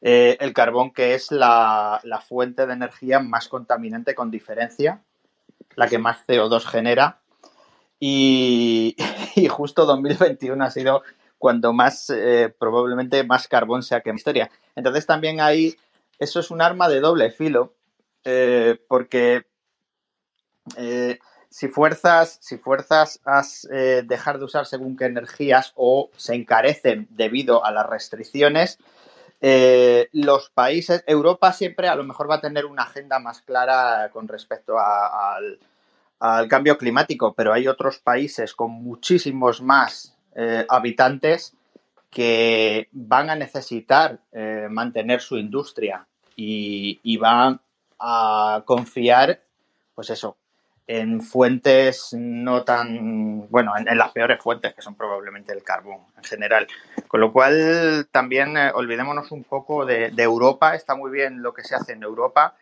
Eh, el carbón que es la, fuente de energía más contaminante con diferencia, la que más CO2 genera. Y, [laughs] justo 2021 ha sido cuando más, eh, probablemente más carbón se ha quemado en la historia. Entonces también ahí, eso es un arma de doble filo, eh, porque si fuerzas, si fuerzas a eh, dejar de usar según qué energías o se encarecen debido a las restricciones, eh, los países, Europa siempre a lo mejor va a tener una agenda más clara con respecto al, cambio climático, pero hay otros países con muchísimos más eh, habitantes que van a necesitar mantener su industria y van a confiar, pues eso, en fuentes no tan, bueno, en, las peores fuentes, que son probablemente el carbón en general. Con lo cual, también eh, olvidémonos un poco de, Europa. Está muy bien lo que se hace en Europa,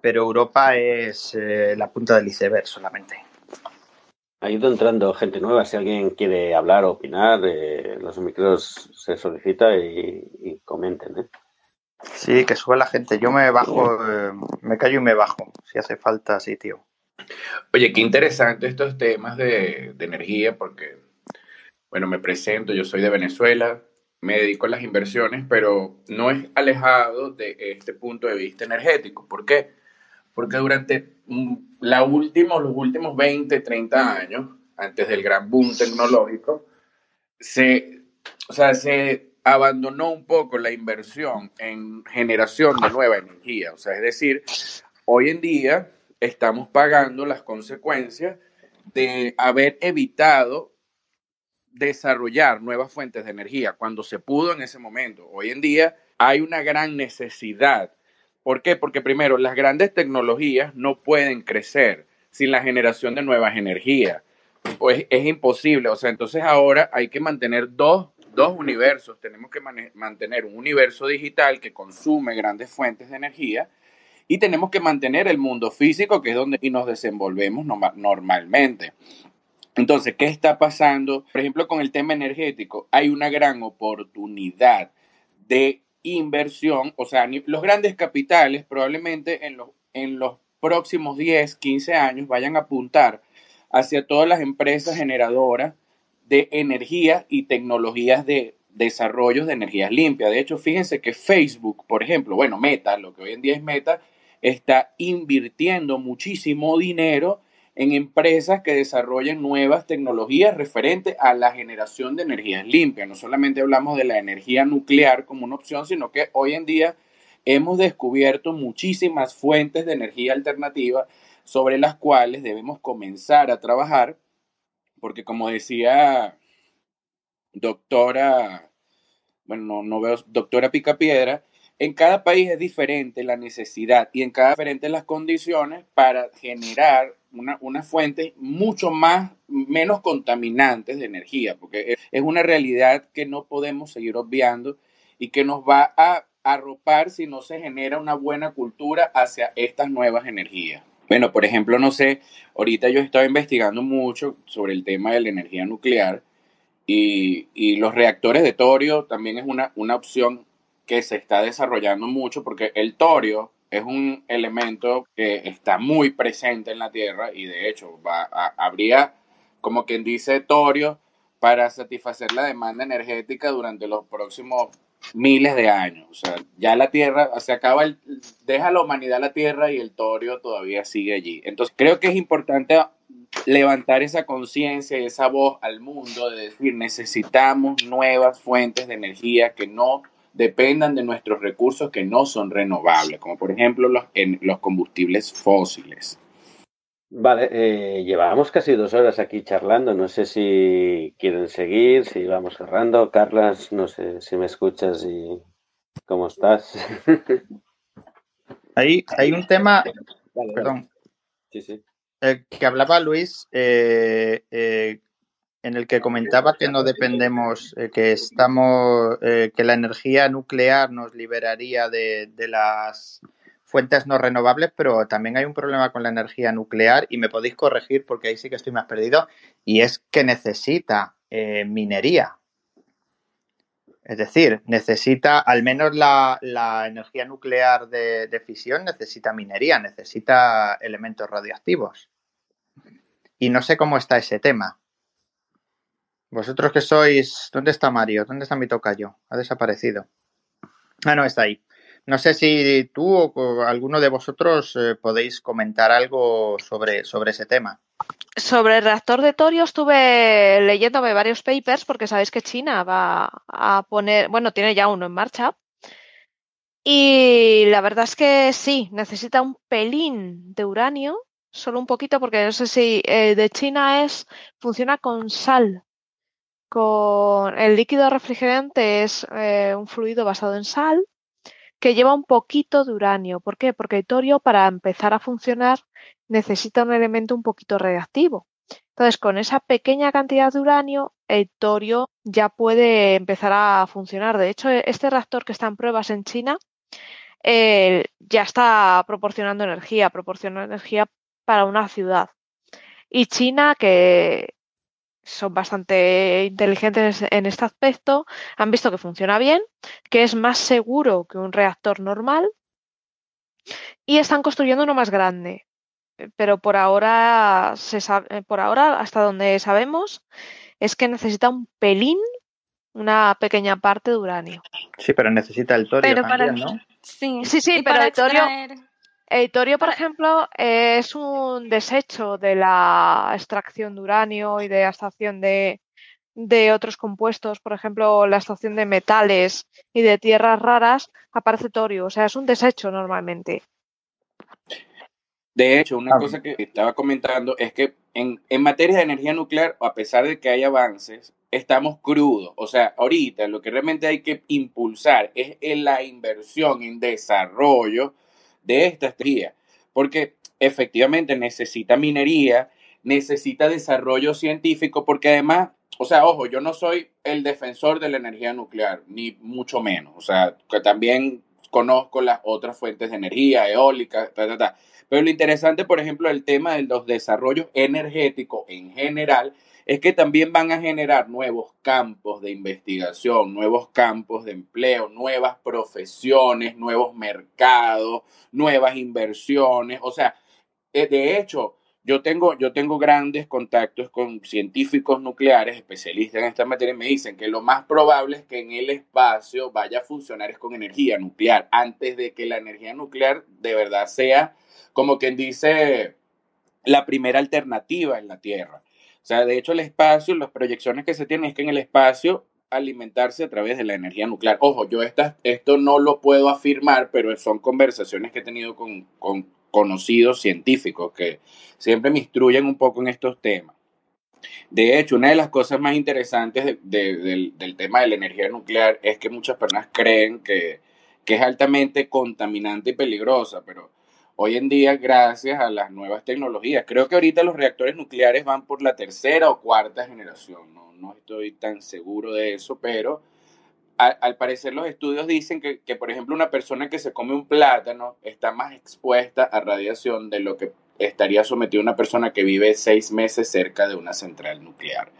pero Europa es eh, la punta del iceberg solamente. Ha ido entrando gente nueva. Si alguien quiere hablar o opinar, eh, los micros se solicita y, comenten. Sí, que suba la gente. Yo me bajo, me callo y me bajo, si hace falta sitio. Oye, qué interesante estos temas de, energía, porque, bueno, me presento, yo soy de Venezuela, me dedico a las inversiones, pero no es alejado de este punto de vista energético. ¿Por qué? Porque durante la última, los últimos 20, 30 años, antes del gran boom tecnológico, se, o sea, se abandonó un poco la inversión en generación de nueva energía. O sea, es decir, hoy en día estamos pagando las consecuencias de haber evitado desarrollar nuevas fuentes de energía cuando se pudo en ese momento. Hoy en día hay una gran necesidad. ¿Por qué? Porque primero, las grandes tecnologías no pueden crecer sin la generación de nuevas energías. Pues es imposible. O sea, entonces ahora hay que mantener dos, dos universos. Tenemos que mantener un universo digital que consume grandes fuentes de energía y tenemos que mantener el mundo físico, que es donde nos desenvolvemos normalmente. Entonces, ¿qué está pasando? Por ejemplo, con el tema energético, hay una gran oportunidad de inversión, o sea, los grandes capitales probablemente en los, en los próximos 10, 15 años vayan a apuntar hacia todas las empresas generadoras de energía y tecnologías de desarrollos de energías limpias. De hecho, fíjense que Facebook, por ejemplo, bueno, Meta, lo que hoy en día es Meta, está invirtiendo muchísimo dinero en empresas que desarrollen nuevas tecnologías referentes a la generación de energías limpias. No solamente hablamos de la energía nuclear como una opción, sino que hoy en día hemos descubierto muchísimas fuentes de energía alternativa sobre las cuales debemos comenzar a trabajar, porque como decía doctora, bueno, no, veo, doctora Picapiedra, en cada país es diferente la necesidad y en cada diferente las condiciones para generar una, una fuente mucho más, menos contaminantes de energía, porque es una realidad que no podemos seguir obviando y que nos va a arropar si no se genera una buena cultura hacia estas nuevas energías. Bueno, por ejemplo, no sé, ahorita yo estaba investigando mucho sobre el tema de la energía nuclear y, y los reactores de torio también es una, una opción que se está desarrollando mucho porque el torio es un elemento que está muy presente en la Tierra y de hecho habría, como quien dice, torio para satisfacer la demanda energética durante los próximos miles de años. O sea, ya la Tierra, se acaba el, deja la humanidad la Tierra y el torio todavía sigue allí. Entonces, creo que es importante levantar esa conciencia y esa voz al mundo de decir, necesitamos nuevas fuentes de energía que no dependan de nuestros recursos que no son renovables, como por ejemplo los, en, los combustibles fósiles. Vale, eh, llevábamos casi dos horas aquí charlando. No sé si quieren seguir, si vamos cerrando. Carlas, no sé si me escuchas y cómo estás. [laughs] hay, hay un tema, perdón, sí, sí. Eh, que hablaba Luis, eh, eh en el que comentaba que no dependemos, eh, que estamos, eh, que la energía nuclear nos liberaría de, las fuentes no renovables, pero también hay un problema con la energía nuclear y me podéis corregir porque ahí sí que estoy más perdido y es que necesita eh, minería. Es decir, necesita, al menos la, energía nuclear de, de fisión necesita minería, necesita elementos radioactivos. Y no sé cómo está ese tema. Vosotros que sois. ¿Dónde está Mario? ¿Dónde está mi tocayo? Ha desaparecido. Ah, no, está ahí. No sé si tú o alguno de vosotros eh, podéis comentar algo sobre, sobre ese tema. Sobre el reactor de torio estuve leyéndome varios papers porque sabéis que China va a poner, bueno, tiene ya uno en marcha. Y la verdad es que sí, necesita un pelín de uranio, solo un poquito, porque no sé si eh, de China es, funciona con sal con el líquido refrigerante es eh, un fluido basado en sal que lleva un poquito de uranio. ¿Por qué? Porque el torio para empezar a funcionar necesita un elemento un poquito reactivo. Entonces, con esa pequeña cantidad de uranio, el torio ya puede empezar a funcionar. De hecho, este reactor que está en pruebas en China eh, ya está proporcionando energía, proporciona energía para una ciudad. Y China, que son bastante inteligentes en este aspecto, han visto que funciona bien, que es más seguro que un reactor normal y están construyendo uno más grande. Eh, pero por ahora, se sabe, eh, por ahora, hasta donde sabemos, es que necesita un pelín, una pequeña parte de uranio. Sí, pero necesita el torio también, ¿no? Sí, sí, sí pero el torio... El torio, por ejemplo, es un desecho de la extracción de uranio y de extracción de, de otros compuestos, por ejemplo, la extracción de metales y de tierras raras, aparece torio. O sea, es un desecho normalmente. De hecho, una cosa que estaba comentando es que en, en, materia de energía nuclear, a pesar de que hay avances, estamos crudos. O sea, ahorita lo que realmente hay que impulsar es la inversión en desarrollo de esta energía, porque efectivamente necesita minería, necesita desarrollo científico, porque además, o sea, ojo, yo no soy el defensor de la energía nuclear, ni mucho menos. O sea, que también conozco las otras fuentes de energía, eólica, ta, ta, ta. Pero lo interesante, por ejemplo, el tema de los desarrollos energéticos en general, es que también van a generar nuevos campos de investigación, nuevos campos de empleo, nuevas profesiones, nuevos mercados, nuevas inversiones. O sea, eh, de hecho, yo tengo, yo tengo grandes contactos con científicos nucleares, especialistas en esta materia, y me dicen que lo más probable es que en el espacio vaya a funcionar es con energía nuclear, antes de que la energía nuclear de verdad sea, como quien dice, la primera alternativa en la Tierra. O sea, de hecho el espacio, las proyecciones que se tienen es que en el espacio alimentarse a través de la energía nuclear. Ojo, yo esta, esto no lo puedo afirmar, pero son conversaciones que he tenido con, con conocidos científicos que siempre me instruyen un poco en estos temas. De hecho, una de las cosas más interesantes del, tema de la energía nuclear es que muchas personas creen que, que, es altamente contaminante y peligrosa, pero hoy en día, gracias a las nuevas tecnologías, creo que ahorita los reactores nucleares van por la tercera o cuarta generación, no, no estoy tan seguro de eso, pero al, parecer los estudios dicen que, que, por ejemplo, una persona que se come un plátano está más expuesta a radiación de lo que estaría sometida una persona que vive seis meses cerca de una central nuclear.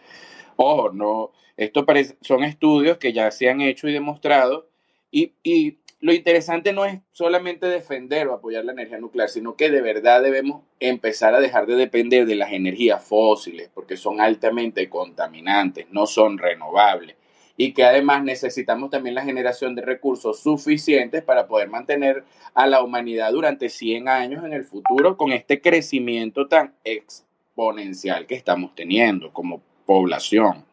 Ojo, no, esto parece, son estudios que ya se han hecho y demostrado y, y lo interesante no es solamente defender o apoyar la energía nuclear, sino que de verdad debemos empezar a dejar de depender de las energías fósiles, porque son altamente contaminantes, no son renovables y que además necesitamos también la generación de recursos suficientes para poder mantener a la humanidad durante 100 años en el futuro con este crecimiento tan exponencial que estamos teniendo como población.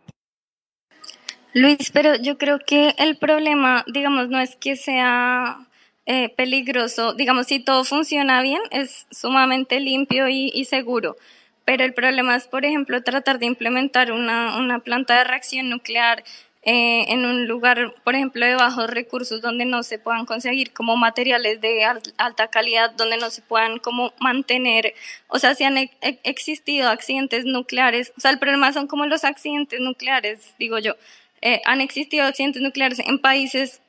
Luis, pero yo creo que el problema, digamos, no es que sea eh, peligroso, digamos, si todo funciona bien, es sumamente limpio y, y seguro. Pero el problema es, por ejemplo, tratar de implementar una, una planta de reacción nuclear eh, en un lugar, por ejemplo, de bajos recursos, donde no se puedan conseguir como materiales de alta calidad, donde no se puedan como mantener, o sea, si han e-, e-, existido accidentes nucleares, o sea, el problema son como los accidentes nucleares, digo yo, eh, han existido accidentes nucleares en países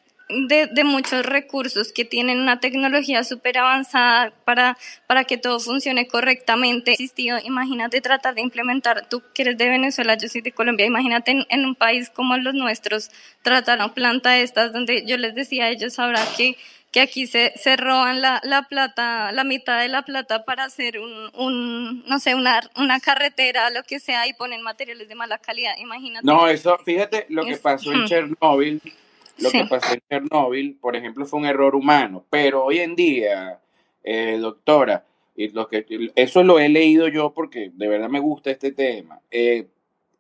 de, de, muchos recursos que tienen una tecnología súper avanzada para, para que todo funcione correctamente. Existido, imagínate tratar de implementar, tú que eres de Venezuela, yo soy de Colombia, imagínate en, un país como los nuestros, tratar una planta de estas donde yo les decía a ellos ahora que que aquí se, se roban la, la, plata, la mitad de la plata para hacer un, un, no sé, una, una carretera, lo que sea, y ponen materiales de mala calidad, imagínate. No, eso, fíjate lo que pasó en Chernóbil, lo que pasó en Chernóbil, por ejemplo, fue un error humano, pero hoy en día, eh, doctora, y lo que, eso lo he leído yo porque de verdad me gusta este tema. Eh,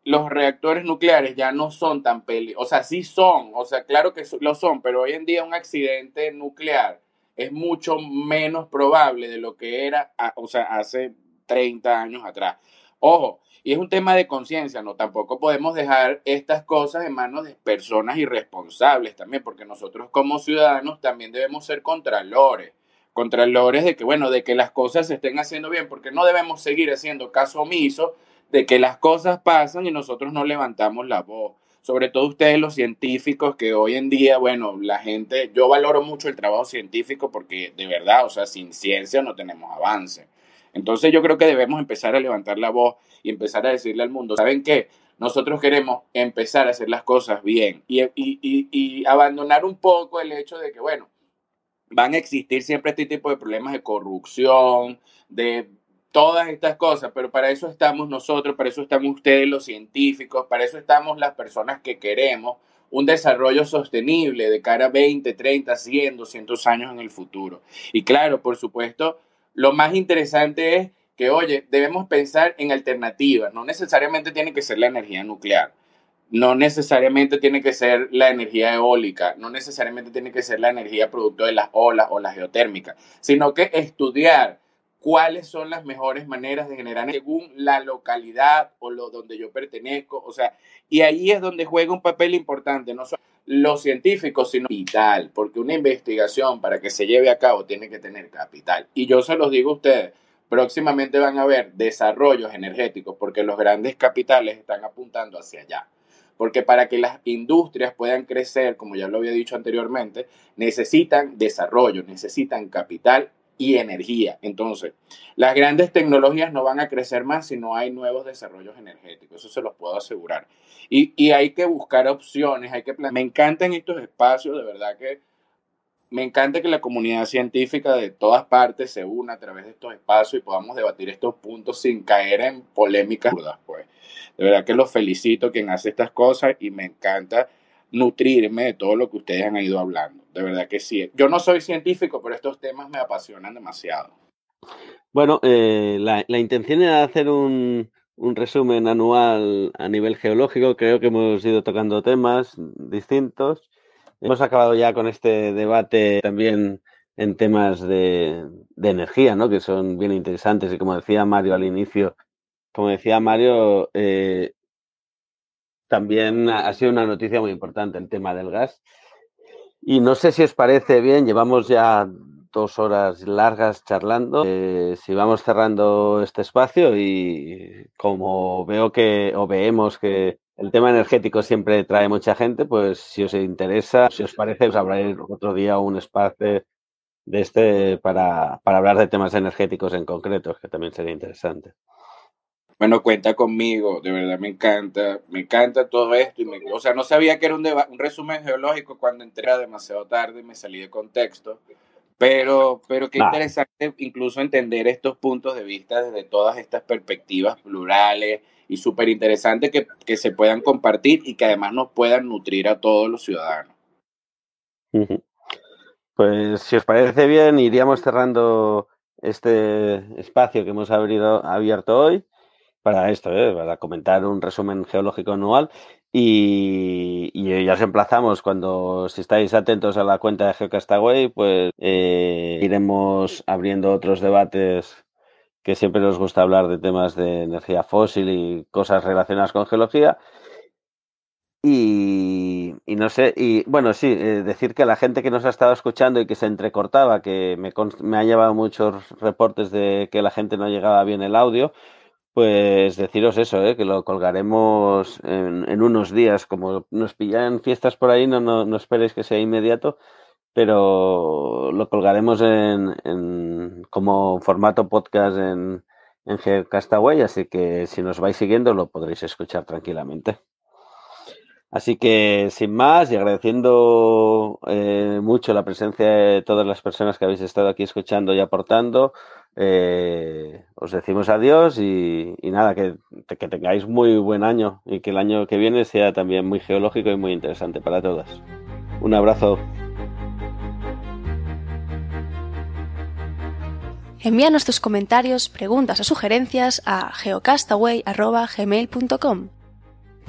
los reactores nucleares ya no son tan peligrosos, o sea, sí son, o sea, claro que lo son, pero hoy en día un accidente nuclear es mucho menos probable de lo que era, o sea, hace 30 años atrás. Ojo, y es un tema de conciencia, ¿no? Tampoco podemos dejar estas cosas en manos de personas irresponsables también, porque nosotros como ciudadanos también debemos ser contralores, contralores de que, bueno, de que las cosas se estén haciendo bien, porque no debemos seguir haciendo caso omiso de que las cosas pasan y nosotros no levantamos la voz. Sobre todo ustedes los científicos que hoy en día, bueno, la gente, yo valoro mucho el trabajo científico porque de verdad, o sea, sin ciencia no tenemos avance. Entonces yo creo que debemos empezar a levantar la voz y empezar a decirle al mundo, ¿saben qué? Nosotros queremos empezar a hacer las cosas bien y, y, abandonar un poco el hecho de que, bueno, van a existir siempre este tipo de problemas de corrupción, de todas estas cosas, pero para eso estamos nosotros, para eso estamos ustedes los científicos, para eso estamos las personas que queremos un desarrollo sostenible de cara a 20, 30, 100, 200 años en el futuro. Y claro, por supuesto, lo más interesante es que, oye, debemos pensar en alternativas, no necesariamente tiene que ser la energía nuclear. no necesariamente tiene que ser la energía eólica, no necesariamente tiene que ser la energía producto de las olas o la geotérmica, sino que estudiar cuáles son las mejores maneras de generar según la localidad o lo donde yo pertenezco, o sea, y ahí es donde juega un papel importante, no solo los científicos, sino capital, porque una investigación para que se lleve a cabo tiene que tener capital. Y yo se los digo a ustedes, próximamente van a haber desarrollos energéticos porque los grandes capitales están apuntando hacia allá. Porque para que las industrias puedan crecer, como ya lo había dicho anteriormente, necesitan desarrollo, necesitan capital y energía. Entonces, las grandes tecnologías no van a crecer más si no hay nuevos desarrollos energéticos, eso se los puedo asegurar. Y, y hay que buscar opciones, hay que Me encantan estos espacios, de verdad que me encanta que la comunidad científica de todas partes se una a través de estos espacios y podamos debatir estos puntos sin caer en polémicas. Pues. De verdad que los felicito quien hace estas cosas y me encanta nutrirme de todo lo que ustedes han ido hablando. De verdad que sí. Yo no soy científico, pero estos temas me apasionan demasiado. Bueno, eh, la, la, intención era hacer un, un, resumen anual a nivel geológico. Creo que hemos ido tocando temas distintos. Hemos acabado ya con este debate también en temas de, de energía, ¿no? que son bien interesantes. Y como decía Mario al inicio, como decía Mario, eh, también ha sido una noticia muy importante el tema del gas. Y no sé si os parece bien, llevamos ya dos horas largas charlando. Eh, si vamos cerrando este espacio y como veo que o veemos que el tema energético siempre trae mucha gente, pues si os interesa, si os parece, os habrá otro día un espacio de este para, para hablar de temas energéticos en concreto, que también sería interesante. Bueno, cuenta conmigo, de verdad me encanta, me encanta todo esto. Y me, o sea, no sabía que era un, un resumen geológico cuando entré demasiado tarde y me salí de contexto. Pero, pero qué interesante incluso entender estos puntos de vista desde todas estas perspectivas plurales y súper interesante que, que, se puedan compartir y que además nos puedan nutrir a todos los ciudadanos. Pues si os parece bien, iríamos cerrando este espacio que hemos abierto hoy para esto, ¿eh? para comentar un resumen geológico anual. Y, ya os emplazamos cuando, si estáis atentos a la cuenta de Geocastaway, pues eh, iremos abriendo otros debates que siempre nos gusta hablar de temas de energía fósil y cosas relacionadas con geología. Y, y no sé, y bueno, sí, eh, decir que la gente que nos ha estado escuchando y que se entrecortaba, que me, me ha llevado muchos reportes de que la gente no llegaba bien el audio, pues deciros eso, ¿eh? que lo colgaremos en, en, unos días. Como nos pillan fiestas por ahí, no, no, no esperéis que sea inmediato, pero lo colgaremos en, como formato podcast en, en Castaway, así que si nos vais siguiendo lo podréis escuchar tranquilamente. Así que sin más y agradeciendo eh, mucho la presencia de todas las personas que habéis estado aquí escuchando y aportando, eh, os decimos adiós y, y nada, que, que, tengáis muy buen año y que el año que viene sea también muy geológico y muy interesante para todas. Un abrazo. Envíanos tus comentarios, preguntas o sugerencias a geocastaway.gmail.com